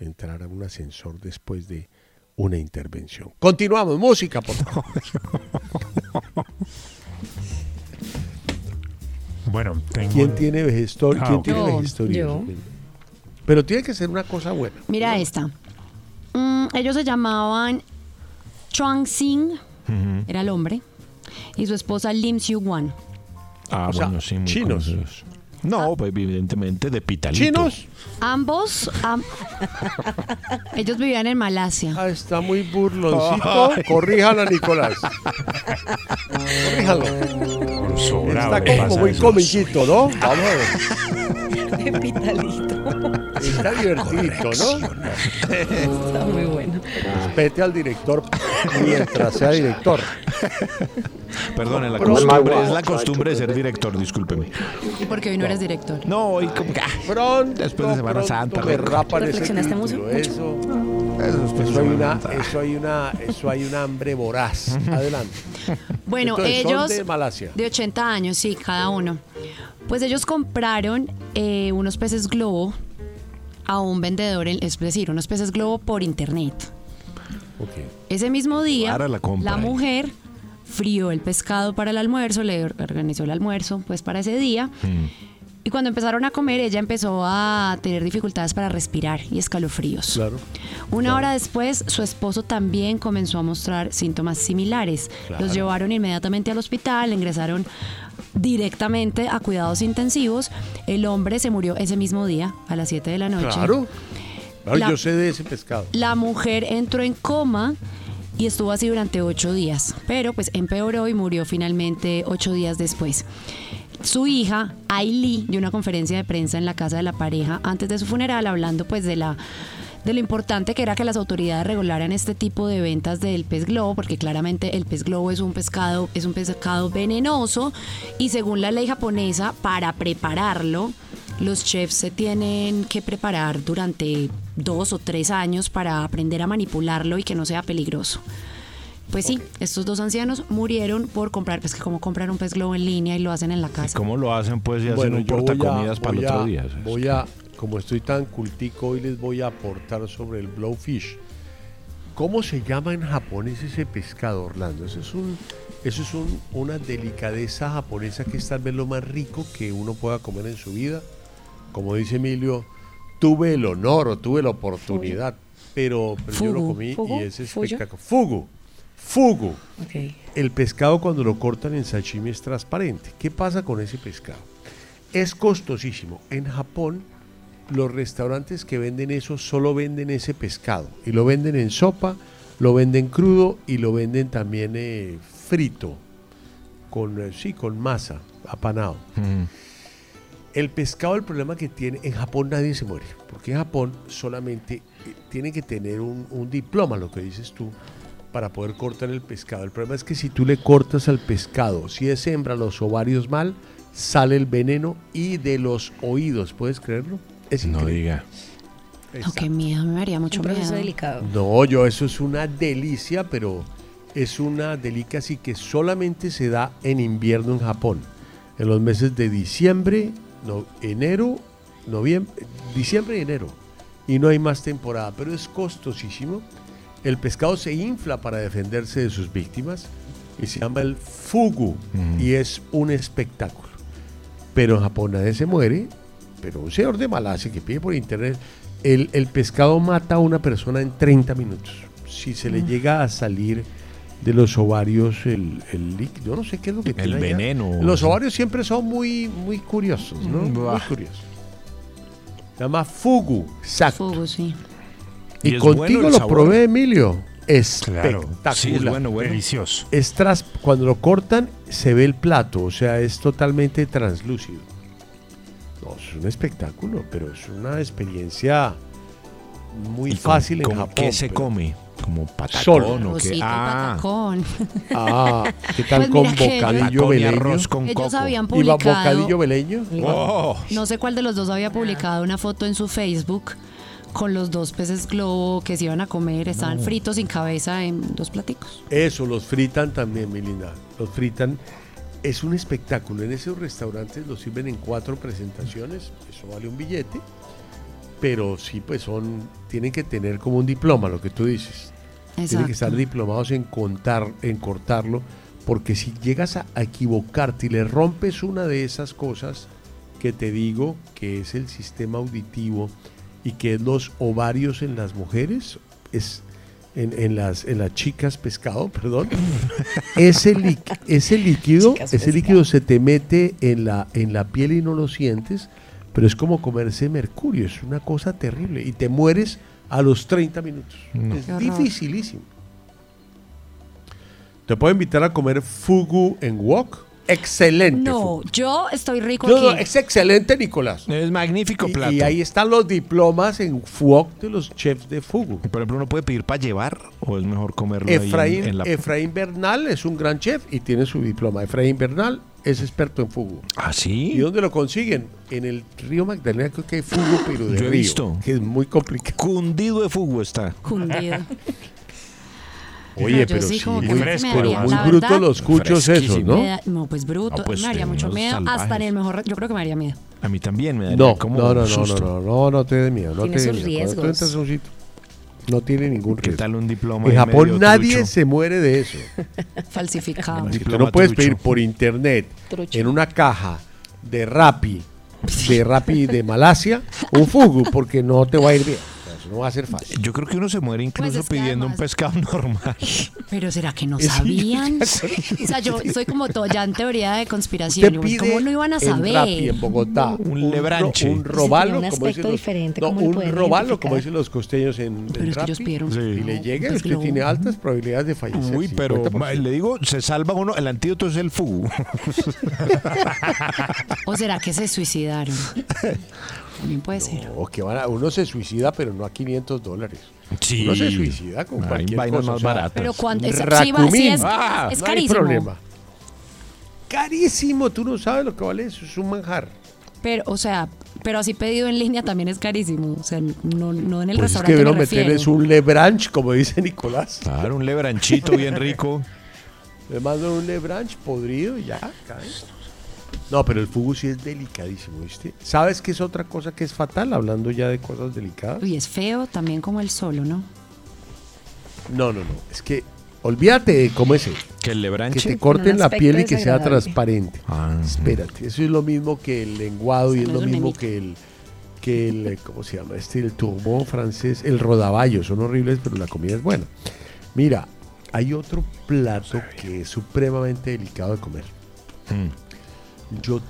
entrar a un ascensor después de una intervención. Continuamos, música, por favor. <laughs> Bueno, tengo. ¿Quién tiene vejestor? Ah, ¿Quién tiene Yo. Pero tiene que ser una cosa buena. Mira esta. Mm, ellos se llamaban Chuang Sing, era el hombre, y su esposa Lim Siu Wan. Ah, O sea, bueno, sí, chinos. conocidos. No, pues evidentemente de Pitalito. ¿Chinos? Ambos, am- <laughs> ellos vivían en Malasia. Ah, está muy burloncito. Corríjalo, Nicolás. Corríjalo. Está como muy eso. comiquito, ¿no? Vamos a ver. <laughs> Está divertido, ¿no? Está muy bueno. Respete al director mientras sea director. Perdone, la costumbre, es la costumbre de ser director, discúlpeme. ¿Y por qué hoy no eres director? No, hoy como que... ah, Pronto, Después de Semana Santa, me rapan ¿Reflexionaste mucho? Eso, Eso hay una, eso, hay una, eso hay una hambre voraz. Adelante. Bueno, Entonces, son ellos de Malasia. de 80 años, sí, cada uno. Pues ellos compraron eh, unos peces globo a un vendedor, en- es decir, unos peces globo por internet. Ese mismo día, la compra, eh. mujer frió el pescado para el almuerzo, le organizó el almuerzo pues para ese día. Mm. Y cuando empezaron a comer, ella empezó a tener dificultades para respirar y escalofríos. Claro. Una hora después, su esposo también comenzó a mostrar síntomas similares. Claro. Los llevaron inmediatamente al hospital, ingresaron directamente a cuidados intensivos. El hombre se murió ese mismo día, a las 7 de la noche. Claro. Claro, La- yo sé de ese pescado. La mujer entró en coma y estuvo así durante ocho días, pero pues empeoró y murió finalmente ocho días después. Su hija, Ailey, dio una conferencia de prensa en la casa de la pareja antes de su funeral, hablando pues de la de lo importante que era que las autoridades regularan este tipo de ventas del pez globo, porque claramente el pez globo es un pescado, es un pescado venenoso, y según la ley japonesa, para prepararlo, los chefs se tienen que preparar durante dos o tres años para aprender a manipularlo y que no sea peligroso. Pues sí, estos dos ancianos murieron por comprar, pues que como comprar un pez globo en línea y lo hacen en la casa. ¿Cómo lo hacen? Pues y hacen Bueno, un voy a- portacomidas para el voy otro a- día. Voy a, como estoy tan cultico, hoy les voy a aportar sobre el blowfish. ¿Cómo se llama en japonés ese pescado, Orlando? Eso es, un, eso es un- una delicadeza japonesa que es tal vez lo más rico que uno pueda comer en su vida. Como dice Emilio, tuve el honor o tuve la oportunidad, pero, pero yo lo comí ¿Fugu? y es espectacular. Fugu. Fugu. El pescado cuando lo cortan en sashimi es transparente. ¿Qué pasa con ese pescado? Es costosísimo. En Japón, los restaurantes que venden eso solo venden ese pescado. Y lo venden en sopa, lo venden crudo y lo venden también eh, frito. Con, eh, sí, con masa, apanado. El pescado, el problema que tiene, en Japón nadie se muere, porque en Japón solamente eh, tiene que tener un, un diploma, lo que dices tú, para poder cortar el pescado. El problema es que si tú le cortas al pescado, si es hembra, los ovarios mal, sale el veneno y de los oídos, ¿puedes creerlo? Es no increíble. diga. No, qué miedo, me haría mucho Un proceso miedo. delicado. No, yo, eso es una delicia, pero es una delicia así que solamente se da en invierno en Japón. En los meses de diciembre, no, enero, noviembre, diciembre y enero. Y no hay más temporada, pero es costosísimo. El pescado se infla para defenderse de sus víctimas y se llama el fugu y es un espectáculo. Pero en Japón nadie se muere, pero un señor de Malasia que pide por internet, el, el pescado mata a una persona en 30 minutos. Si se le llega a salir de los ovarios el, el líquido, no sé qué es lo que tiene allá. veneno. Los ovarios siempre son muy, muy curiosos, ¿no? Mm, Muy curiosos. Se llama fugu, exacto. Fugu, sí. Y, ¿Y es bueno contigo el lo probé, Emilio. espectacular. Sí, es bueno, bueno. Delicioso. Es tras, cuando lo cortan, se ve el plato, o sea, es totalmente translúcido. No, es un espectáculo, pero es una experiencia muy ¿Y con- fácil en con Japón. qué se pero- come? ¿Como patacón o qué? Ah, patacón. Ah, ¿qué tal Pues con bocadillo veleño? arroz con Ellos coco. habían ¿Iba bocadillo veleño? Oh. No sé cuál de los dos había publicado una foto en su Facebook con los dos peces globo que se iban a comer. Estaban fritos sin cabeza en dos platicos. Eso, los fritan también, mi linda. Los fritan. Es un espectáculo. En esos restaurantes los sirven en cuatro presentaciones. Eso vale un billete. Pero sí, pues son. Tienen que tener como un diploma, lo que tú dices. Tienen que estar diplomados en contar, en cortarlo. Porque si llegas a, a equivocarte y le rompes una de esas cosas que te digo, que es el sistema auditivo y que es los ovarios en las mujeres, es en, en las, en las chicas pescado, <laughs> perdón, ese, li- ese líquido, Chicas ese líquido se te mete en la, en la piel y no lo sientes, pero es como comerse mercurio, es una cosa terrible y te mueres a los 30 minutos. Es dificilísimo. Te puedo invitar a comer fugu en wok. Excelente. No, fugu. yo estoy rico No, no, aquí. es excelente, Nicolás. Es magnífico Y, plato. y ahí están los diplomas en wok de los chefs de fugu. Por ejemplo, ¿uno puede pedir para llevar o es mejor comerlo ahí en- Efraín, en, la... Efraín Bernal es un gran chef y tiene su diploma. Efraín Bernal es experto en fugu. ¿Ah, sí? ¿Y dónde lo consiguen? En el río Magdalena creo que hay fugu, pero de Yo he río, visto. que es muy complicado. Cundido de fuego está. Cundido. <laughs> Oye, pero sí, como muy, me pero muy bruto verdad, los cuchos esos. ¿no? Da- no, pues bruto. No, pues, me daría de mucho miedo. Hasta en el mejor. Yo creo que me daría miedo. A mí también me daría No, como no, no, no, susto. no, no, no, no te des miedo. No Tiene te sus riesgos. un sitio, no tiene ningún ¿Qué riesgo. tal un diploma En Japón medio nadie trucho? se muere de eso. <laughs> Falsificado. Un Así que diploma no puedes trucho. pedir por internet Trucho. en una caja de Rappi, de Rappi de Malasia, un fugu, porque no te va a ir bien. No va a ser fácil. Yo creo que uno se muere incluso Pues es que pidiendo un pescado <laughs> normal. Pero será que no <laughs> sabían? o sea, yo soy como todo ya en teoría de conspiración. Usted Digo, pide ¿Cómo no iban a en saber? Rappi en Bogotá Un lebranche. ro- un Ese robalo, un como dicen aspecto los, diferente, no, ¿cómo lo un pueden robalo, identificar? como dicen los costeños en, Pero en es que ellos Rappi, pidieron Sí. y le llega, Pues usted globo. tiene altas probabilidades de fallecer. Uy, pero 50%. ma- le digo, se salva uno. El antídoto es el fugu. <laughs> ¿O será que se suicidaron? También puede ser. O que van a- uno se suicida, pero no a 500 dólares. Sí. Uno se suicida con Hay cualquier vainas cosa. más o sea, baratas. Pero cuando es, sí, va- sí es, Ah, es no hay carísimo. problema. Carísimo, tú no sabes lo que vale eso, es un manjar. Pero, o sea, pero así pedido en línea también es carísimo. O sea, no, no en el Pues es restaurante que me refiero. meterles un lebranche, como dice Nicolás. Claro, un lebranchito bien rico. <laughs> Le mandan un lebranche podrido y ya, cae. No, pero el fugu sí es delicadísimo, ¿viste? ¿Sabes qué es otra cosa que es fatal, hablando ya de cosas delicadas? Uy, es feo también como el solo, ¿no? No, no, no. Es que olvídate de cómo es el. Que el Que lebranche. te corten la piel y que sea transparente. Ah, Espérate, eso es lo mismo que el lenguado y es lo mismo que el que el eh, ¿cómo se llama? Este el turbón francés, el rodaballo, son horribles, pero la comida es buena. Mira, hay otro plato que es supremamente delicado de comer. Mm. Yo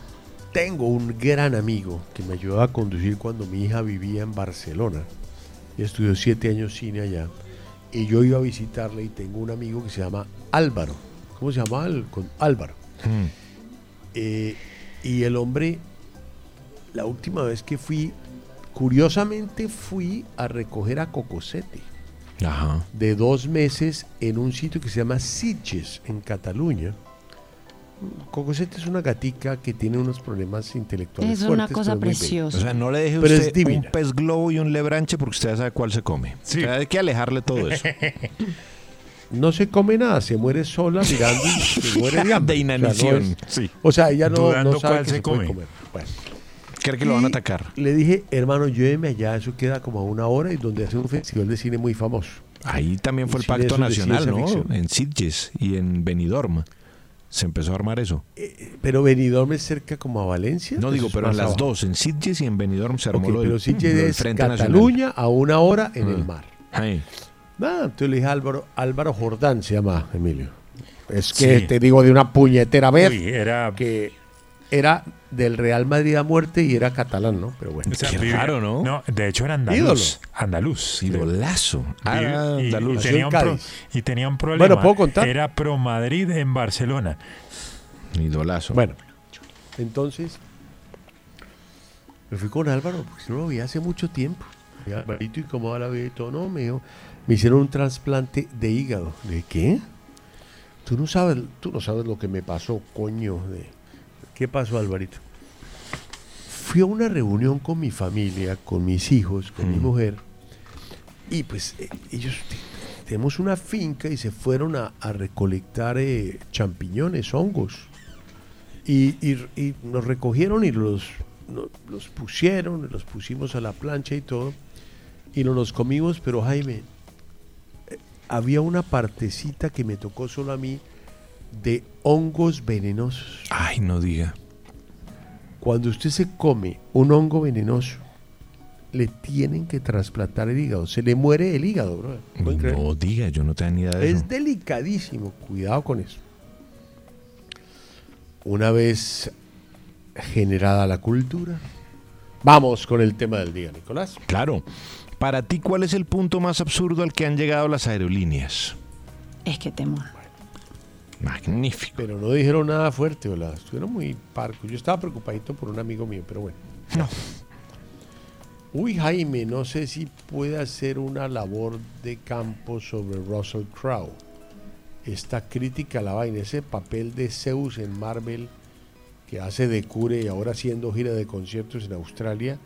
tengo un gran amigo que me ayudó a conducir cuando mi hija vivía en Barcelona. Y estudió siete años cine allá. Y yo iba a visitarle y tengo un amigo que se llama Álvaro. ¿Cómo se llama? Con Álvaro. Mm. Eh, y el hombre, la última vez que fui, curiosamente fui a recoger a Cocosete Ajá. de dos meses en un sitio que se llama Sitges, en Cataluña. Cocosete es una gatica que tiene unos problemas intelectuales Es una cosa preciosa. O sea, no le deje Pero es usted divina. un pez globo y un lebranche porque usted ya sabe cuál se come. Sí. O sea, hay que alejarle todo eso. <laughs> No se come nada, se muere sola mirando y se <laughs> muere de hambre. De O sea, no inanición. es- sí. O sea, ella no, no sabe cuál que se se puede come. comer. Bueno. Cree que lo van a atacar. Le dije, hermano, lléveme allá, eso queda como a una hora y donde hace un festival de cine muy famoso. Ahí también fue el de pacto nacional, ¿no? En Sitges y en Benidorm. Se empezó a armar eso. Pero Benidorm es cerca como a Valencia. No digo, pero en las abajo. dos, en Sitges y en Benidorm se armó Ok, lo pero Sitges es Frente Cataluña a una hora en el Ah. mar. Ay, Nada, entonces le dije a Álvaro, Álvaro Jordán se llama Emilio. Es que Sí. te digo de una puñetera vez Uy, era que era del Real Madrid a muerte y era catalán, ¿no? Pero bueno. O sea, vivía- No, de hecho era andaluz. Ídolo. Andaluz. Idolazo. Ah, y- andaluz. Y, tenía un pro- y tenía un problema. Bueno, ¿puedo contar? Era pro Madrid en Barcelona. Idolazo. Bueno, entonces me fui con Álvaro, porque no lo vi hace mucho tiempo. Y Alvarito, ¿y cómo va la vida y todo? No, me dijo, me hicieron un trasplante de hígado. ¿De qué? Tú no sabes, tú no sabes lo que me pasó, coño. De, ¿Qué pasó, Alvarito? Fui a una reunión con mi familia, con mis hijos, con mi mujer, y pues eh, ellos te- tenemos una finca y se fueron a, a recolectar eh, champiñones, hongos. Y, y- y nos recogieron y los, no- los pusieron, los pusimos a la plancha y todo. Y nos los comimos, pero Jaime, eh, había una partecita que me tocó solo a mí de hongos venenosos. Ay, no diga. Cuando usted se come un hongo venenoso, le tienen que trasplantar el hígado. Se le muere el hígado, bro. No diga, yo no tenía ni idea de eso. Es delicadísimo, cuidado con eso. Una vez generada la cultura, vamos con el tema del día, Nicolás. Claro. Para ti, ¿cuál es el punto más absurdo al que han llegado las aerolíneas? Es que temor. Magnífico. Pero no dijeron nada fuerte, ¿verdad? Estuvieron muy parcos. Yo estaba preocupadito por un amigo mío, pero bueno. Uy, Jaime, no sé si puede hacer una labor de campo sobre Russell Crowe. Esta crítica a la vaina, ese papel de Zeus en Marvel que hace de cure y ahora haciendo gira de conciertos en Australia,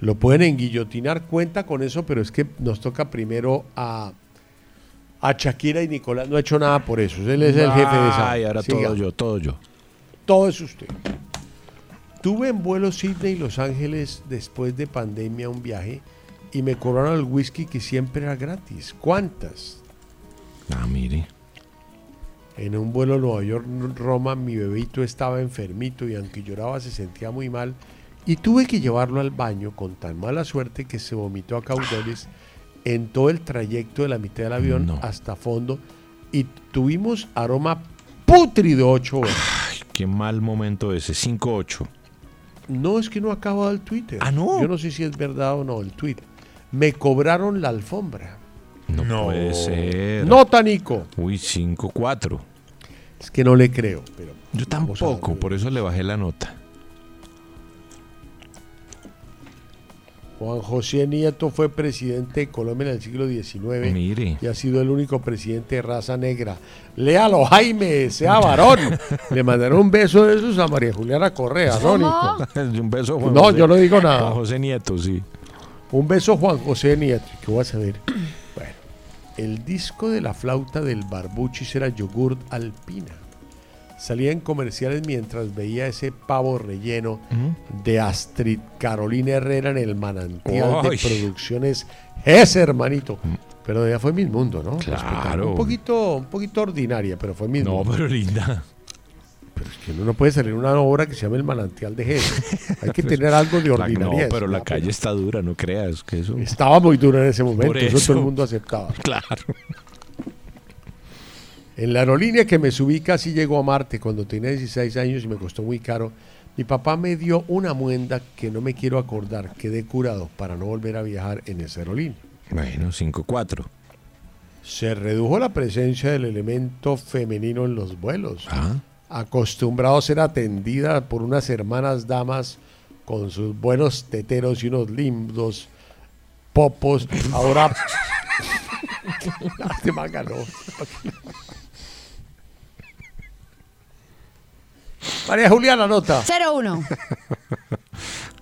lo pueden enguillotinar, cuenta con eso, pero es que nos toca primero a, a Shakira y Nicolás. No ha hecho nada por eso, él es el jefe de esa. Ay, ahora Siga. todo yo, todo yo. Todo es usted. Tuve en vuelo Sydney y Los Ángeles después de pandemia un viaje y me cobraron el whisky que siempre era gratis. ¿Cuántas? Ah, mire. En un vuelo Nueva York-Roma mi bebito estaba enfermito y aunque lloraba se sentía muy mal y tuve que llevarlo al baño con tan mala suerte que se vomitó a caudales en todo el trayecto de la mitad del avión hasta fondo y tuvimos aroma putrido ocho horas. Qué mal momento ese. 5-8. No, es que no ha acabado el Twitter. Ah, no. Yo no sé si es verdad o no el tweet. Me cobraron la alfombra. No, puede ser. Nota, Nico. Uy, 5-4. Es que no le creo, pero Yo tampoco, por eso le bajé la nota. Juan José Nieto fue presidente de Colombia en el siglo XIX Mire. y ha sido el único presidente de raza negra. Léalo, Jaime, sea varón. <laughs> Le mandaron un beso de esos a María Juliana Correa, ¿no, <laughs> un beso, Juan No, José- yo no digo nada. Juan José Nieto, sí. Un beso Juan José Nieto. ¿Qué voy a saber? Bueno, el disco de la flauta del Barbuchis era yogurt alpina. Salía en comerciales mientras veía ese pavo relleno de Astrid Carolina Herrera en el manantial de producciones ese hermanito. Pero ya fue Mil Mundo, ¿no? Claro. Respetable. Un poquito, un poquito ordinaria, pero fue No, Mundo. pero linda. Pero es que uno no puede salir una obra que se llama El manantial de Jesús. Hay que <laughs> tener algo de ordinaria. No, pero la calle está dura, no creas que eso. Estaba muy dura en ese momento, Por eso. todo el mundo aceptaba. <laughs> Claro. En la aerolínea que me subí casi llegó a Marte cuando tenía 16 años y me costó muy caro. Mi papá me dio una muenda que no me quiero acordar. Quedé curado para no volver a viajar en esa aerolínea. Bueno, 5-4. Se redujo la presencia del elemento femenino en los vuelos. Ah. Acostumbrado a ser atendida por unas hermanas damas con sus buenos teteros y unos lindos popos. Ahora. <laughs> <laughs> man ganó. María Juliana, nota. 0-1. <laughs>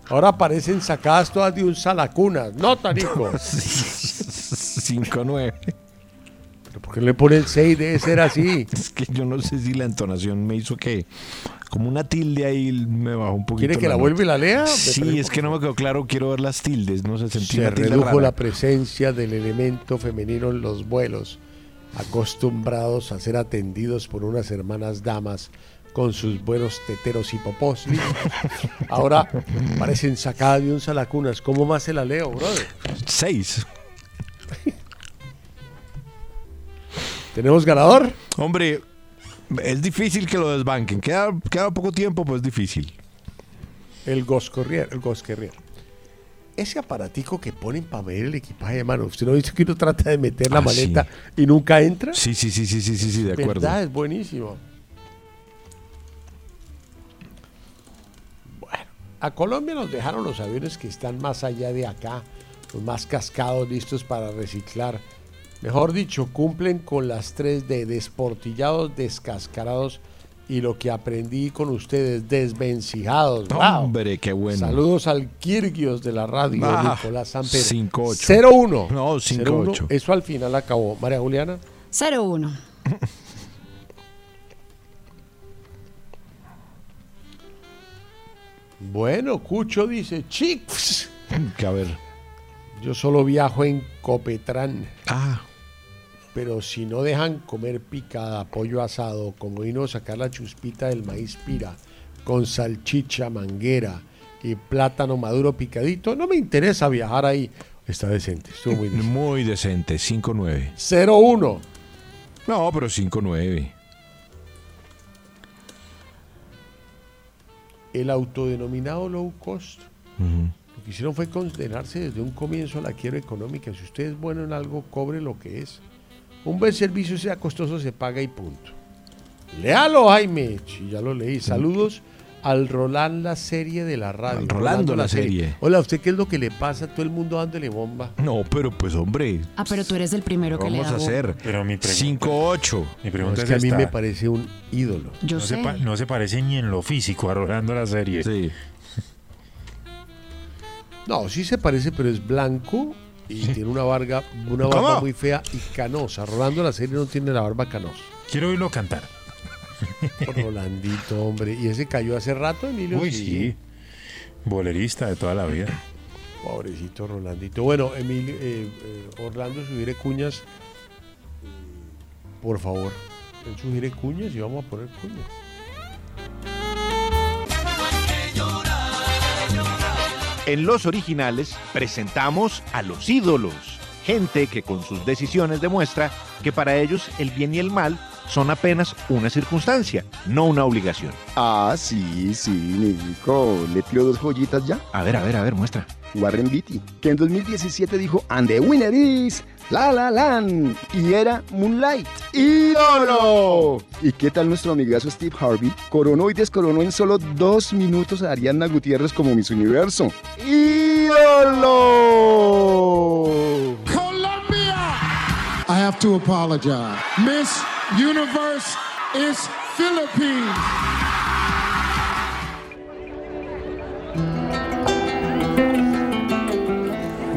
Ahora aparecen sacadas todas de un salacunas. Nota, Nico. <laughs> 5-9. ¿Pero por qué le ponen 6? Debe ser así. <laughs> Es que yo no sé si la entonación me hizo que. Como una tilde ahí me bajó un poquito. ¿Quiere que la nota. vuelva y la lea? Sí, es que no me quedó claro. Quiero ver las tildes. No sé, sentí Se redujo rara. la presencia del elemento femenino en los vuelos, acostumbrados a ser atendidos por unas hermanas damas con sus buenos teteros y popós. <laughs> Ahora parecen sacadas de un salacunas. ¿Cómo más se la leo, brother? 6. ¿Tenemos ganador? Hombre, es difícil que lo desbanquen. Queda, queda poco tiempo, pues es difícil. El Ghost Courier, el. Ese aparatico que ponen para medir el equipaje, hermano. ¿Usted no dice que uno trata de meter la Ah, maleta y nunca entra? Sí, sí, sí, sí, sí, sí, sí, de acuerdo. ¿Verdad? Es buenísimo. A Colombia nos dejaron los aviones que están más allá de acá, los más cascados, listos para reciclar. Mejor dicho, cumplen con las tres de desportillados, descascarados y lo que aprendí con ustedes, desvencijados. ¡Wow! Hombre, qué bueno. Saludos al Kirgios de la radio, Ah, Nicolás Samper. 5-8. 0-1. No, 5-8. 0-1. Eso al final acabó. María Juliana. 0-1. <laughs> Bueno, Cucho dice, chicos. Que a ver. Yo solo viajo en Copetrán. Ah. Pero si no dejan comer picada, pollo asado, como vino a sacar la chuspita del maíz pira, con salchicha, manguera y plátano maduro picadito, no me interesa viajar ahí. Está decente, estuvo muy bien. Muy decente, 5-9. 0-1. No, pero 5-9. El autodenominado low cost Lo que hicieron fue condenarse desde un comienzo a la quiebra económica. Si usted es bueno en algo, cobre lo que es. Un buen servicio, sea costoso, se paga y punto. Léalo, Jaime. Sí, ya lo leí. Saludos al Roland la serie de la radio. Al Rolando la serie. Hola, ¿usted qué es lo que le pasa a todo el mundo dándole bomba? No, pero pues hombre, Ah, pero tú eres el primero que le vamos a hago. hacer Pero mi pregunta- 5-8. Mi No, pregunta es que a es mí me parece un ídolo. Yo no, se sé. pa- no se parece ni en lo físico a Rolando la serie. Sí. No, sí se parece, pero es blanco y tiene una barba, una ¿Cómo? barba muy fea y canosa. Rolando la serie no tiene la barba canosa. Quiero oírlo cantar. Rolandito, hombre. ¿Y ese cayó hace rato, Emilio? Uy, sí. Bolerista de toda la vida. Pobrecito Rolandito. Bueno, Emilio, eh, eh, Orlando sugiere cuñas. Por favor. Él sugiere cuñas y vamos a poner cuñas. En Los Originales presentamos a los ídolos, gente que con sus decisiones demuestra que para ellos el bien y el mal son apenas una circunstancia, no una obligación. Ah, sí, sí, Nico. ¿Le tiro dos joyitas ya? A ver, a ver, a ver, muestra. Warren Beatty, que en 2017 dijo, and the winner is La La Land, y era Moonlight. ¡Ídolo! ¿Y qué tal nuestro amigazo Steve Harvey? Coronó y descoronó en solo dos minutos a Ariana Gutiérrez como Miss Universo. ¡Ídolo! I have to apologize. Miss Universe is Philippines.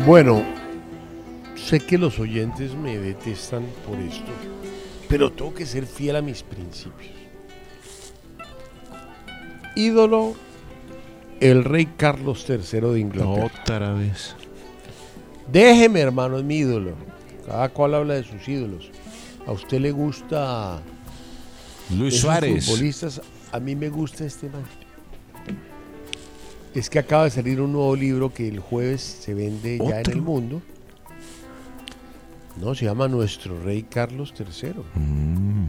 Bueno, sé que los oyentes me detestan por esto, pero tengo que ser fiel a mis principios. Ídolo, el rey Carlos III de Inglaterra. Otra vez. Déjeme, hermano, es mi ídolo. Cada cual habla de sus ídolos. A usted le gusta Luis esos Suárez. futbolistas. A mí me gusta este man. Es que acaba de salir un nuevo libro que el jueves se vende ya en el mundo. No, se llama Nuestro Rey Carlos III. Mm.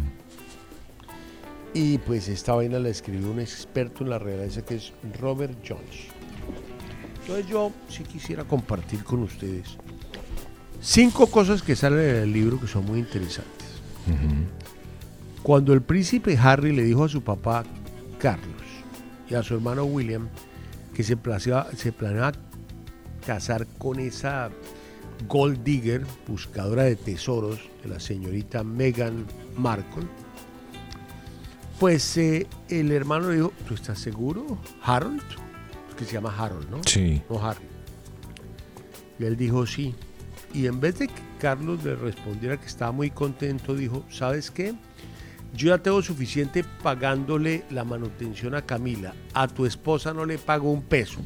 Y pues esta vaina la escribió un experto en la realeza que es Robert Jones. Entonces yo sí quisiera compartir con ustedes cinco cosas que salen en el libro que son muy interesantes. Cuando el príncipe Harry le dijo a su papá Carlos y a su hermano William que se planeaba, se planeaba casar con esa gold digger, buscadora de tesoros de la señorita Meghan Markle, pues eh, el hermano le dijo, ¿tú estás seguro? Harold, que se llama Harold, ¿no? Sí. No Harry. Y él dijo sí. Y en vez de que Carlos le respondiera que estaba muy contento, dijo, ¿sabes qué? Yo ya tengo suficiente pagándole la manutención a Camila. A tu esposa no le pago un peso.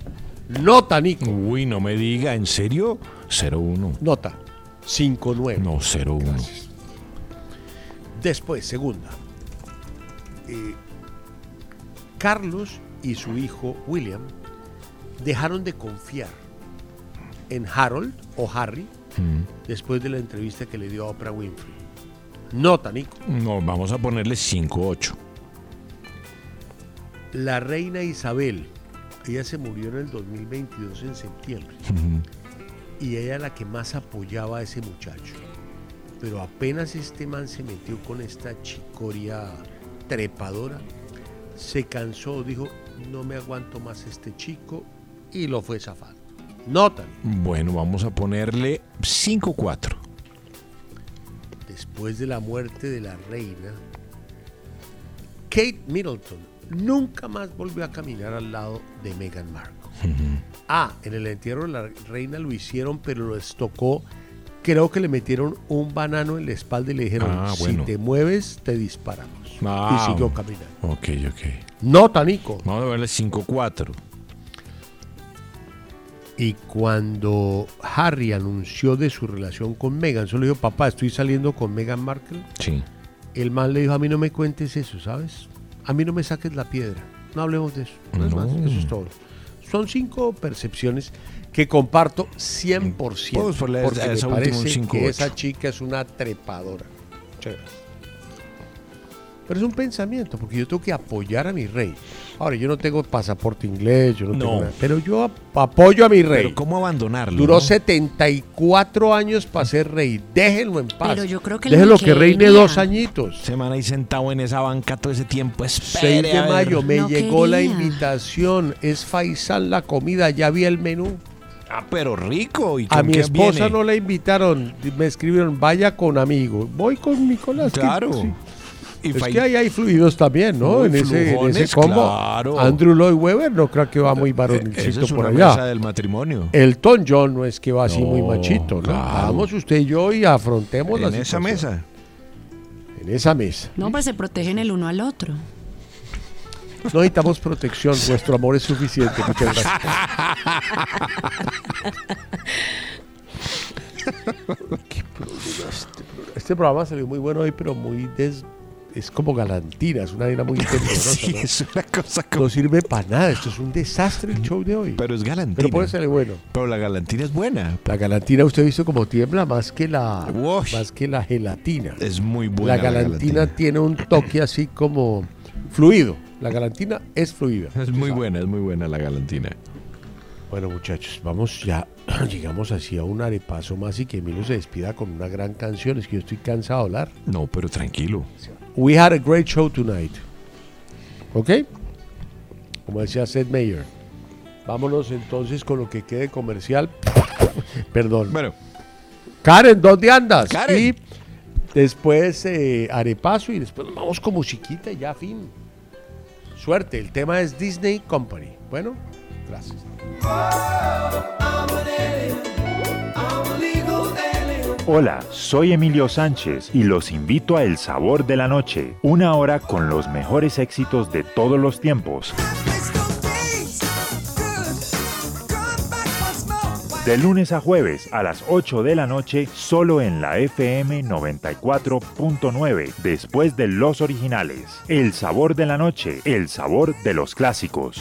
Nota, Nico. Uy, no me diga, ¿en serio? 0-1. Nota. 5-9. No, 0-1. Después, segunda. Eh, Carlos y su hijo William dejaron de confiar en Harold o Harry Mm. después de la entrevista que le dio a Oprah Winfrey. Nota, Nico. No, vamos a ponerle 5-8. La reina Isabel ella se murió en el 2022 en septiembre. Y ella era la que más apoyaba a ese muchacho. Pero apenas este man se metió con esta chicoria trepadora, se cansó, dijo, no me aguanto más este chico y lo fue zafando. Notan. Bueno, vamos a ponerle 5-4. Después de la muerte de la reina, Kate Middleton nunca más volvió a caminar al lado de Meghan Markle. Ah, en el entierro de la reina lo hicieron, pero les tocó, creo que le metieron un banano en la espalda y le dijeron, Ah, si te mueves, te disparamos. Ah, y siguió caminando. Ok, ok. Nota, Nico. Vamos a verle 5-4. Y cuando Harry anunció de su relación con Meghan, solo dijo, papá, estoy saliendo con Meghan Markle. Sí. El man le dijo, a mí no me cuentes eso, ¿sabes? A mí no me saques la piedra. No hablemos de eso. No es más, eso es todo. Son cinco percepciones que comparto 100%. Podemos ponerle porque me esa un parece 5, que 8. esa chica es una trepadora. Muchas gracias. Pero es un pensamiento, porque yo tengo que apoyar a mi rey. Ahora, yo no tengo pasaporte inglés, yo no, tengo nada, pero yo ap- apoyo a mi rey. Pero ¿cómo abandonarlo? Duró no? 74 años para ser rey. Déjenlo en paz. Pero yo creo que Déjenlo que reine dos añitos. Se man ahí sentado en esa banca todo ese tiempo. 6 Espere de a ver. mayo me No llegó la invitación. Es Faisal la comida, ya vi el menú. Ah, pero rico. ¿Y A mi esposa viene? no la invitaron. Me escribieron, vaya con amigos. Voy con Nicolás. que- Claro. sí. Y Es que ahí hay fluidos también, ¿no? Uy, en, ese, en flujones, ese combo. claro. Andrew Lloyd Webber no creo que va muy Esa varonilcito es por allá. del matrimonio. Elton John no es que va así No, muy machito, ¿no? claro. Vamos usted y yo y afrontemos la en esa mesa. En esa mesa. No, pues se protegen el uno al otro. No necesitamos protección, <laughs> nuestro amor es suficiente. Muchas gracias. <laughs> Qué problema este programa. Este programa salió muy bueno hoy, pero muy des... Es como galantina, es una vaina muy <laughs> tenebrosa. Sí, ¿no? es una cosa como... No sirve para nada, esto es un desastre el show de hoy. Pero es galantina. Pero puede ser bueno. Pero la galantina es buena. La galantina usted ha visto como tiembla más que la más que la gelatina. Es muy buena. la galantina tiene un toque así como fluido. La galantina es fluida. Es muy buena, es muy buena la galantina. Bueno, muchachos, vamos ya. <clears throat> Llegamos así a un arepaso más y que Emilio se despida con una gran canción. Es que yo estoy cansado de hablar. No, pero tranquilo. We had a great show tonight. ¿Ok? Como decía Seth Mayer. Vámonos entonces con lo que quede comercial. <laughs> Perdón. Bueno, Karen, ¿dónde andas? Karen. Y después eh, arepaso y después nos vamos con musiquita y ya fin. Suerte, el tema es Disney Company. Bueno, gracias. Hola, soy Emilio Sánchez y los invito a El Sabor de la Noche, una hora con los mejores éxitos de todos los tiempos. De lunes a jueves a las 8 de la noche, solo en la FM 94.9, después de los originales. El Sabor de la Noche, el sabor de los clásicos.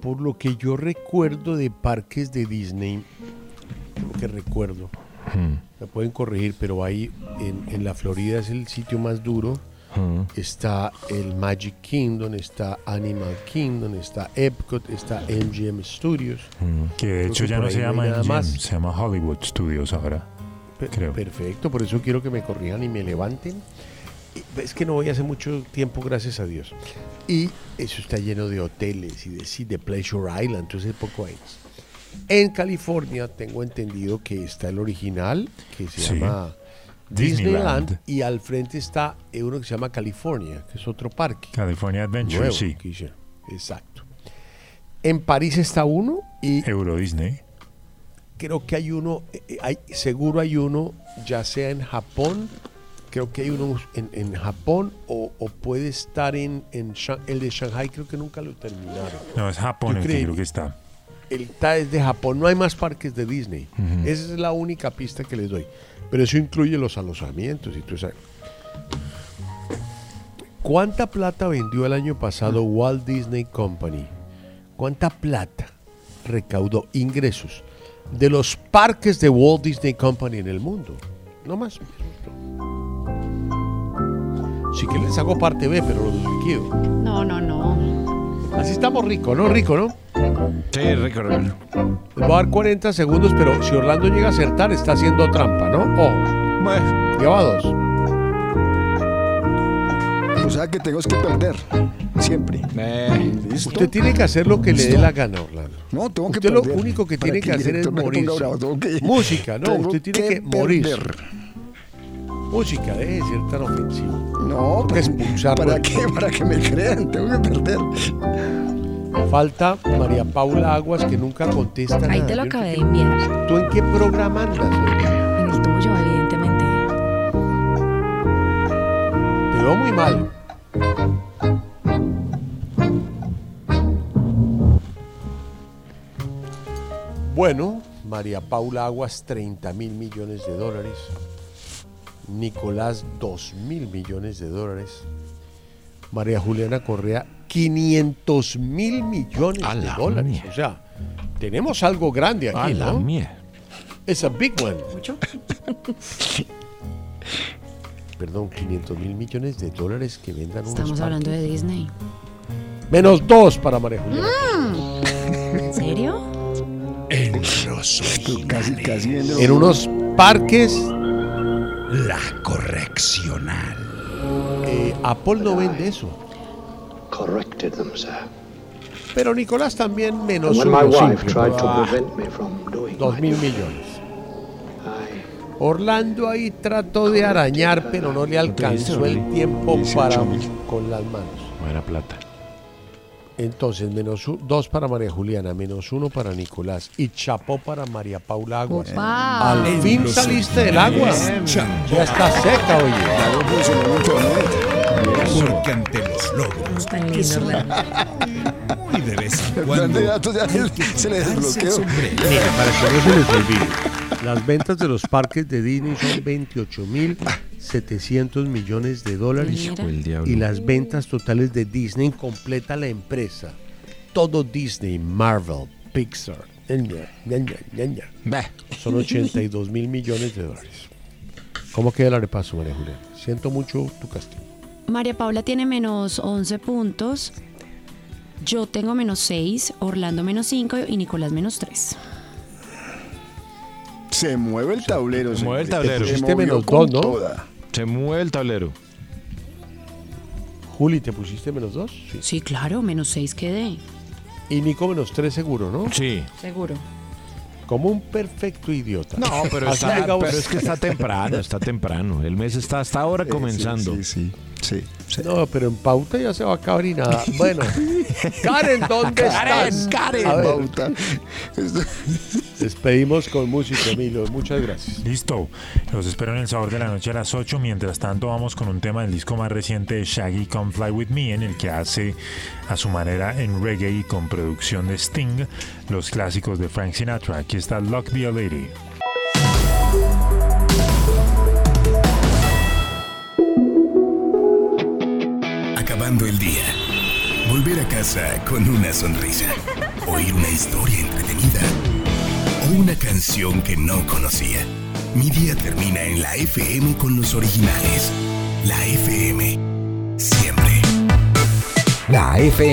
Por lo que yo recuerdo de parques de Disney, lo que recuerdo, me pueden corregir, pero ahí en, en la Florida es el sitio más duro. Está el Magic Kingdom, está Animal Kingdom, está Epcot, está MGM Studios. Que de Creo hecho que ya no se llama MGM, más. se llama Hollywood Studios ahora. Pe- creo. Perfecto, por eso quiero que me corrijan y me levanten. Y Es que no voy hace mucho tiempo, gracias a Dios. Y eso está lleno de hoteles y de, sí, de Pleasure Island, entonces poco hay. En California tengo entendido que está el original, que se Sí. llama Disneyland. Disneyland, y al frente está uno que se llama California, que es otro parque. California Adventure, nuevo sí. Exacto. En París está uno y Euro Disney. creo que hay uno, eh, eh, hay, seguro hay uno, ya sea en Japón, creo que hay uno en, en Japón o, o puede estar en, en el de Shanghai, creo que nunca lo terminaron. No, es Japón Yo el que creo que está. El TAD es de Japón, no hay más parques de Disney. Esa es la única pista que les doy. Pero eso incluye los alojamientos y todo eso. ¿Cuánta plata vendió el año pasado Walt Disney Company? ¿Cuánta plata recaudó ingresos de los parques de Walt Disney Company en el mundo? No más. Sí que les hago parte B, pero lo liquido. No, no, no. Así estamos rico, ¿no? Rico, ¿no? Sí, rico, rico. Voy a dar 40 segundos, pero si Orlando llega a acertar, está haciendo trampa, ¿no? Ojo. Bueno. Lleva dos. O sea que tengo que perder. Siempre. ¿Listo? Usted tiene que hacer lo que le dé la gana, Orlando. No, tengo que Usted lo único que tiene que hacer es morir. Música, no, tengo usted tiene que, que morir. Música, deje de ser tan ofensivo. No, Tengo que expulsarlo. ¿para qué? Para que me crean, tengo que perder. Falta María Paula Aguas, que nunca contesta Ahí nada. te lo acabé de enviar. ¿Tú en qué programa andas? En el tuyo, evidentemente. Te veo muy mal. Bueno, María Paula Aguas, 30 mil millones de dólares. Nicolás, 2 mil millones de dólares. María Juliana Correa, 500 mil millones A de la dólares. mía. O sea, tenemos algo grande aquí, A la ¿no? mía. Es a big one. <laughs> Perdón, 500 mil millones de dólares que vendan unos Estamos hablando de. Disney. Menos dos para María Juliana. ¿En serio? En los Casi, casi En unos parques, La correccional. eh, Apple no vende eso. corrected them, sir. Pero Nicolás también menos uno, my wife simple. tried to Ah, prevent me from doing Dos mil millones. Orlando ahí trató de arañar, pero no le alcanzó el tiempo para con las manos. Buena plata. Entonces, menos u- dos para María Juliana, menos uno para Nicolás y chapó para María Paula Aguas. Opa. Al En fin saliste del agua. Ya está seca, oye. Internet. Porque ante los logros <laughs> Muy de vez en <laughs> cuando ya se le desbloqueó. Mira, para que no se les olvide, las ventas de los parques de Disney son 28.700 millones de dólares Mira. Y las ventas totales de Disney completa la empresa. Todo Disney, Marvel, Pixar, ña, ña, ña, ña, ña, Bah. son 82 mil millones de dólares. ¿Cómo queda el repaso, María Julia? Siento mucho tu castigo. María Paula tiene menos 11 puntos. Yo tengo menos 6, Orlando menos 5 y Nicolás menos 3. Se mueve el tablero. Se mueve el tablero. Se Pusiste menos ¿no? toda. Se mueve el tablero. Juli, ¿te pusiste menos dos? Sí. Sí, claro, menos 6 quedé. Y Nico menos tres seguro, ¿no? Sí. Seguro. Como un perfecto idiota. No, pero, está- es que está temprano, está temprano. El mes está hasta ahora comenzando. Sí, sí, sí. sí. No, pero en pauta ya se va a acabar y nada. Bueno, <laughs> Karen, ¿dónde estás? Karen, A ver, pauta. despedimos con música, Emilio. Muchas gracias. Listo. Los espero en el sabor de la noche a las 8. Mientras tanto, vamos con un tema del disco más reciente de Shaggy, Come Fly With Me, en el que hace a su manera en reggae y con producción de Sting los clásicos de Frank Sinatra. Aquí está Luck Be a Lady. El día. Volver a casa con una sonrisa. Oír una historia entretenida. O una canción que no conocía. Mi día termina en la FM con los originales. La FM. Siempre. La FM.